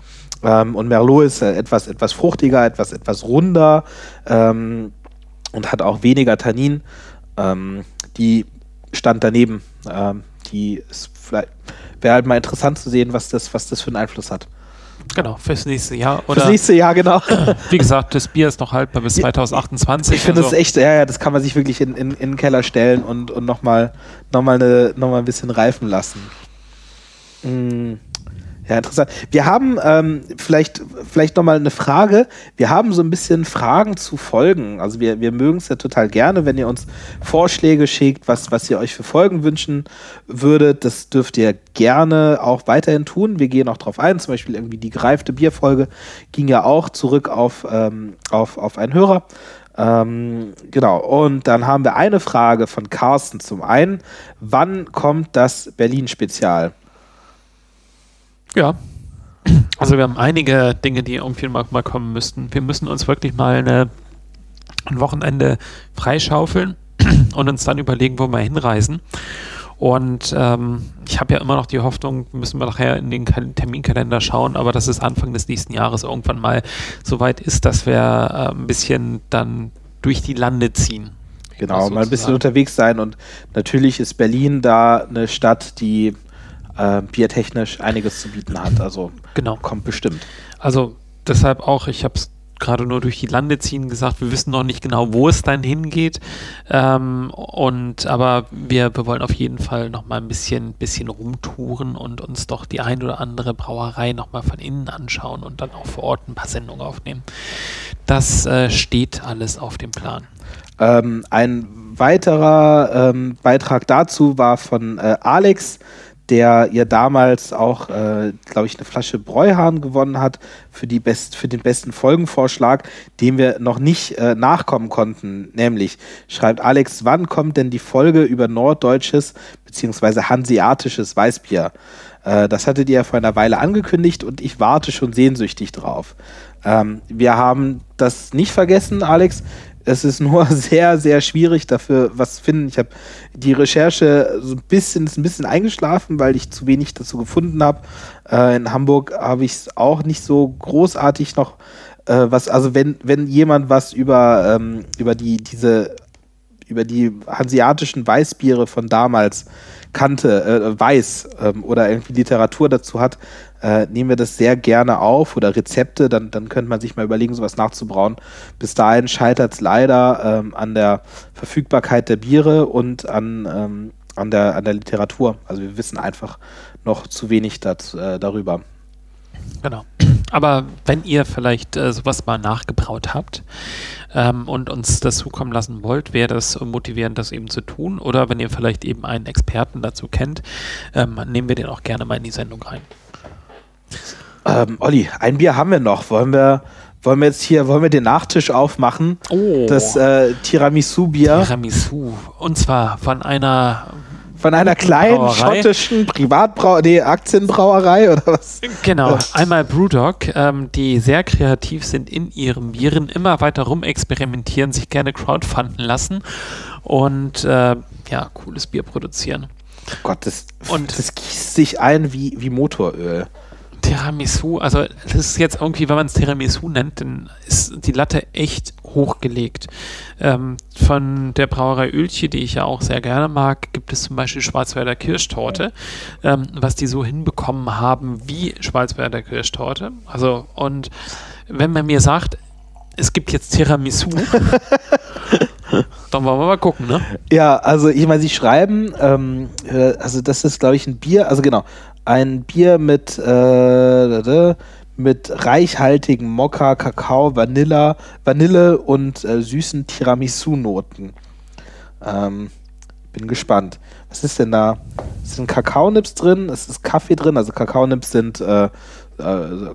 Speaker 3: Ähm, und Merlot ist äh, etwas, etwas fruchtiger, etwas, etwas runder ähm, und hat auch weniger Tannin. Ähm, die stand daneben. Ähm, die ist vielleicht wäre halt mal interessant zu sehen, was das, was das für einen Einfluss hat.
Speaker 1: Genau, fürs nächste Jahr.
Speaker 3: Fürs
Speaker 1: Oder
Speaker 3: nächste Jahr, genau.
Speaker 1: wie gesagt, das Bier ist noch haltbar bis 2028.
Speaker 3: Ich finde
Speaker 1: also-
Speaker 3: es echt, ja, ja, das kann man sich wirklich in, in, in den Keller stellen und, und nochmal noch mal eine, noch mal ein bisschen reifen lassen. Mm, Ja, interessant. Wir haben ähm, vielleicht, vielleicht nochmal eine Frage. Wir haben so ein bisschen Fragen zu Folgen. Also wir, wir mögen es ja total gerne, wenn ihr uns Vorschläge schickt, was, was ihr euch für Folgen wünschen würdet. Das dürft ihr gerne auch weiterhin tun. Wir gehen auch drauf ein. Zum Beispiel irgendwie die gereifte Bierfolge ging ja auch zurück auf, ähm, auf, auf einen Hörer. Ähm, genau, und dann haben wir eine Frage von Carsten zum einen. Wann kommt das Berlin-Spezial?
Speaker 1: Ja. Also wir haben einige Dinge, die irgendwie mal, mal kommen müssten. Wir müssen uns wirklich mal eine ein Wochenende freischaufeln und uns dann überlegen, wo wir hinreisen. Und ähm, ich habe ja immer noch die Hoffnung, müssen wir nachher in den Terminkalender schauen, aber dass es Anfang des nächsten Jahres irgendwann mal so weit ist, dass wir äh, ein bisschen dann durch die Lande ziehen.
Speaker 3: Genau, mal ein bisschen unterwegs sein und natürlich ist Berlin da eine Stadt, die äh, biertechnisch einiges zu bieten hat. Also
Speaker 1: genau.
Speaker 3: kommt bestimmt.
Speaker 1: Also deshalb auch, ich habe es gerade nur durch die Lande ziehen gesagt, wir wissen noch nicht genau, wo es dann hingeht. Ähm, und aber wir, wir wollen auf jeden Fall noch mal ein bisschen, bisschen rumtouren und uns doch die ein oder andere Brauerei noch mal von innen anschauen und dann auch vor Ort ein paar Sendungen aufnehmen. Das äh, steht alles auf dem Plan.
Speaker 3: Ähm, ein weiterer ähm, Beitrag dazu war von äh, Alex, der ihr damals auch, äh, glaube ich, eine Flasche Bräuhahn gewonnen hat für, die best, für den besten Folgenvorschlag, dem wir noch nicht äh, nachkommen konnten. Nämlich schreibt Alex, wann kommt denn die Folge über norddeutsches bzw. hanseatisches Weißbier? Äh, das hattet ihr ja vor einer Weile angekündigt und ich warte schon sehnsüchtig drauf. Ähm, wir haben das nicht vergessen, Alex. Es ist nur sehr, sehr schwierig dafür was zu finden. Ich habe die Recherche so ein bisschen, ist ein bisschen eingeschlafen, weil ich zu wenig dazu gefunden habe. Äh, in Hamburg habe ich es auch nicht so großartig noch äh, was, also wenn, wenn jemand was über, ähm, über die, diese, über die hanseatischen Weißbiere von damals kannte, äh, weiß ähm, oder irgendwie Literatur dazu hat, äh, nehmen wir das sehr gerne auf oder Rezepte, dann, dann könnte man sich mal überlegen, sowas nachzubrauen. Bis dahin scheitert es leider ähm, an der Verfügbarkeit der Biere und an, ähm, an, der, an der Literatur. Also wir wissen einfach noch zu wenig dat, äh, darüber.
Speaker 1: Genau. Aber wenn ihr vielleicht äh, sowas mal nachgebraut habt ähm, und uns das zukommen lassen wollt, wäre das motivierend, das eben zu tun. Oder wenn ihr vielleicht eben einen Experten dazu kennt, ähm, nehmen wir den auch gerne mal in die Sendung rein.
Speaker 3: Ähm, Olli, ein Bier haben wir noch. Wollen wir, wollen wir jetzt hier, wollen wir den Nachtisch aufmachen?
Speaker 1: Oh.
Speaker 3: Das äh, Tiramisu-Bier.
Speaker 1: Tiramisu. Und zwar von einer
Speaker 3: von einer kleinen schottischen Privatbrau nee, Aktienbrauerei oder was?
Speaker 1: Genau, einmal Brewdog, ähm, die sehr kreativ sind in ihren Bieren, immer weiter rumexperimentieren, sich gerne crowdfunden lassen und äh, ja, cooles Bier produzieren.
Speaker 3: Oh Gott, das, und das gießt sich ein wie, wie Motoröl.
Speaker 1: Tiramisu, also das ist jetzt irgendwie, wenn man es Tiramisu nennt, dann ist die Latte echt hochgelegt. Ähm, von der Brauerei Ölche, die ich ja auch sehr gerne mag, gibt es zum Beispiel Schwarzwälder Kirschtorte, ähm, was die so hinbekommen haben wie Schwarzwälder Kirschtorte. Also, und wenn man mir sagt, es gibt jetzt Tiramisu, dann wollen wir mal gucken, ne?
Speaker 3: Ja, also ich meine, sie schreiben, ähm, äh, also das ist, glaube ich, ein Bier, also genau, ein Bier mit, äh, mit reichhaltigen Mokka, Kakao, Vanilla, Vanille und äh, süßen Tiramisu-Noten. Ähm, bin gespannt. Was ist denn da? Es sind Kakaonips drin, es ist Kaffee drin, also Kakaonips sind äh, äh,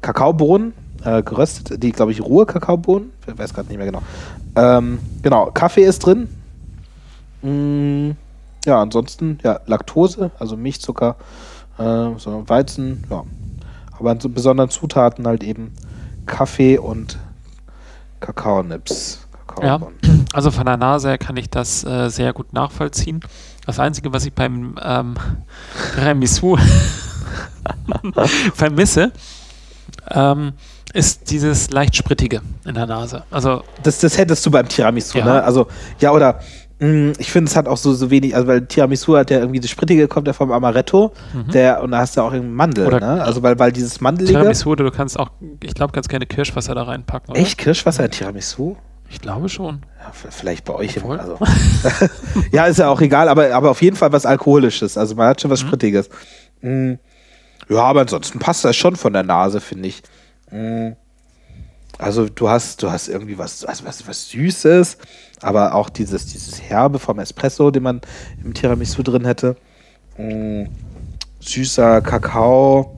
Speaker 3: Kakaobohnen, äh, geröstet, die, glaube ich, rohe Kakaobohnen, ich weiß gerade nicht mehr genau. Ähm, genau, Kaffee ist drin. Mm, ja, ansonsten, ja, Laktose, also Milchzucker, äh, so Weizen, ja. Aber so besonderen Zutaten halt eben Kaffee und Kakaonips.
Speaker 1: Ja, also von der Nase her kann ich das äh, sehr gut nachvollziehen. Das Einzige, was ich beim ähm, Remisu vermisse, ähm, ist dieses leicht sprittige in der Nase. Also
Speaker 3: das, das hättest du beim Tiramisu, ja. ne? Also ja oder ich finde, es hat auch so, so wenig, also weil Tiramisu hat ja irgendwie das Sprittige, kommt ja vom Amaretto, mhm. der, und da hast du auch irgendwie Mandel, oder ne? Also weil, weil dieses Mandelige.
Speaker 1: Tiramisu, du kannst auch, ich glaube, ganz gerne Kirschwasser da reinpacken.
Speaker 3: Oder? Echt? Kirschwasser in Tiramisu?
Speaker 1: Ich glaube schon.
Speaker 3: Ja, vielleicht bei euch. Im, also. ja, ist ja auch egal, aber, aber auf jeden Fall was Alkoholisches. Also man hat schon was mhm. Sprittiges. Mhm. Ja, aber ansonsten passt das schon von der Nase, finde ich. Mhm. Also du hast, du hast irgendwie was, also was, was Süßes, aber auch dieses, dieses Herbe vom Espresso, den man im Tiramisu drin hätte. Mm, süßer Kakao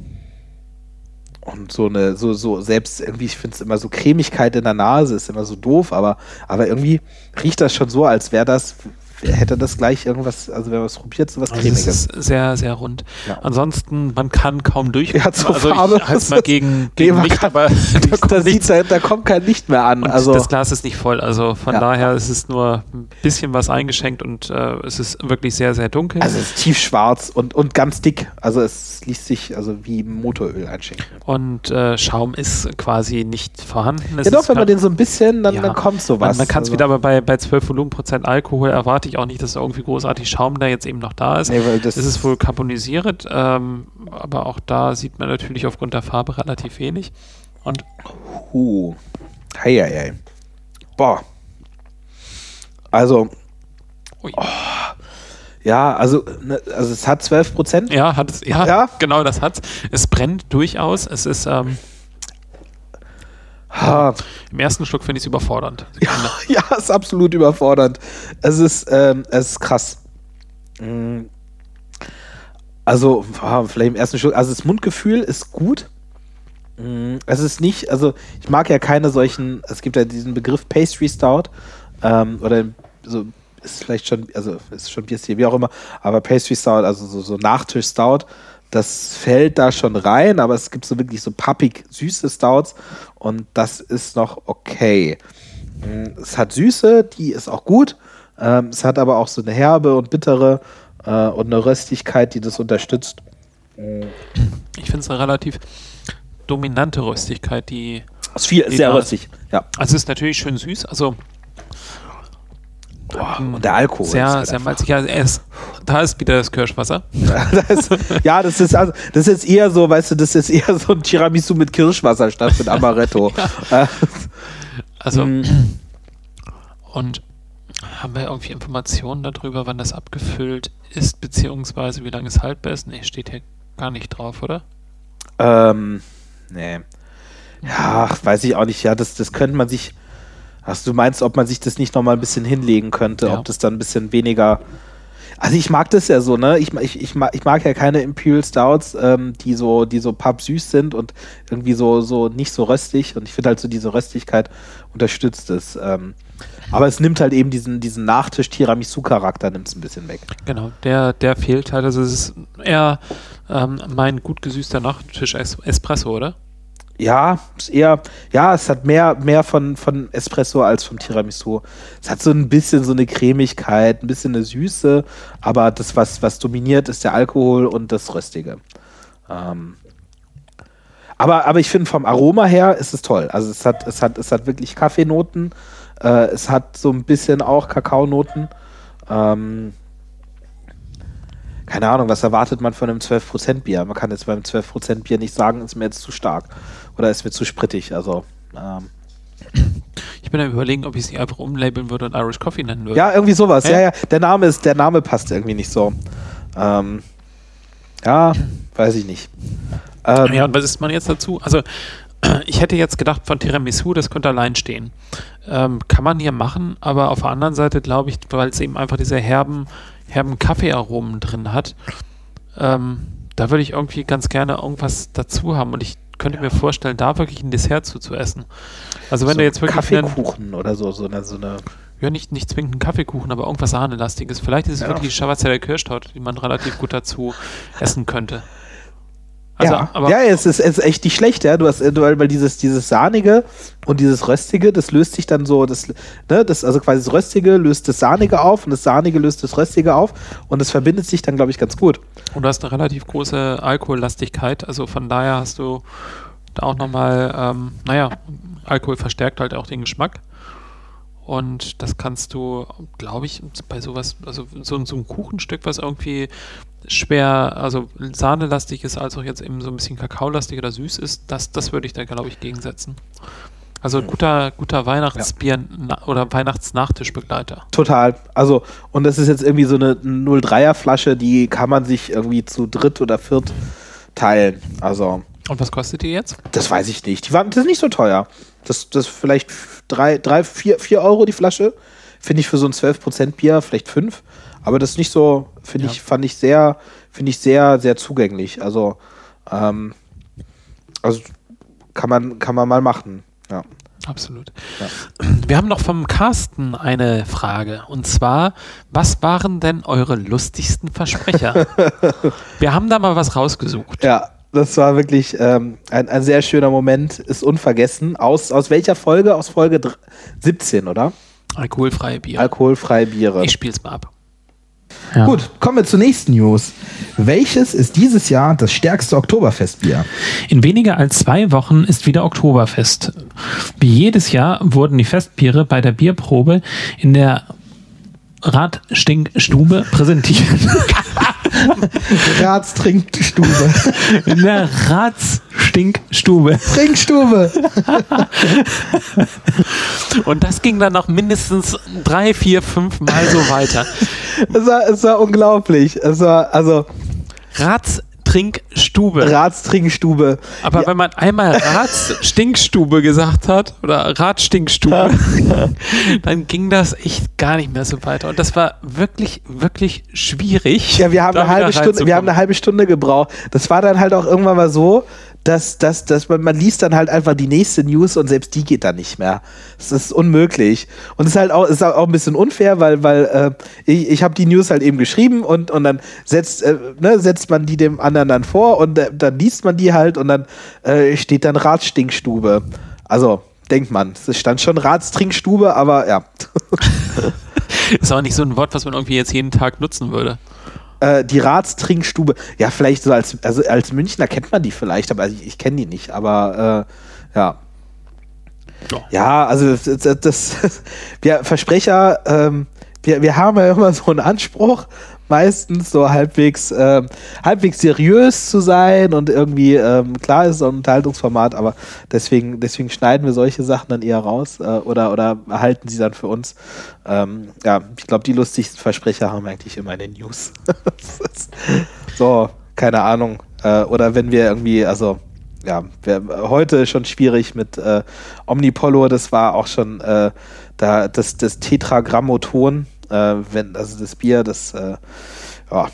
Speaker 3: und so eine, so, so, selbst irgendwie, ich finde es immer so Cremigkeit in der Nase, ist immer so doof, aber, aber irgendwie riecht das schon so, als wäre das hätte das gleich irgendwas, also wenn man es probiert, so was
Speaker 1: Also es
Speaker 3: Cremiges.
Speaker 1: ist sehr, sehr rund.
Speaker 3: Ja.
Speaker 1: Ansonsten, man kann kaum durch.
Speaker 3: Ja, zur
Speaker 1: also
Speaker 3: Farbe
Speaker 1: ich halte mal gegen,
Speaker 3: Nee,
Speaker 1: gegen
Speaker 3: man
Speaker 1: Licht,
Speaker 3: kann-
Speaker 1: aber da kommt nichts.
Speaker 3: da, da kommt kein Licht mehr an.
Speaker 1: Und
Speaker 3: also
Speaker 1: das Glas ist nicht voll. Also von
Speaker 3: Ja.
Speaker 1: daher ist es nur ein bisschen was eingeschenkt und äh, es ist wirklich sehr, sehr dunkel.
Speaker 3: Also es ist tiefschwarz und, und ganz dick. Also es liest sich also wie Motoröl einschenken.
Speaker 1: und äh, Schaum ist quasi nicht vorhanden. Es
Speaker 3: Ja doch, wenn man den so ein bisschen, dann, dann kommt sowas.
Speaker 1: Man, man kann es
Speaker 3: also,
Speaker 1: wieder, aber bei, bei 12 Volumenprozent Alkohol erwarte ich auch nicht, dass da irgendwie großartig Schaum da jetzt eben noch da ist.
Speaker 3: Nee, weil das
Speaker 1: es ist wohl carbonisiert, ähm, aber auch da sieht man natürlich aufgrund der Farbe relativ wenig. Und
Speaker 3: Huh. Hei, hei, hei. Boah. Also,
Speaker 1: ui.
Speaker 3: ja, also, ne, also es hat 12 Prozent.
Speaker 1: ja, hat es, ja,
Speaker 3: Ja?
Speaker 1: genau, das hat's. Es brennt durchaus. Es ist ähm,
Speaker 3: Ha.
Speaker 1: im ersten Schluck finde ich es überfordernd.
Speaker 3: Ja, ja, ist absolut überfordernd. Es ist, ähm, es ist krass. Mm. Also, vielleicht im ersten Schluck, also das Mundgefühl ist gut. Mm, Es ist nicht, also ich mag ja keine solchen, es gibt ja diesen Begriff Pastry Stout, ähm, oder so, ist vielleicht schon, also ist schon Bierstil, wie auch immer, aber Pastry Stout, also so, so Nachtisch Stout, das fällt da schon rein, aber es gibt so wirklich so pappig süße Stouts und das ist noch okay. Mm, Es hat Süße, die ist auch gut. Ähm, es hat aber auch so eine herbe und bittere äh, und eine Röstigkeit, die das unterstützt.
Speaker 1: Ich finde es eine relativ dominante Röstigkeit, die
Speaker 3: Es ist viel,
Speaker 1: Die
Speaker 3: sehr röstig. Ja.
Speaker 1: also es ist natürlich schön süß, also
Speaker 3: Und der Alkohol. ist
Speaker 1: sehr,
Speaker 3: halt
Speaker 1: sehr malzig. Ja, ist, da ist wieder das Kirschwasser.
Speaker 3: das, ja, das ist also, das ist eher so, weißt du, das ist eher so ein Tiramisu mit Kirschwasser statt mit Amaretto. Äh,
Speaker 1: Also
Speaker 3: mm,
Speaker 1: und haben wir irgendwie Informationen darüber, wann das abgefüllt ist, beziehungsweise wie lange es haltbar ist? Nee, steht hier gar nicht drauf, oder?
Speaker 3: ähm, nee. Ja, weiß ich auch nicht. Ja, das, das könnte man sich. Hast du meinst, ob man sich das nicht nochmal ein bisschen hinlegen könnte,
Speaker 1: Ja.
Speaker 3: ob das dann ein bisschen weniger. Also ich mag das ja so, ne? Ich, ich, ich, mag, ich mag ja keine Imperial Stouts, ähm, die so, die so pappsüß sind und irgendwie so, so nicht so röstig. Und ich finde halt so diese Röstigkeit unterstützt es. Ähm, aber es nimmt halt eben diesen, diesen Nachtisch-Tiramisu-Charakter, nimmt es ein bisschen weg.
Speaker 1: Genau, der, der fehlt halt. Also es ist eher ähm, mein gut gesüßter Nachtisch-Espresso, oder?
Speaker 3: Ja, ist eher, ja, es hat mehr, mehr von, von Espresso als vom Tiramisu. Es hat so ein bisschen so eine Cremigkeit, ein bisschen eine Süße, aber das, was, was dominiert, ist der Alkohol und das Röstige. Ähm, aber, aber ich finde, vom Aroma her ist es toll. Also es hat, es hat, es hat wirklich Kaffeenoten, äh, es hat so ein bisschen auch Kakaonoten. Ähm, keine Ahnung, was erwartet man von einem 12% Bier? Man kann jetzt beim 12% Bier nicht sagen, ist mir jetzt zu stark oder ist mir zu sprittig. Also, ähm,
Speaker 1: Ich bin am überlegen, ob ich es nicht einfach umlabeln würde und Irish Coffee nennen würde.
Speaker 3: ja, irgendwie sowas.
Speaker 1: Hä?
Speaker 3: Ja, ja. Der Name ist, der Name passt irgendwie nicht so. Ähm, ja, weiß ich nicht. Ähm,
Speaker 1: Ja, und was ist man jetzt dazu? Also, ich hätte jetzt gedacht, von Tiramisu, das könnte allein stehen. Ähm, kann man hier machen, aber auf der anderen Seite glaube ich, weil es eben einfach diese herben, herben Kaffeearomen drin hat, ähm, da würde ich irgendwie ganz gerne irgendwas dazu haben und ich könnte mir vorstellen, da wirklich ein Dessert zu, zu essen. Also wenn
Speaker 3: so
Speaker 1: du jetzt wirklich einen,
Speaker 3: Kaffeekuchen oder so, so eine, so eine
Speaker 1: ja nicht, nicht zwingend einen Kaffeekuchen, aber irgendwas Sahnelastiges. Vielleicht ist es
Speaker 3: Ja.
Speaker 1: wirklich die Schwarzenegger Kirschtorte, die man relativ gut dazu essen könnte. Also,
Speaker 3: ja,
Speaker 1: aber
Speaker 3: ja, es ist, es ist echt nicht schlecht, ja. Du hast, äh, du, weil dieses, dieses Sahnige und dieses Röstige, das löst sich dann so, das, ne, das, also quasi das Röstige löst das Sahnige auf und das Sahnige löst das Röstige auf und es verbindet sich dann, glaube ich, ganz gut.
Speaker 1: Und du hast eine relativ große Alkohollastigkeit, also von daher hast du da auch nochmal, ähm, naja, Alkohol verstärkt halt auch den Geschmack. Und das kannst du, glaube ich, bei sowas, also so, so ein Kuchenstück, was irgendwie schwer, also sahnelastig ist, als auch jetzt eben so ein bisschen kakaolastig oder süß ist, das, das würde ich da, glaube ich, gegensetzen. Also guter, guter Weihnachtsbier na, oder Weihnachtsnachtischbegleiter.
Speaker 3: Total. Also, und das ist jetzt irgendwie so eine 03er Flasche, die kann man sich irgendwie zu dritt oder viert teilen. Also,
Speaker 1: Und was kostet die jetzt?
Speaker 3: das weiß ich nicht. Die waren, das ist nicht so teuer. Das, das vielleicht drei, drei, vier, vier Euro die Flasche. Finde ich für so ein 12% Bier vielleicht fünf. Aber das ist nicht so, finde
Speaker 1: Ja.
Speaker 3: ich, fand ich sehr, finde ich sehr, sehr zugänglich. Also, ähm, also kann man, kann man mal machen. Ja.
Speaker 1: Absolut. Wir haben noch vom Carsten eine Frage. Und zwar, was waren denn eure lustigsten Versprecher? Wir haben da mal was rausgesucht.
Speaker 3: Ja, das war wirklich ähm, ein, ein sehr schöner Moment, ist unvergessen. Aus, aus welcher Folge? Aus Folge dr- 17, oder?
Speaker 1: Alkoholfreie Bier.
Speaker 3: Alkoholfreie Biere.
Speaker 1: ich spiel's mal ab.
Speaker 4: Gut, kommen wir zur nächsten News. Welches ist dieses Jahr das stärkste Oktoberfestbier?
Speaker 1: In weniger als zwei Wochen ist wieder Oktoberfest. Wie jedes Jahr wurden die Festbiere bei der Bierprobe in der Radstinkstube präsentiert.
Speaker 4: Rats Trinkstube.
Speaker 1: In der Ratsstinkstube.
Speaker 4: Trinkstube.
Speaker 1: Und das ging dann noch mindestens drei, vier, fünf Mal so weiter.
Speaker 3: Es war, es war unglaublich. Es war, also,
Speaker 1: Ratstrinkstube.
Speaker 3: Ratstrinkstube.
Speaker 1: Aber wenn man einmal Ratsstinkstube gesagt hat oder Radstinkstube, dann ging das echt gar nicht mehr so weiter. Und das war wirklich, wirklich schwierig.
Speaker 3: Ja, wir haben, eine halbe Stunde, wir haben eine halbe Stunde gebraucht. Das war dann halt auch irgendwann mal so, dass, dass, dass man, man liest dann halt einfach die nächste News und selbst die geht dann nicht mehr. Das ist unmöglich. Und es ist halt auch, ist auch ein bisschen unfair, weil, weil äh, ich, ich habe die News halt eben geschrieben und, und dann setzt, äh, ne, setzt man die dem anderen dann vor und äh, dann liest man die halt und dann äh, steht dann Ratstinkstube. Also, denkt man, es stand schon Ratstrinkstube, aber ja.
Speaker 1: Ist auch nicht so ein Wort, was man irgendwie jetzt jeden Tag nutzen würde.
Speaker 3: Äh, die Ratstrinkstube, ja, vielleicht so als, also als Münchner kennt man die vielleicht, aber ich, ich kenne die nicht, aber äh, ja.
Speaker 1: Ja.
Speaker 3: Ja, also das, das, wir Versprecher, ähm, wir, wir haben ja immer so einen Anspruch, meistens so halbwegs, ähm, halbwegs seriös zu sein und irgendwie, ähm, klar ist es ein Unterhaltungsformat, aber deswegen, deswegen schneiden wir solche Sachen dann eher raus äh, oder, oder erhalten sie dann für uns. Ähm, ja, ich glaube, die lustigsten Versprecher haben eigentlich immer in den News. So, keine Ahnung. Äh, oder wenn wir irgendwie, also ja, wir, heute schon schwierig mit äh, Omnipollo, das war auch schon äh, da, das, das Tetragrammoton, äh, wenn, also das Bier, das äh, ja,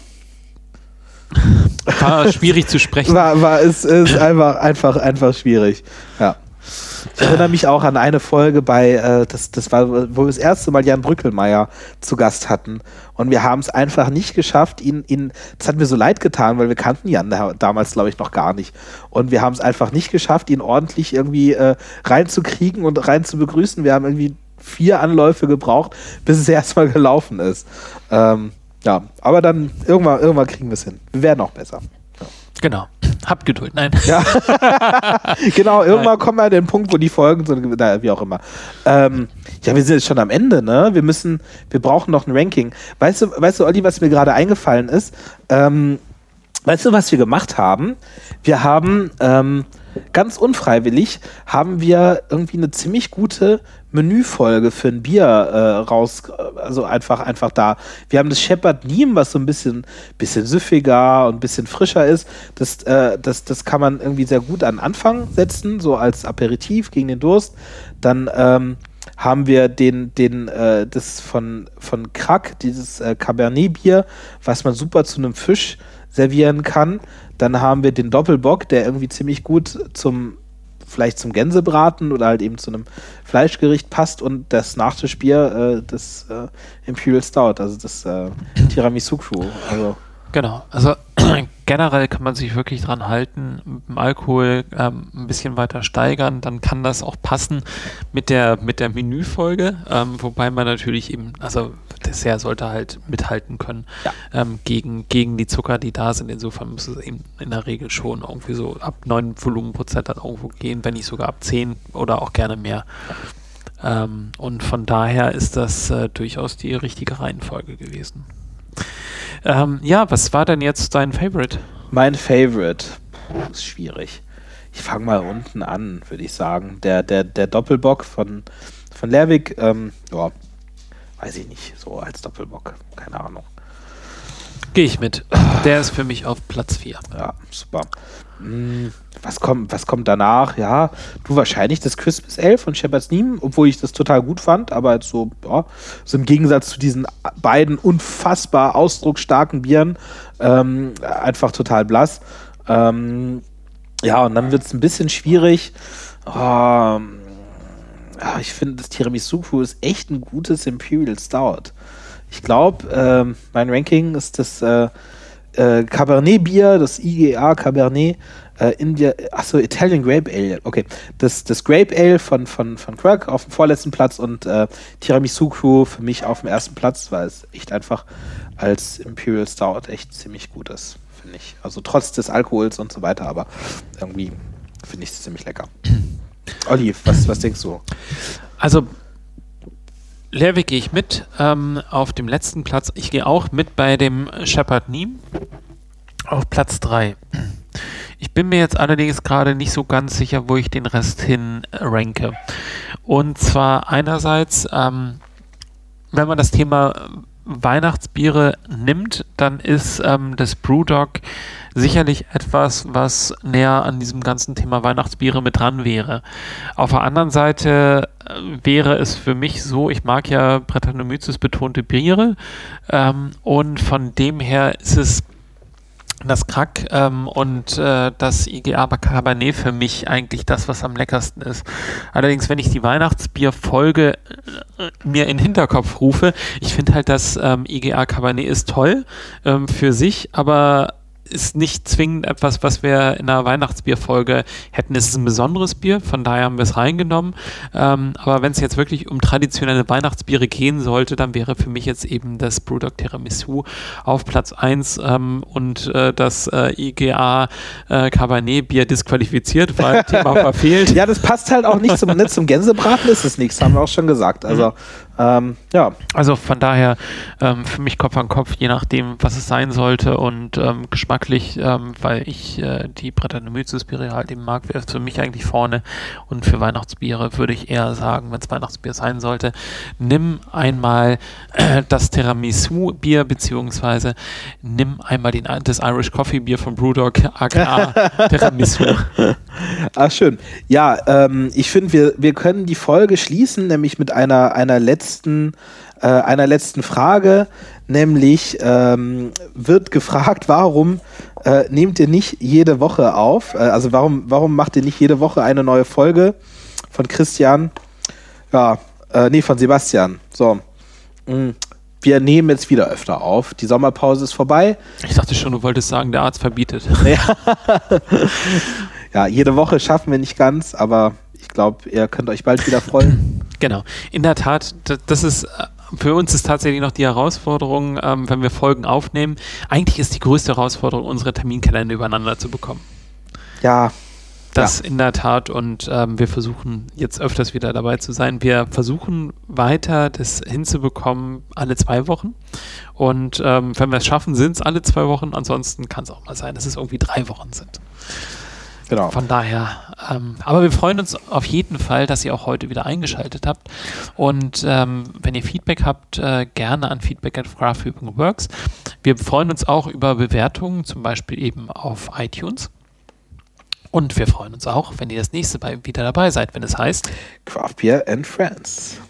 Speaker 1: War schwierig zu sprechen.
Speaker 3: war, war ist, ist einfach, einfach, einfach schwierig. Ja. Ich erinnere mich auch an eine Folge bei, äh, das, das war, wo wir das erste Mal Jan Brückelmeier zu Gast hatten. Und wir haben es einfach nicht geschafft, ihn, ihn, das hat mir so leid getan, weil wir kannten Jan da, damals, glaube ich, noch gar nicht. Und wir haben es einfach nicht geschafft, ihn ordentlich irgendwie äh, reinzukriegen und rein zu begrüßen. Wir haben irgendwie vier Anläufe gebraucht, bis es erstmal gelaufen ist. Ähm, ja, aber dann irgendwann, irgendwann kriegen wir es hin. Wir werden auch besser.
Speaker 1: Genau. Habt Geduld. Nein.
Speaker 3: Ja. genau, irgendwann kommen wir an den Punkt, wo die Folgen sind, naja, wie auch immer. Ähm, ja, wir sind jetzt schon am Ende, ne? Wir müssen, wir brauchen noch ein Ranking. Weißt du, weißt du, Olli, was mir gerade eingefallen ist? Ähm, weißt du, was wir gemacht haben? Wir haben ähm, ganz unfreiwillig haben wir irgendwie eine ziemlich gute Menüfolge für ein Bier äh, raus, also einfach, einfach da. Wir haben das Shepard Neem, was so ein bisschen, bisschen süffiger und ein bisschen frischer ist. Das, äh, das, das kann man irgendwie sehr gut an Anfang setzen, so als Aperitif gegen den Durst. Dann ähm, haben wir den, den, äh, das von, von Krack, dieses äh, Cabernet-Bier, was man super zu einem Fisch servieren kann. Dann haben wir den Doppelbock, der irgendwie ziemlich gut zum, vielleicht zum Gänsebraten oder halt eben zu einem Fleischgericht passt und das Nachtischbier, äh, das äh, Imperial Stout, also das äh, Tiramisu. Also,
Speaker 1: Genau. Also generell kann man sich wirklich dran halten, mit dem Alkohol ähm, ein bisschen weiter steigern, dann kann das auch passen mit der, mit der Menüfolge, ähm, wobei man natürlich eben, also Dessert sollte halt mithalten können
Speaker 3: Ja.
Speaker 1: ähm, gegen, gegen die Zucker, die da sind. Insofern muss es eben in der Regel schon irgendwie so ab 9 Volumenprozent dann irgendwo gehen, wenn nicht sogar ab 10 oder auch gerne mehr. Ähm, und von daher ist das äh, durchaus die richtige Reihenfolge gewesen. Ähm, ja, was war denn jetzt dein Favorite?
Speaker 3: mein Favorite. Puh, ist schwierig. Ich fange mal unten an, würde ich sagen. Der, der, der Doppelbock von, von Lerwick, ähm, ja, weiß ich nicht, so als Doppelbock, keine Ahnung.
Speaker 1: Gehe ich mit. Der ist für mich auf Platz 4.
Speaker 3: Ja, super. Hm, was kommt, was kommt danach? Ja, du wahrscheinlich das Christmas Ale von Shepherd's Neem, obwohl ich das total gut fand, aber jetzt so, ja, so im Gegensatz zu diesen beiden unfassbar ausdrucksstarken Bieren, ähm, einfach total blass. Ähm, ja, und dann wird es ein bisschen schwierig. Ähm, ja, ich finde, das Tiramisu ist echt ein gutes Imperial Stout. Ich glaube, ähm, mein Ranking ist das äh, äh, Cabernet Bier, das IGA Cabernet äh, India, achso, Italian Grape Ale, okay. Das, das Grape Ale von, von, von Krug auf dem vorletzten Platz und äh, Tiramisu Crew für mich auf dem ersten Platz, weil es echt einfach als Imperial Stout echt ziemlich gut ist, finde ich. Also trotz des Alkohols und so weiter, aber irgendwie finde ich es ziemlich lecker. Olli, was, was denkst du?
Speaker 1: Also Lerwick gehe ich mit ähm, auf dem letzten Platz. Ich gehe auch mit bei dem Shepard Neem auf Platz 3. Ich bin mir jetzt allerdings gerade nicht so ganz sicher, wo ich den Rest hin ranke. Und zwar einerseits, ähm, wenn man das Thema Weihnachtsbiere nimmt, dann ist ähm, das Brewdog sicherlich etwas, was näher an diesem ganzen Thema Weihnachtsbiere mit dran wäre. Auf der anderen Seite äh, wäre es für mich so, ich mag ja Brettanomyces betonte Biere ähm, und von dem her ist es das Krack ähm, und äh, das IGA Cabernet für mich eigentlich das, was am leckersten ist. Allerdings, wenn ich die Weihnachtsbierfolge äh, mir in den Hinterkopf rufe, ich finde halt, das ähm, IGA Cabernet ist toll ähm, für sich, aber ist nicht zwingend etwas, was wir in einer Weihnachtsbierfolge hätten. Es ist ein besonderes Bier, von daher haben wir es reingenommen. Ähm, aber wenn es jetzt wirklich um traditionelle Weihnachtsbiere gehen sollte, dann wäre für mich jetzt eben das Brewdog Tiramisu auf Platz 1 ähm, und äh, das äh, IGA äh, Cabernet Bier disqualifiziert, weil Thema verfehlt.
Speaker 3: Ja, das passt halt auch nicht zum, nicht zum Gänsebraten, ist es nichts, haben wir auch schon gesagt. Also, mhm. Ähm, ja.
Speaker 1: Also von daher ähm, für mich Kopf an Kopf, je nachdem, was es sein sollte und ähm, Geschmack geschmacklich, ähm, weil ich äh, die Brettanomyces-Biere halt eben mag, wäre es für mich eigentlich vorne. Und für Weihnachtsbiere würde ich eher sagen, wenn es Weihnachtsbier sein sollte, nimm einmal äh, das Tiramisu-Bier, beziehungsweise nimm einmal den, das Irish Coffee-Bier von Brewdog, aka Tiramisu.
Speaker 3: Ah, schön. Ja, ähm, ich finde, wir, wir können die Folge schließen, nämlich mit einer, einer letzten äh, einer letzten Frage, nämlich ähm, wird gefragt, warum äh, nehmt ihr nicht jede Woche auf? Äh, also warum, warum macht ihr nicht jede Woche eine neue Folge von Christian? Ja, äh, nee, von Sebastian. So. Mm. Wir nehmen jetzt wieder öfter auf. Die Sommerpause ist vorbei.
Speaker 1: Ich dachte schon, du wolltest sagen, der Arzt verbietet.
Speaker 3: Ja, ja jede Woche schaffen wir nicht ganz, aber ich glaube, ihr könnt euch bald wieder freuen.
Speaker 1: Genau. In der Tat, das ist äh, für uns ist tatsächlich noch die Herausforderung, ähm, wenn wir Folgen aufnehmen. Eigentlich ist die größte Herausforderung, unsere Terminkalender übereinander zu bekommen.
Speaker 3: Ja.
Speaker 1: Das ja. in der Tat und ähm, wir versuchen jetzt öfters wieder dabei zu sein. Wir versuchen weiter das hinzubekommen, alle zwei Wochen. Und ähm, wenn wir es schaffen, sind es alle zwei Wochen. Ansonsten kann es auch mal sein, dass es irgendwie drei Wochen sind. Genau. Von daher, ähm, aber wir freuen uns auf jeden Fall, dass ihr auch heute wieder eingeschaltet habt. Und ähm, wenn ihr Feedback habt, äh, gerne an feedback at Works. Wir freuen uns auch über Bewertungen, zum Beispiel eben auf iTunes. Und wir freuen uns auch, wenn ihr das nächste Mal wieder dabei seid, wenn es heißt
Speaker 3: Craft Beer and Friends.